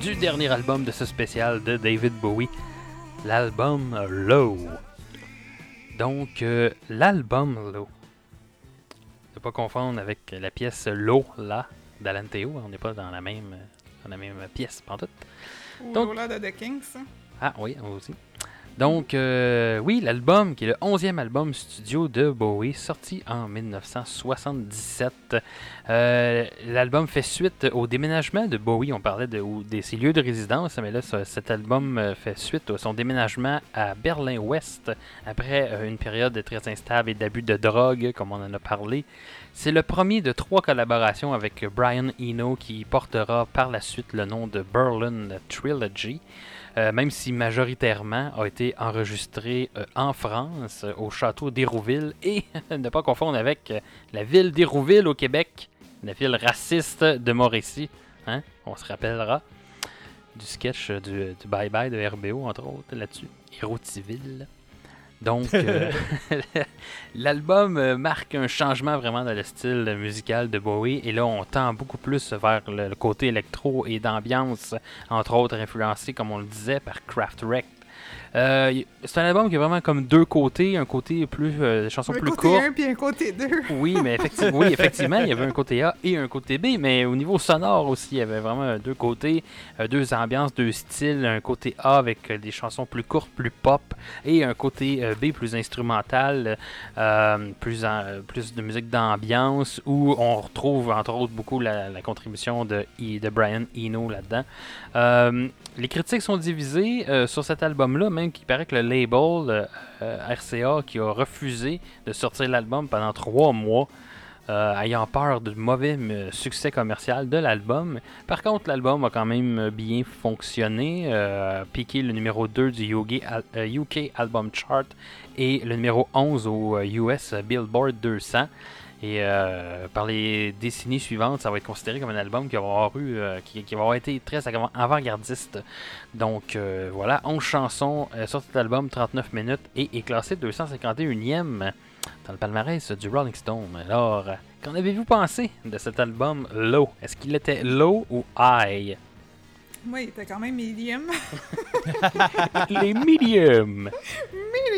du dernier album de ce spécial de David Bowie, l'album Low. Donc, euh, l'album Low. Ne pas confondre avec la pièce Low, là, d'Alan Théo. On n'est pas dans la même, dans la même pièce, pas Ou Donc- Lola de The Kings. Ah oui, moi aussi. Donc, euh, oui, l'album, qui est le 11e album studio de Bowie, sorti en 1977. Euh, l'album fait suite au déménagement de Bowie. On parlait de, ses lieux de résidence, mais là, cet album euh, fait suite à son déménagement à Berlin-Ouest après une période très instable et d'abus de drogue, comme on en a parlé. C'est le premier de trois collaborations avec Brian Eno qui portera par la suite le nom de Berlin Trilogy. Euh, même si majoritairement a été enregistré euh, en France, au château d'Hérouville, et ne pas confondre avec euh, la ville d'Hérouville au Québec, la ville raciste de Mauricie. Hein? On se rappellera du sketch du, du Bye Bye de RBO, entre autres, là-dessus. Hérotiville. Donc, euh, l'album euh, marque un changement vraiment dans le style musical de Bowie. Et là, on tend beaucoup plus vers le, côté électro et d'ambiance, entre autres influencé, comme on le disait, par Kraftwerk. Euh, c'est un album qui a vraiment comme deux côtés, un côté plus euh, des chansons Un plus côté courtes. 1 puis un côté 2. Oui, mais effectivement, oui, effectivement, il y avait un côté A et un côté B, mais au niveau sonore aussi, il y avait vraiment deux côtés, euh, deux ambiances, deux styles, un côté A avec euh, des chansons plus courtes, plus pop, et un côté B plus instrumental, plus, en- plus de musique d'ambiance, où on retrouve entre autres beaucoup la, la contribution de, de Brian Eno là-dedans. Les critiques sont divisées sur cet album-là, même qu'il paraît que le label euh, euh, RCA qui a refusé de sortir l'album pendant trois mois, euh, ayant peur du mauvais succès commercial de l'album. Par contre, l'album a quand même bien fonctionné, piqué le numéro 2 du UK, Al- UK Album Chart et le numéro 11 au US Billboard 200. Et euh, par les décennies suivantes, ça va être considéré comme un album qui va avoir, eu, euh, qui, qui va avoir été très avant- avant-gardiste. Donc euh, voilà, 11 chansons sur cet album, 39 minutes, et est classé 251e dans le palmarès du Rolling Stone. Alors, qu'en avez-vous pensé de cet album Low? Est-ce qu'il était low ou high? Moi, il était quand même medium. Les mediums medium.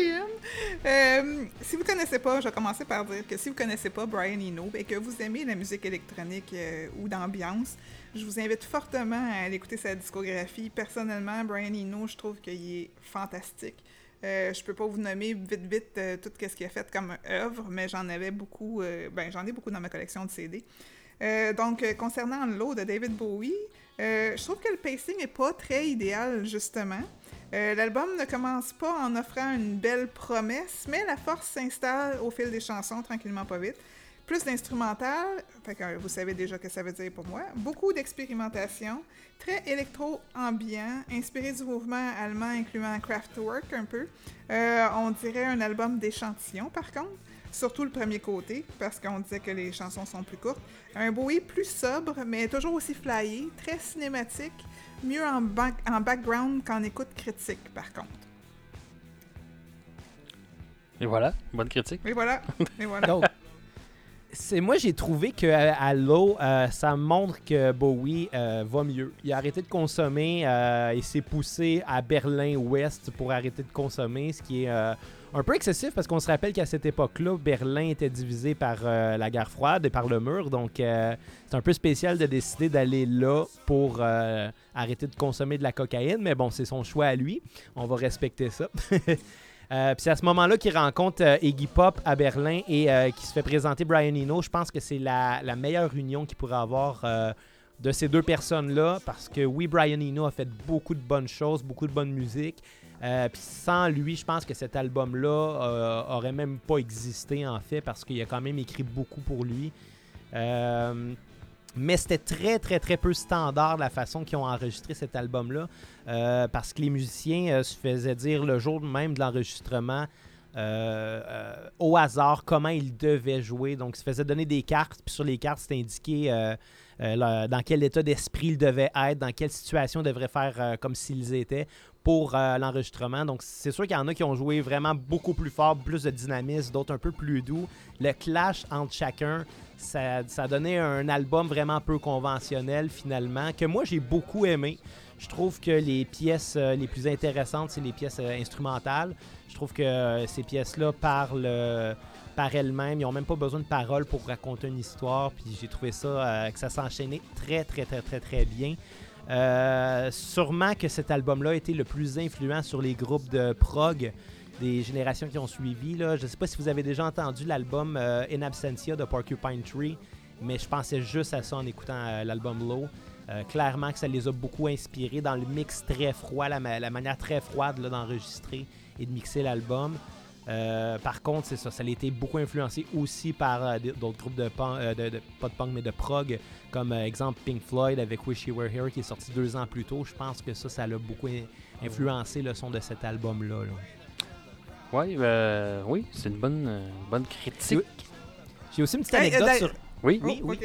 Euh, si vous connaissez pas, je vais commencer par dire que si vous connaissez pas Brian Eno et que vous aimez la musique électronique euh, ou d'ambiance, je vous invite fortement à aller écouter sa discographie. Personnellement, Brian Eno, je trouve qu'il est fantastique. Euh, je peux pas vous nommer vite vite euh, tout ce qu'il a fait comme œuvre, mais j'en avais beaucoup, ben j'en ai beaucoup dans ma collection de CD. Donc, concernant l'eau de David Bowie, je trouve que le pacing est pas très idéal, justement. Euh, L'album ne commence pas en offrant une belle promesse, mais la force s'installe au fil des chansons, tranquillement pas vite. Plus d'instrumental, euh, vous savez déjà ce que ça veut dire pour moi. Beaucoup d'expérimentation, très électro-ambiant, inspiré du mouvement allemand incluant Kraftwerk un peu. Euh, on dirait un album d'échantillons par contre, surtout le premier côté, parce qu'on disait que les chansons sont plus courtes. Un Bowie plus sobre, mais toujours aussi flyé, très cinématique, mieux en, background qu'en écoute critique, par contre. Et voilà, bonne critique. Et voilà, et c'est moi j'ai trouvé que euh, à, l'eau euh, ça montre que Bowie euh, va mieux. Il a arrêté de consommer, il s'est poussé à Berlin Ouest pour arrêter de consommer, ce qui est un peu excessif parce qu'on se rappelle qu'à cette époque-là, Berlin était divisé par euh, la guerre froide et par le mur, donc euh, c'est un peu spécial de décider d'aller là pour euh, arrêter de consommer de la cocaïne, mais bon, c'est son choix à lui. On va respecter ça. Puis c'est à ce moment-là qu'il rencontre euh, Iggy Pop à Berlin et qui se fait présenter Brian Eno. Je pense que c'est la, la meilleure union qu'il pourrait avoir de ces deux personnes-là parce que oui, Brian Eno a fait beaucoup de bonnes choses, beaucoup de bonne musique. Euh, puis sans lui, je pense que cet album-là euh, aurait même pas existé en fait parce qu'il a quand même écrit beaucoup pour lui. Euh, mais c'était très, très, très peu standard la façon qu'ils ont enregistré cet album-là. parce que les musiciens se faisaient dire le jour même de l'enregistrement au hasard comment ils devaient jouer. Donc, ils se faisaient donner des cartes, puis sur les cartes, c'était indiqué dans quel état d'esprit ils devaient être, dans quelle situation ils devraient faire comme s'ils étaient pour euh, l'enregistrement. Donc, c'est sûr qu'il y en a qui ont joué vraiment beaucoup plus fort, plus de dynamisme, d'autres un peu plus doux. Le clash entre chacun, ça, ça donnait un album vraiment peu conventionnel finalement, que moi j'ai beaucoup aimé. Je trouve que les pièces euh, les plus intéressantes, c'est les pièces euh, instrumentales. Je trouve que ces pièces-là parlent par elles-mêmes. Ils n'ont même pas besoin de paroles pour raconter une histoire. Puis j'ai trouvé ça que ça s'enchaînait très, très, très, très, très bien. Euh, sûrement que cet album-là a été le plus influent sur les groupes de prog des générations qui ont suivi. Là. Je ne sais pas si vous avez déjà entendu l'album euh, In Absentia de Porcupine Tree, mais je pensais juste à ça en écoutant euh, l'album Low. Clairement que ça les a beaucoup inspirés dans le mix très froid, la, ma- la manière très froide d'enregistrer et de mixer l'album. Par contre, c'est ça, ça a été beaucoup influencé aussi par d'autres groupes de punk, de, de- pas de punk, mais de prog, comme euh, exemple Pink Floyd avec Wish You Were Here qui est sorti deux ans plus tôt. Je pense que ça, ça l'a beaucoup in- influencé le son de cet album-là. là. Ouais, euh, oui, c'est une bonne, euh, bonne critique. J'ai aussi une petite Hey, anecdote euh, sur. Oui, Oui, oui.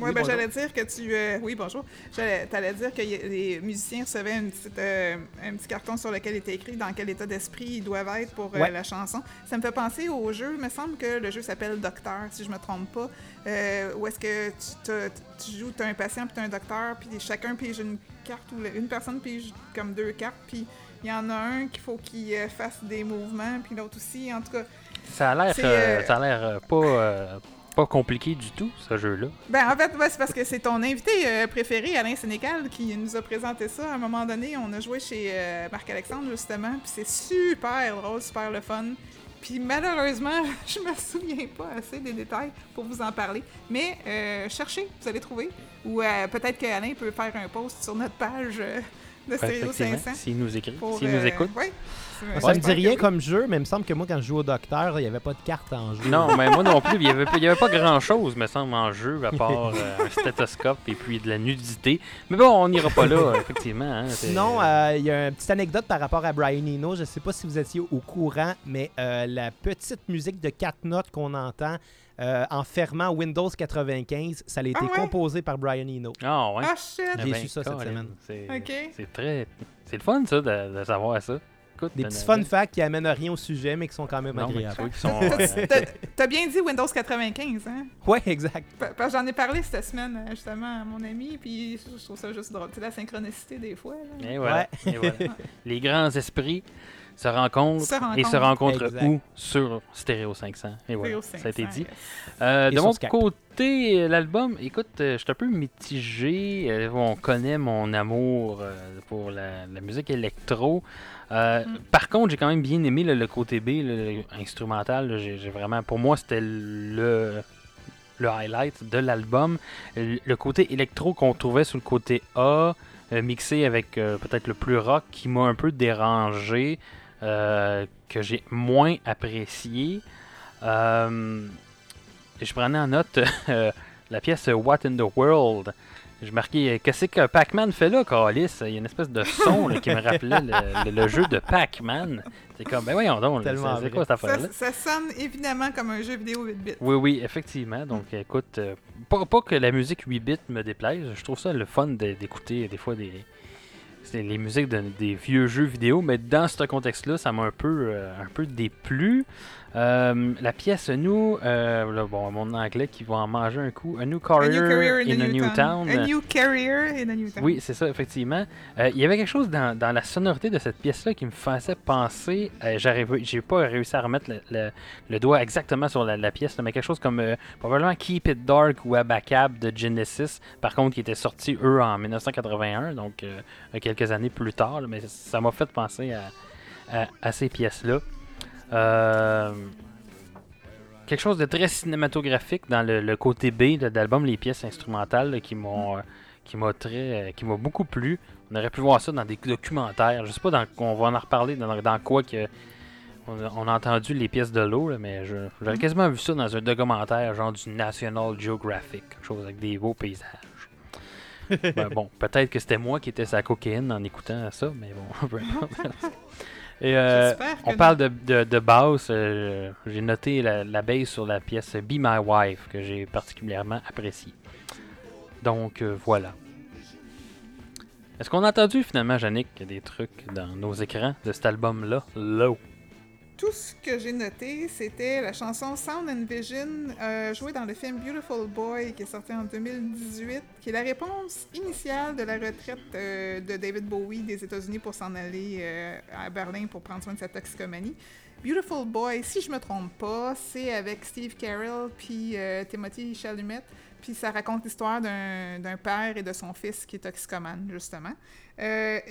Oui, ben, j'allais dire que tu. euh, oui, bonjour. J'allais- T'allais dire que y- les musiciens recevaient une petite, euh, un petit carton sur lequel était écrit dans quel état d'esprit ils doivent être pour euh, Ouais. la chanson. Ça me fait penser au jeu. Il me semble que le jeu s'appelle Docteur, si je me trompe pas. Euh, où est-ce que tu, tu joues, tu as un patient puis tu un docteur, puis chacun pige une carte ou une personne pige comme deux cartes, puis il y en a un qu'il faut qu'il fasse des mouvements, puis l'autre aussi. En tout cas, ça a l'air, ça a l'air pas, pas compliqué du tout, ce jeu-là. Ben, en fait, ouais, c'est parce que c'est ton invité euh, préféré, Alain Sénécal, qui nous a présenté ça. À un moment donné, on a joué chez euh, Marc-Alexandre, justement, puis c'est super drôle, super le fun. Puis malheureusement, je me souviens pas assez des détails pour vous en parler. Mais euh, cherchez, vous allez trouver. Ou peut-être qu'Alain peut faire un post sur notre page de Stéréo effectivement, 500. S'il nous écrit, s'il nous écoute. ouais, Ça me dit rien comme jeu, mais il me semble que moi, quand je joue au docteur, il n'y avait pas de carte en jeu. Non, mais moi non plus, il n'y avait, pas- il y avait pas grand-chose, me semble, en jeu, à part euh, un stéthoscope et puis de la nudité. Mais bon, on n'ira pas là, effectivement. hein, Sinon, euh, il y a une petite anecdote par rapport à Brian Eno. Je ne sais pas si vous étiez au courant, mais euh, la petite musique de quatre notes qu'on entend euh, en fermant Windows 95, ça a été Ah ouais? composé par Brian Eno. Ah ouais. Ah, shit! J'ai ben, su ça cette semaine. C'est Ok. c'est très... C'est le fun, ça, de, de savoir ça. Écoute, Des petits fun facts qui amènent rien au sujet, mais qui sont quand même non, agréables. euh, T'as- bien dit Windows 95, hein? Ouais, exact. Pa- Parce que j'en ai parlé cette semaine euh, justement à mon ami, puis je trouve ça juste drôle. C'est la synchronicité des fois. là. Et voilà. et voilà. Les grands esprits se rencontrent, Se et se rencontrent. Exact. où? Sur Stéréo 500. Et voilà, Stéréo ça a été 500, dit. yes. Euh, de mon côté, euh, l'album, écoute, euh, je suis un peu mitigé. Euh, on connaît mon amour pour la, la musique électro. Euh, Mm. Par contre, j'ai quand même bien aimé le côté B, le, instrumental. là, j'ai j'ai vraiment, pour moi, c'était le le highlight de l'album. Le côté électro qu'on trouvait sur le côté A, mixé avec euh, peut-être le plus rock, qui m'a un peu dérangé, euh, que j'ai moins apprécié. Je prenais en note euh, la pièce What in the World. Je marquais, euh, qu'est-ce que Pac-Man fait là, Calis? Il y a une espèce de son là, qui me rappelait le, le- le jeu de Pac-Man. C'est comme, ben voyons donc, c'est quoi cette affaire-là? Ça, ça sonne évidemment comme un jeu vidéo 8 bits. Oui, oui, effectivement. Donc, écoute, euh, pas, pas que la musique 8 bits me déplaise. Je trouve ça le fun d'écouter des fois des, c'est les musiques de- des vieux jeux vidéo, mais dans ce contexte-là, ça m'a un peu, euh, un peu déplu. Euh, la pièce Nous, euh, là, bon, mon anglais qui va en manger un coup. A New A Career, in, a New Town. A new career in a new town. Oui, c'est ça, effectivement. Euh, Il y avait quelque chose dans, dans la sonorité de cette pièce-là qui me faisait penser. J'ai pas réussi à remettre le, le- le doigt exactement sur la, la pièce, là, mais quelque chose comme probablement Keep It Dark ou Abacab de Genesis, par contre, qui était sorti eux en 1981, donc quelques années plus tard, là, mais ça m'a fait penser à, à- à ces pièces-là. Euh, quelque chose de très cinématographique dans le, le côté B de l'album, les pièces instrumentales là, qui m'ont euh, qui m'a très euh, qui m'a beaucoup plu. On aurait pu voir ça dans des documentaires. Je sais pas dans on va en reparler dans, dans quoi que on a, on a entendu les pièces de l'eau, là, mais je- j'aurais quasiment vu ça dans un documentaire genre du National Geographic, quelque chose avec des beaux paysages. Ben bon, peut-être que c'était moi qui étais sa cocaïne en écoutant ça, mais bon. Et euh, on parle de, de, de basse. euh, j'ai noté la, la sur la pièce Be My Wife que j'ai particulièrement appréciée. Donc euh, voilà. Est-ce qu'on a entendu finalement, Yannick, des trucs dans nos écrans de cet album-là? Low. Tout ce que j'ai noté, c'était la chanson Sound and Vision, euh, jouée dans le film Beautiful Boy, qui est sorti en 2018, qui est la réponse initiale de la retraite euh, de David Bowie des États-Unis pour s'en aller euh, à Berlin pour prendre soin de sa toxicomanie. Beautiful Boy, si je me trompe pas, c'est avec Steve Carell puis Timothy Chalamet. Puis ça raconte l'histoire d'un père et de son fils qui est toxicomane, justement.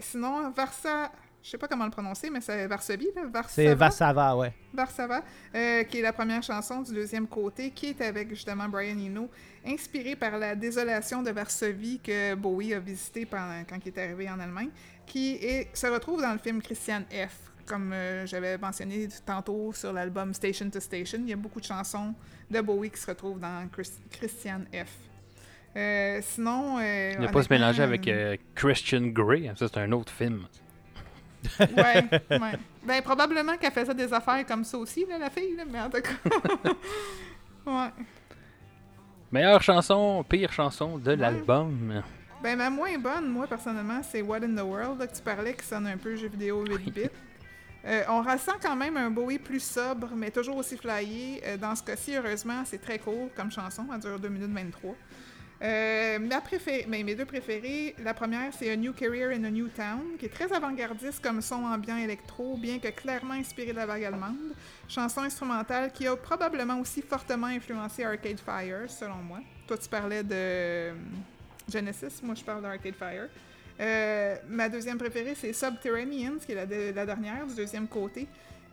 Sinon, Varsa, je sais pas comment le prononcer, mais c'est Varsovie, là, Varsava. C'est Varsava, ouais. Varsava, euh, qui est la première chanson du deuxième côté, qui est avec justement Brian Eno, inspirée par la désolation de Varsovie que Bowie a visité pendant, quand il est arrivé en Allemagne, qui est, se retrouve dans le film Christian F. Comme euh, j'avais mentionné tantôt sur l'album Station to Station, il y a beaucoup de chansons de Bowie qui se retrouvent dans Chris- Christian F. Euh, sinon. Euh, Ne pas se mélanger avec euh, Christian Grey. Ça, c'est un autre film. Ouais, ouais. Ben, probablement qu'elle faisait des affaires comme ça aussi, là, la fille, là, mais en tout cas. ouais. Meilleure chanson, pire chanson de l'album. Ben, ma moins bonne, moi, personnellement, c'est What in the World, là, que tu parlais, qui sonne un peu jeu vidéo 8 bits. Euh, on ressent quand même un Bowie plus sobre, mais toujours aussi flyé. Euh, dans ce cas-ci, heureusement, c'est très court comme chanson, elle dure 2 minutes 23. Euh, mes deux préférées, la première, c'est A New Career in a New Town, qui est très avant-gardiste comme son ambiant électro, bien que clairement inspiré de la vague allemande. Chanson instrumentale qui a probablement aussi fortement influencé Arcade Fire, selon moi. Toi, tu parlais de euh, Genesis, moi, je parle d'Arcade Fire. Euh, ma deuxième préférée, c'est Subterraneans, qui est la dernière du deuxième côté.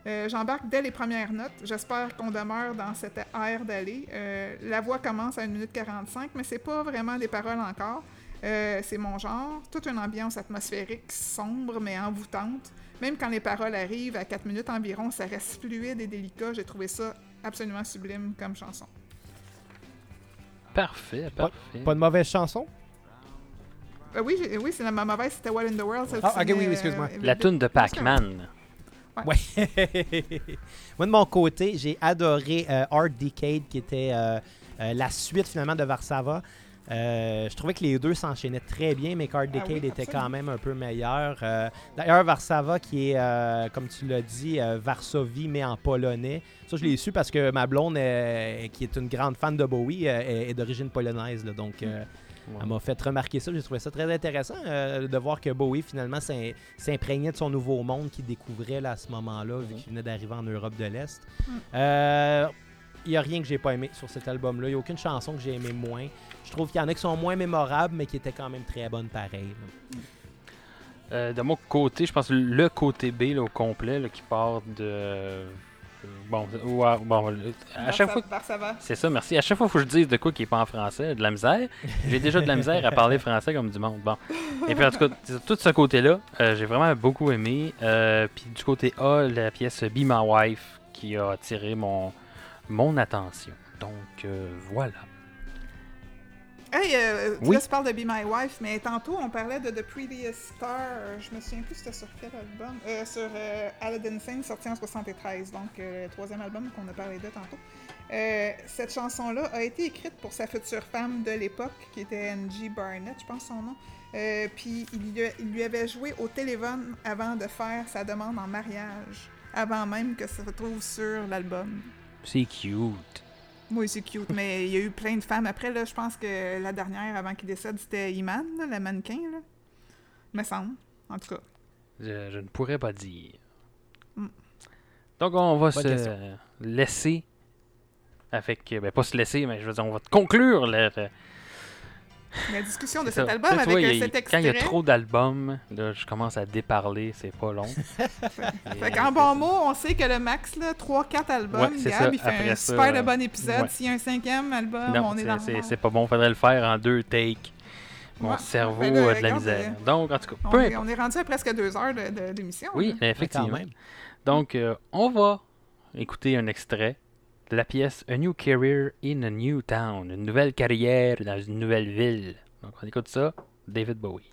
Euh, J'embarque dès les premières notes. J'espère qu'on demeure dans cette air d'aller. Euh, la voix commence à 1 minute 45, mais c'est pas vraiment des paroles encore. Euh, c'est mon genre. Toute une ambiance atmosphérique, sombre mais envoûtante. Même quand les paroles arrivent à 4 minutes environ, ça reste fluide et délicat. J'ai trouvé ça absolument sublime comme chanson. Parfait, parfait. Pas de mauvaise chanson? Euh, oui, oui c'est la ma mauvaise, c'était What in the World. Ah, ok, oui, excuse-moi. euh, La tune de Pac-Man. Ouais. Moi, de mon côté, j'ai adoré euh, Art Decade, qui était euh, euh, la suite finalement de Varsava. Euh, je trouvais que les deux s'enchaînaient très bien, mais qu'Art Decade Ah oui, était absolument. quand même un peu meilleur. D'ailleurs, Varsava, qui est, comme tu l'as dit, Varsovie, mais en polonais. Ça, je l'ai su parce que ma blonde, qui est une grande fan de Bowie, est, est d'origine polonaise. là. donc, euh, Ouais. elle m'a fait remarquer ça. J'ai trouvé ça très intéressant euh, de voir que Bowie, finalement, s'im- s'imprégnait de son nouveau monde qu'il découvrait là, à ce moment-là, vu qu'il venait d'arriver en Europe de l'Est. Mm. Euh, Il n'y a rien que j'ai pas aimé sur cet album-là. Il n'y a aucune chanson que j'ai aimé moins. Je trouve qu'il y en a qui sont moins mémorables, mais qui étaient quand même très bonnes pareil. Euh, de mon côté, je pense le côté B là, au complet là, qui part de. Bon, ouais, bon, à chaque fois. C'est ça, merci. À chaque fois, il faut que je dise de quoi qui est pas en français, de la misère. J'ai déjà de la misère à parler français comme du monde. Bon. Et puis, en tout cas, tout ce côté-là, euh, j'ai vraiment beaucoup aimé. Euh, puis, du côté A, la pièce Be My Wife qui a attiré mon, mon attention. Donc, euh, voilà. Hey, euh, Oui. là, tu parles de Be My Wife, mais tantôt, on parlait de The Previous Star. euh, Je me souviens plus c'était sur quel album. Euh, sur euh, Aladdin Sane, sorti en 73, donc euh, le troisième album qu'on a parlé de tantôt. Euh, cette chanson-là a été écrite pour sa future femme de l'époque, qui était Angie Barnett, je pense son nom. Euh, Puis il lui, il lui avait joué au téléphone avant de faire sa demande en mariage. avant même que ça se trouve sur l'album. C'est cute. Oui, c'est cute, mais il y a eu plein de femmes. Après, là, je pense que la dernière, avant qu'il décède, c'était Iman, là, la mannequin, là. Me semble, en tout cas. Je, je ne pourrais pas dire. Mm. Donc, on va se question. laisser avec. Ben, pas se laisser, mais je veux dire, on va conclure le- La discussion de cet album avec vois, euh, a- cet Quand extrait. il y a trop d'albums, je commence à déparler, c'est pas long. Fait qu'en bon mot, on sait que le max, là, 3-4 albums, Ouais, c'est Gab, ça. il fait Après un ça, super de euh, bon épisode. ouais. S'il y a un cinquième album, non, on est c'est- dans c'est c'est pas bon, faudrait le faire en deux takes. Mon Ouais. cerveau Ben a de la misère. euh, Donc, en tout cas, on, est, on est rendu à presque deux heures de- de- d'émission. Oui, là. Quand effectivement. même. Donc, euh, on va écouter un extrait la pièce A New Career in a New Town, une nouvelle carrière dans une nouvelle ville. Donc, on écoute ça, David Bowie.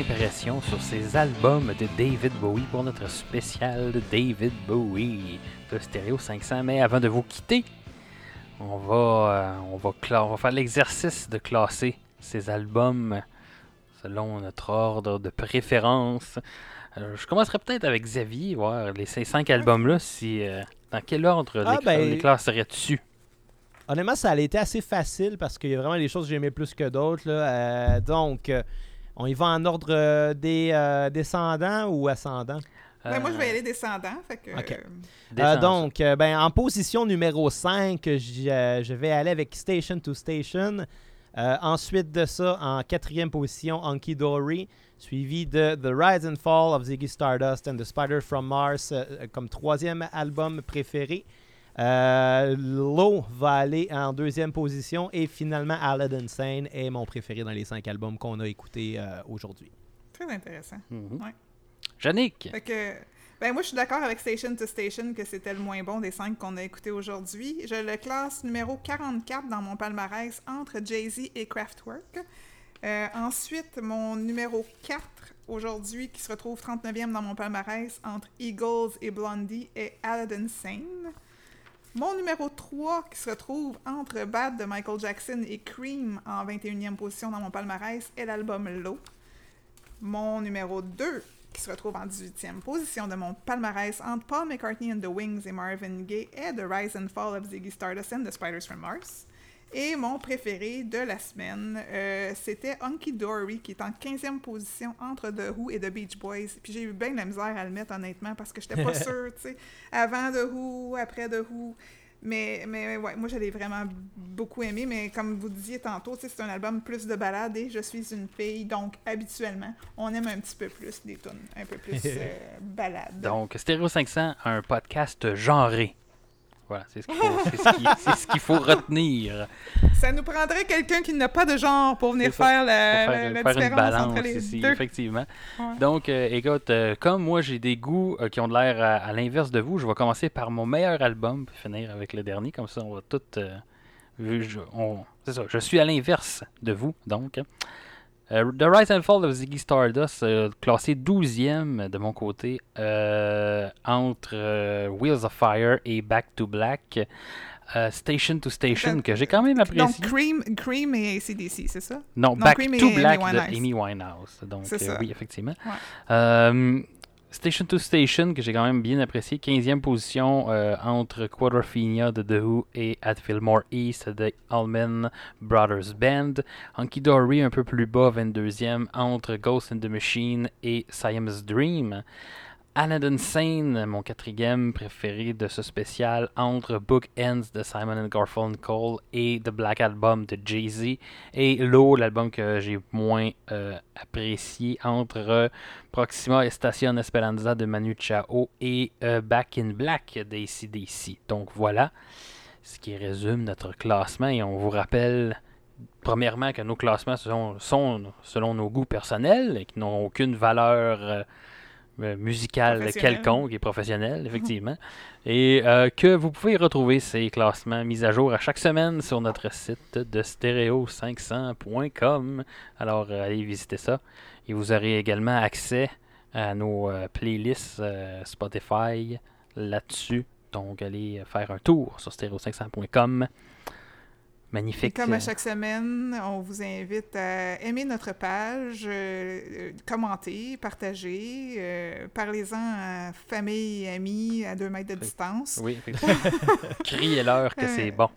Impressions sur ces albums de David Bowie pour notre spécial de David Bowie de Stereo 500. Mais avant de vous quitter, on va, euh, on va, on va faire l'exercice de classer ces albums selon notre ordre de préférence. Alors, je commencerai peut-être avec Xavier, voir les, ces cinq albums-là, si, euh, dans quel ordre Ah, les, ben- les classerais-tu? Honnêtement, ça a été assez facile parce qu'il y a vraiment des choses que j'aimais plus que d'autres. Euh, donc, euh, on y va en ordre euh, des euh, descendants ou ascendants? Ben, moi, je vais y Euh, aller descendant. Fait que, euh, donc, euh, ben, en position numéro 5, je, je vais aller avec Station to Station. Euh, ensuite de ça, en quatrième position, Hunky Dory, suivi de The Rise and Fall of Ziggy Stardust and The Spider from Mars comme troisième album préféré. Euh, Low va aller en deuxième position et finalement Aladdin Sane est mon préféré dans les cinq albums qu'on a écoutés euh, aujourd'hui. très intéressant. Ouais. Yannick, Fait que, ben moi, je suis d'accord avec Station to Station que c'était le moins bon des cinq qu'on a écoutés aujourd'hui. Je le classe numéro 44 dans mon palmarès entre Jay-Z et Kraftwerk. Euh, ensuite, mon numéro 4 aujourd'hui, qui se retrouve 39e dans mon palmarès entre Eagles et Blondie, est Aladdin Sane. Mon numéro 3, qui se retrouve entre Bad de Michael Jackson et Cream en 21e position dans mon palmarès, est l'album Low. Mon numéro 2, qui se retrouve en 18e position de mon palmarès entre Paul McCartney and the Wings et Marvin Gaye, est The Rise and Fall of Ziggy Stardust and the Spiders from Mars. Et mon préféré de la semaine, euh, c'était Hunky Dory, qui est en 15e position entre The Who et The Beach Boys. Puis j'ai eu bien de la misère à le mettre, honnêtement, parce que j'étais pas sûre, tu sais, avant The Who, après The Who. Mais, mais ouais, moi, je l'ai vraiment beaucoup aimé. Mais comme vous disiez tantôt, tu sais, c'est un album plus de balade et je suis une fille. Donc, habituellement, on aime un petit peu plus des tunes, un peu plus euh, balade. donc Stereo 500, un podcast genré. Voilà, c'est ce qu'il faut, ce ce retenir. Ça nous prendrait quelqu'un qui n'a pas de genre pour venir ça. faire la, Pour faire, la faire une différence balance entre les ici, deux. effectivement. Ouais. Donc, euh, écoute, euh, comme moi j'ai des goûts euh, qui ont de l'air à, à l'inverse de vous, je vais commencer par mon meilleur album, puis finir avec le dernier, comme ça on va tout... c'est ça, je suis à l'inverse de vous, donc. Euh, The Rise and Fall of Ziggy Stardust, euh, classé 12e de mon côté, euh, entre euh, Wheels of Fire et Back to Black. Station to Station, Attends, que j'ai quand même Donc, apprécié. Cream, Cream et ACDC, c'est ça? Non, Non, Back Cream to Black Amy de. Amy Winehouse. Donc, oui, effectivement. Ouais. Station to Station, que j'ai quand même bien apprécié. 15e position euh, entre Quadrophenia de The Who et At Fillmore East de Allman Brothers Band. Hunky Dory un peu plus bas, 22e entre Ghost in the Machine et Siam's Dream. Aladdin Sane, mon quatrième préféré de ce spécial, entre Book Ends de Simon and Garfunkel et The Black Album de Jay-Z. Et Low, l'album que j'ai moins euh, apprécié, entre euh, Proxima et Station Esperanza de Manu Chao et euh, Back in Black d'ACDC. Donc voilà ce qui résume notre classement. Et on vous rappelle, premièrement, que nos classements sont, selon nos goûts personnels et qui n'ont aucune valeur euh, Professionnelle. quelconque et professionnelle, effectivement. et euh, que vous pouvez retrouver ces classements mis à jour à chaque semaine sur notre site de stereo500.com. Alors, euh, allez visiter ça. Et vous aurez également accès à nos euh, playlists euh, Spotify là-dessus. Donc, allez faire un tour sur stereo500.com. Et Magnifique. comme à chaque semaine, on vous invite à aimer notre page, euh, euh, commenter, partager, euh, parlez-en à famille, amis, à deux mètres de distance. Oui. Criez-leur que c'est bon.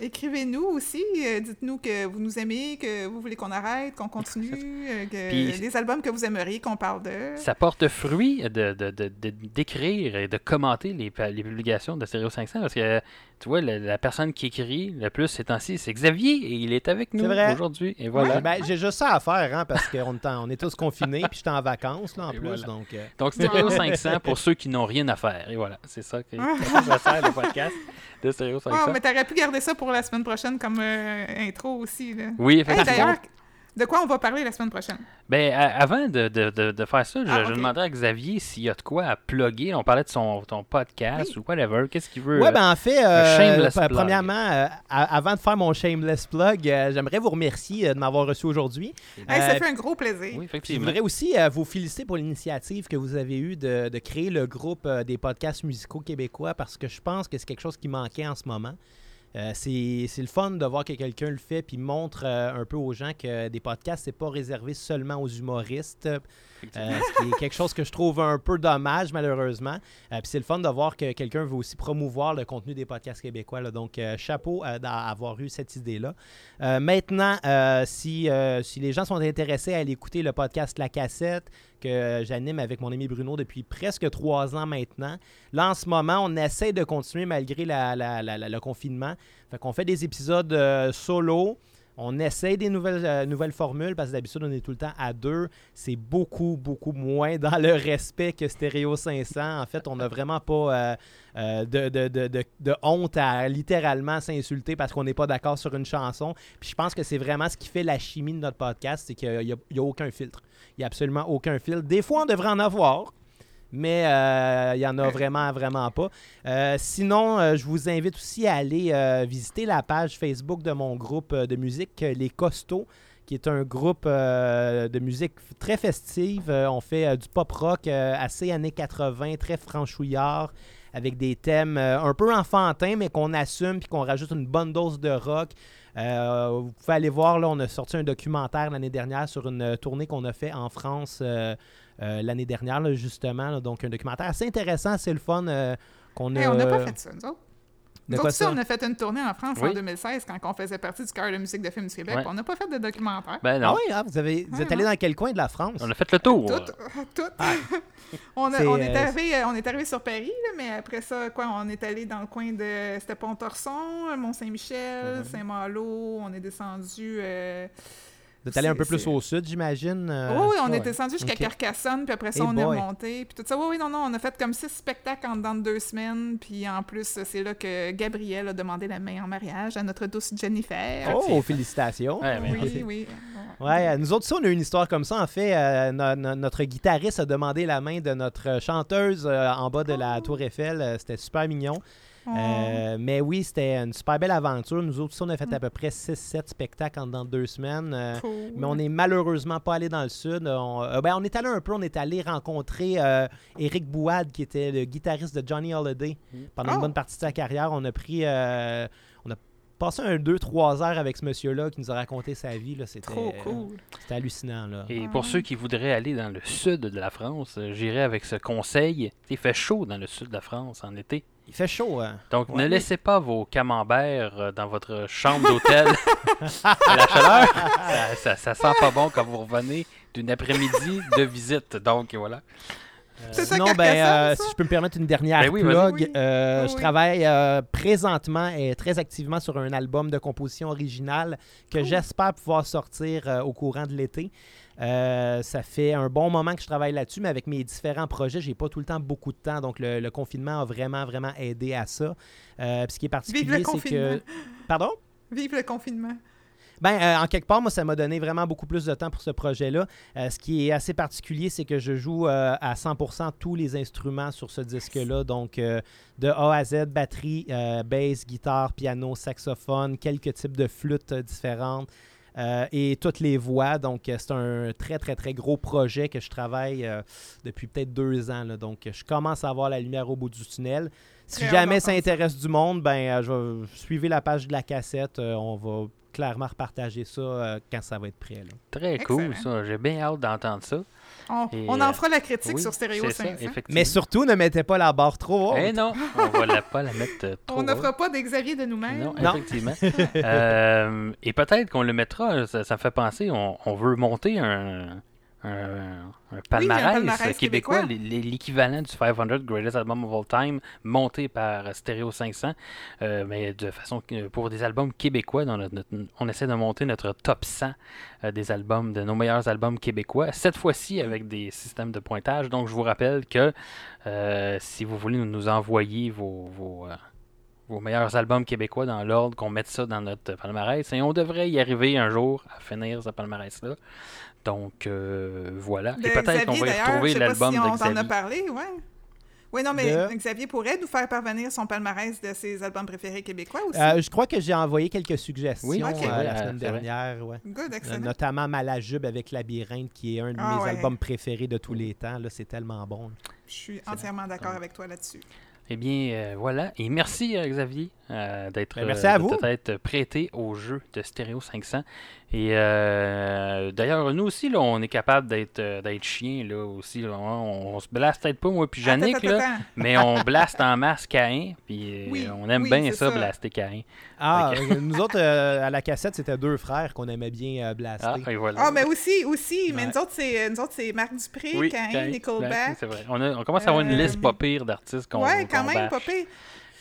Écrivez-nous aussi, euh, dites-nous que vous nous aimez, que vous voulez qu'on arrête, qu'on continue, euh, que Puis- les albums que vous aimeriez qu'on parle de. Ça porte fruit de, de, de- de- d'écrire et de commenter les, les publications de Stereo 500 parce que, tu vois, la, la personne qui écrit le plus ces temps-ci, c'est Xavier et il est avec nous aujourd'hui. Et voilà. Ben, j'ai juste ça à faire, hein, parce qu'on est, en- on est tous confinés, puis j'étais en vacances, là, en Et plus. voilà. Donc, euh, Donc, Stereo 500 pour ceux qui n'ont rien à faire. Et voilà, c'est ça que ça sert le podcast de Stereo 500. Ah, mais t'aurais pu garder ça pour la semaine prochaine comme euh, intro aussi. Là. Oui, Hey, effectivement. D'ailleurs, de quoi on va parler la semaine prochaine? Ben, avant de, de- de- de faire ça, je, Ah, je à Xavier s'il y a de quoi à plugger. On parlait de son, ton podcast ou whatever. Qu'est-ce qu'il veut? Ouais, euh, ben en fait, euh, premièrement, euh, avant de faire mon shameless plug, euh, j'aimerais vous remercier euh, de m'avoir reçu aujourd'hui. Hey, ça fait un gros plaisir. Oui, Puis je effectivement. voudrais aussi euh, vous féliciter pour l'initiative que vous avez eue de, de créer le groupe euh, des podcasts musicaux québécois parce que je pense que c'est quelque chose qui manquait en ce moment. Euh, c'est le fun de voir que quelqu'un le fait puis montre euh, un peu aux gens que des podcasts, c'est pas réservé seulement aux humoristes. Euh, quelque chose que je trouve un peu dommage, malheureusement. Euh, puis c'est le fun de voir que quelqu'un veut aussi promouvoir le contenu des podcasts québécois. Donc, euh, chapeau d'avoir eu cette idée-là. Euh, maintenant, si, si les gens sont intéressés à aller écouter le podcast La Cassette, que j'anime avec mon ami Bruno depuis presque trois ans maintenant, là, en ce moment, on essaie de continuer malgré le confinement. Fait qu'on fait des épisodes solo. On essaie des nouvelles, euh, nouvelles formules parce que d'habitude, on est tout le temps à deux. C'est beaucoup, beaucoup moins dans le respect que Stereo 500. En fait, on n'a vraiment pas euh, euh, de, honte à littéralement s'insulter parce qu'on n'est pas d'accord sur une chanson. Puis je pense que c'est vraiment ce qui fait la chimie de notre podcast, c'est qu'il n'y a, a aucun filtre. Il n'y a absolument aucun filtre. Des fois, on devrait en avoir. Mais euh, il n'y en a vraiment, vraiment pas. Euh, sinon, euh, je vous invite aussi à aller euh, visiter la page Facebook de mon groupe euh, de musique, euh, Les Costauds, qui est un groupe euh, de musique très festive. Euh, on fait euh, du pop rock euh, assez années 80, très franchouillard, avec des thèmes euh, un peu enfantins, mais qu'on assume puis qu'on rajoute une bonne dose de rock. Euh, vous pouvez aller voir, là, on a sorti un documentaire l'année dernière sur une euh, tournée qu'on a fait en France euh, euh, l'année dernière, là, justement. là. donc, un documentaire assez intéressant, c'est le fun euh, qu'on a. Hey, on n'a pas fait ça, nous autres. De Nous quoi autres, ça, on a fait une tournée en France Oui. en 2016 quand on faisait partie du cœur de musique de film du Québec. Ouais. On n'a pas fait de documentaire. Ben Ah non. oui, hein, vous, avez, vous Ouais, êtes allé dans quel coin de la France? On a fait le tour. Tout, tout. on, a- C'est, on, est euh, arrivé, euh, on est arrivé sur Paris, là, mais après ça, quoi, on est allé dans le coin de. C'était Pont-Torson, Mont-Saint-Michel, Mhm. Saint-Malo. On est descendu. euh, Êtes allé un peu plus au sud, j'imagine? euh, oui, oui, on ouais. est descendu jusqu'à. Carcassonne, puis après ça, Hey on est remonté. Puis tout ça, oui, oui, non, non, on a fait comme six spectacles en dedans de deux semaines. Puis en plus, c'est là que Gabriel a demandé la main en mariage à notre douce Jennifer. Oh, félicitations! Ouais, ben, oui, oui. Ouais, euh, nous autres, ça, on a eu une histoire comme ça. En fait, euh, no- no- notre guitariste a demandé la main de notre chanteuse euh, en bas de la Tour Eiffel. C'était super mignon. Oh. Euh, mais oui, c'était une super belle aventure. Nous autres, on a fait à peu près 6-7 spectacles en dedans de deux semaines. Euh, Cool. Mais on n'est malheureusement pas allé dans le sud. On, euh, ben, on est allé un peu, on est allé rencontrer euh, Eric Bouad, qui était le guitariste de Johnny Holiday pendant une Oh. bonne partie de sa carrière. On a pris, euh, on a passé un 2-3 heures avec ce monsieur-là qui nous a raconté sa vie. là, C'était Trop cool. c'était hallucinant. Là. Et pour ceux qui voudraient aller dans le sud de la France, j'irai avec ce conseil. Il fait chaud dans le sud de la France en été. Il fait chaud. Hein? Donc, Ouais. ne laissez pas vos camemberts euh, dans votre chambre d'hôtel à la chaleur. Ça, ça, ça sent pas bon quand vous revenez d'une après-midi de visite. Donc, voilà. Ça, Sinon, ben, Carcassonne, euh, si je peux me permettre une dernière Ben oui, plug, vas-y. Oui. euh, Oui, je travaille euh, présentement et très activement sur un album de composition originale que Cool. j'espère pouvoir sortir euh, au courant de l'été. Euh, ça fait un bon moment que je travaille là-dessus, mais avec mes différents projets, j'ai pas tout le temps beaucoup de temps. Donc, le, le confinement a vraiment, vraiment aidé à ça. Euh, ce qui est particulier, c'est que. Pardon? Vive le confinement. Ben, euh, en quelque part, moi, ça m'a donné vraiment beaucoup plus de temps pour ce projet-là. Euh, ce qui est assez particulier, c'est que je joue euh, à 100% tous les instruments sur ce disque-là. Donc, de A à Z, batterie, bass, guitare, piano, saxophone, quelques types de flûtes différentes. Euh, et toutes les voix. Donc, euh, c'est un très, très, très gros projet que je travaille euh, depuis peut-être deux ans. là. Donc, je commence à voir la lumière au bout du tunnel. Si Très jamais ça intéresse du monde, ben, je vais suivez la page de la cassette. euh, on va clairement repartager ça euh, quand ça va être prêt. là. Très cool, ça. J'ai bien hâte d'entendre ça. On, Et, on euh, en fera la critique Oui, sur Stéréo c'est ça, 500. effectivement. Mais surtout, ne mettez pas la barre trop haute. Eh non, on va la- pas la mettre euh, trop On ne fera pas d'Xavier de nous-mêmes. Non, Non. effectivement. Euh, et peut-être qu'on le mettra, ça, ça me fait penser, on, on veut monter un, un, un palmarès, palmarès québécois, l'équivalent du 500 Greatest Album of All Time, monté par Stereo 500, euh, mais de façon pour des albums québécois. Dans notre- notre- on essaie de monter notre top 100 euh, des albums, de nos meilleurs albums québécois, cette fois-ci avec des systèmes de pointage. Donc je vous rappelle que euh, si vous voulez nous, nous envoyer vos, vos, euh, vos meilleurs albums québécois dans l'ordre, qu'on mette ça dans notre palmarès. Et on devrait y arriver un jour à finir ce palmarès-là. Donc euh, voilà. De Et peut-être qu'on Xavier, va y d'ailleurs, retrouver l'album si on t'en a parlé, ouais. Oui, non, mais De- Xavier pourrait nous faire parvenir son palmarès de ses albums préférés québécois aussi. Euh, je crois que j'ai envoyé quelques suggestions Oui, euh, la semaine dernière. ouais. Good, Euh, excellent. notamment Malajube avec Labyrinthe, qui est un de Ah mes ouais. albums préférés de tous les temps. Là, c'est tellement bon. Je suis entièrement d'accord avec toi là-dessus. Eh bien, euh, voilà. Et merci, euh, Xavier, euh, d'être Ben, merci à de vous. t'être prêté au jeu de Stereo 500. Et euh, d'ailleurs, nous aussi, là, on est capable d'être d'être chien, là, aussi. là. on, on se blaste peut-être pas, moi puis Yannick, là, mais on blaste en masse Caïn, puis euh, Oui, on aime oui, bien ça, ça. blaster Caïn. Ah, nous autres, euh, à la cassette, c'était deux frères qu'on aimait bien euh, blaster. Ah, et voilà. Ah, mais aussi, aussi, mais Ouais. nous autres, c'est, nous autres, c'est Marc Dupré, Oui, Caïn, Caïn, Nickelback. c'est vrai. On, a- on commence à avoir une Euh, liste pas pire d'artistes qu'on Ouais, quand même, bâche, pas pire.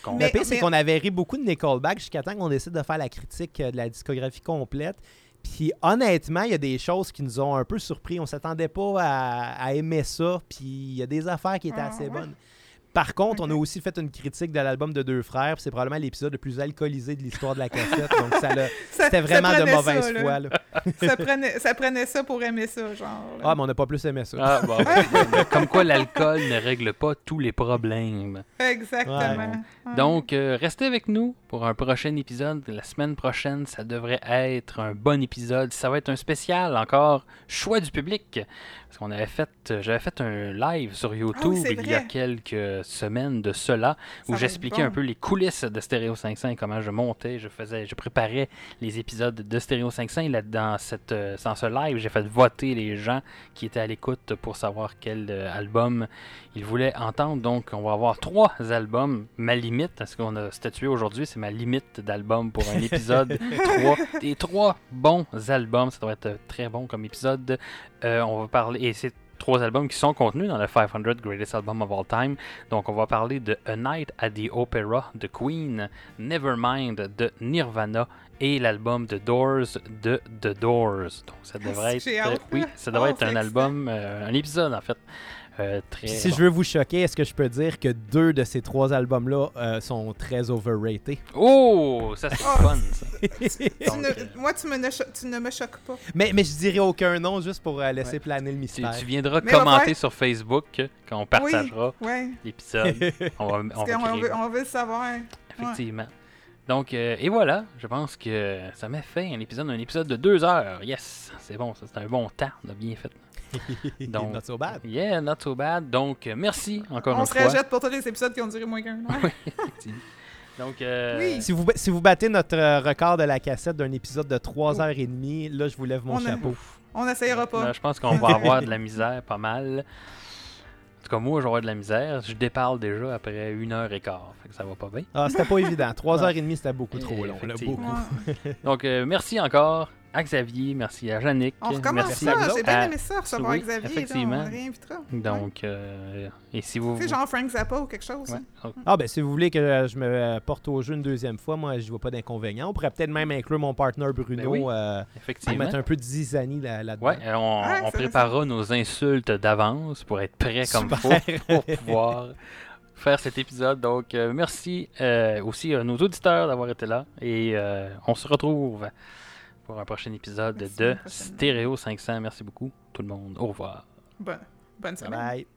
qu'on- Mais- Le pire, c'est mais- qu'on avait ri beaucoup de Nickelback jusqu'à temps qu'on décide de faire la critique euh, de la discographie complète. Puis honnêtement, il y a des choses qui nous ont un peu surpris. On s'attendait pas à, à aimer ça. Puis il y a des affaires qui étaient Ah, assez ouais. bonnes. Par contre, on a Ok. aussi fait une critique de l'album de Deux Frères. C'est probablement l'épisode le plus alcoolisé de l'histoire de la cassette. donc ça c'était ça vraiment de mauvaise ça, là. foi. là. ça, prenait, ça prenait ça pour aimer ça, genre. là. Ah, mais on n'a pas plus aimé ça. Ah, bon, comme quoi l'alcool ne règle pas tous les problèmes. Exactement. Ouais. Donc, euh, restez avec nous pour un prochain épisode. La semaine prochaine, ça devrait être un bon épisode. Ça va être un spécial encore, choix du public. Parce qu'on avait fait, j'avais fait un live sur YouTube Ah c'est il y a quelques semaines de cela, où j'expliquais bon. un peu les coulisses de Stereo 500 et comment je montais, je faisais, je préparais les épisodes de Stereo 500. Et là, dans, cette, euh, dans ce live, j'ai fait voter les gens qui étaient à l'écoute pour savoir quel euh, album ils voulaient entendre. Donc, on va avoir trois albums. Ma limite, parce qu'on a statué aujourd'hui, c'est ma limite d'album pour un épisode. trois, des trois bons albums. Ça doit être euh, très bon comme épisode. Euh, on va parler, et c'est trois albums qui sont contenus dans le 500 Greatest Album of All Time. Donc, on va parler de A Night at the Opera de Queen, Nevermind de Nirvana et l'album The Doors de The Doors. Donc, ça devrait être, J'ai hâte. oui, ça devrait Oh, être un album, euh, un épisode en fait. Euh, très si bon. je veux vous choquer, est-ce que je peux dire que deux de ces trois albums-là euh, sont très overrated? Oh, ça c'est Oh. fun ça. Tu Donc, ne- euh, moi, tu, me ne cho- tu ne me choques pas. mais, mais je dirais aucun nom juste pour euh, laisser Ouais. planer le mystère. tu viendras Mais commenter sur Facebook quand on partagera Ouais. l'épisode. On va, on va veut, on veut le savoir. Effectivement. Donc, euh, et voilà, je pense que ça m'a fait un épisode, un épisode de deux heures. Yes, c'est bon, ça c'est un bon temps, on a bien fait. Donc, Not so bad. Yeah, not so bad. Donc, euh, merci encore On une se fois. rejette pour tous les épisodes qui ont duré moins qu'un an. Donc, euh, Oui. Si vous, si vous battez notre euh, record de la cassette d'un épisode de 3h30, là, je vous lève mon On a- chapeau. On n'essayera pas. là, je pense qu'on va avoir de la misère pas mal. En tout cas, moi, je vais avoir de la misère. Je déparle déjà après une heure et quart. Fait que ça va pas bien. Ah, c'était pas évident. 3h30, c'était beaucoup trop Eh, long. là, beaucoup. Donc, euh, merci encore à Xavier, merci à Yannick. On recommence merci ça. J'ai bien à- aimé ça, recevoir oui, Xavier. là, effectivement. on réinvitera. Donc, euh, et si vous. Sais, genre Frank Zappa ou quelque chose. Ouais. hein. Ah, ben, si vous voulez que je me porte au jeu une deuxième fois, moi, je vois pas d'inconvénient. On pourrait peut-être même inclure mon partner Bruno Ben oui, euh, pour mettre un peu de zizanie là- là-dedans. Ouais, euh, on, Ouais, on ça va, préparera nos insultes d'avance pour être prêt comme il faut pour pouvoir faire cet épisode. Donc, euh, merci euh, aussi à nos auditeurs d'avoir été là et euh, on se retrouve pour un prochain épisode Merci, de. Stéréo 500. Merci beaucoup, tout le monde. Au revoir. Bonne, bonne Bye semaine. bye.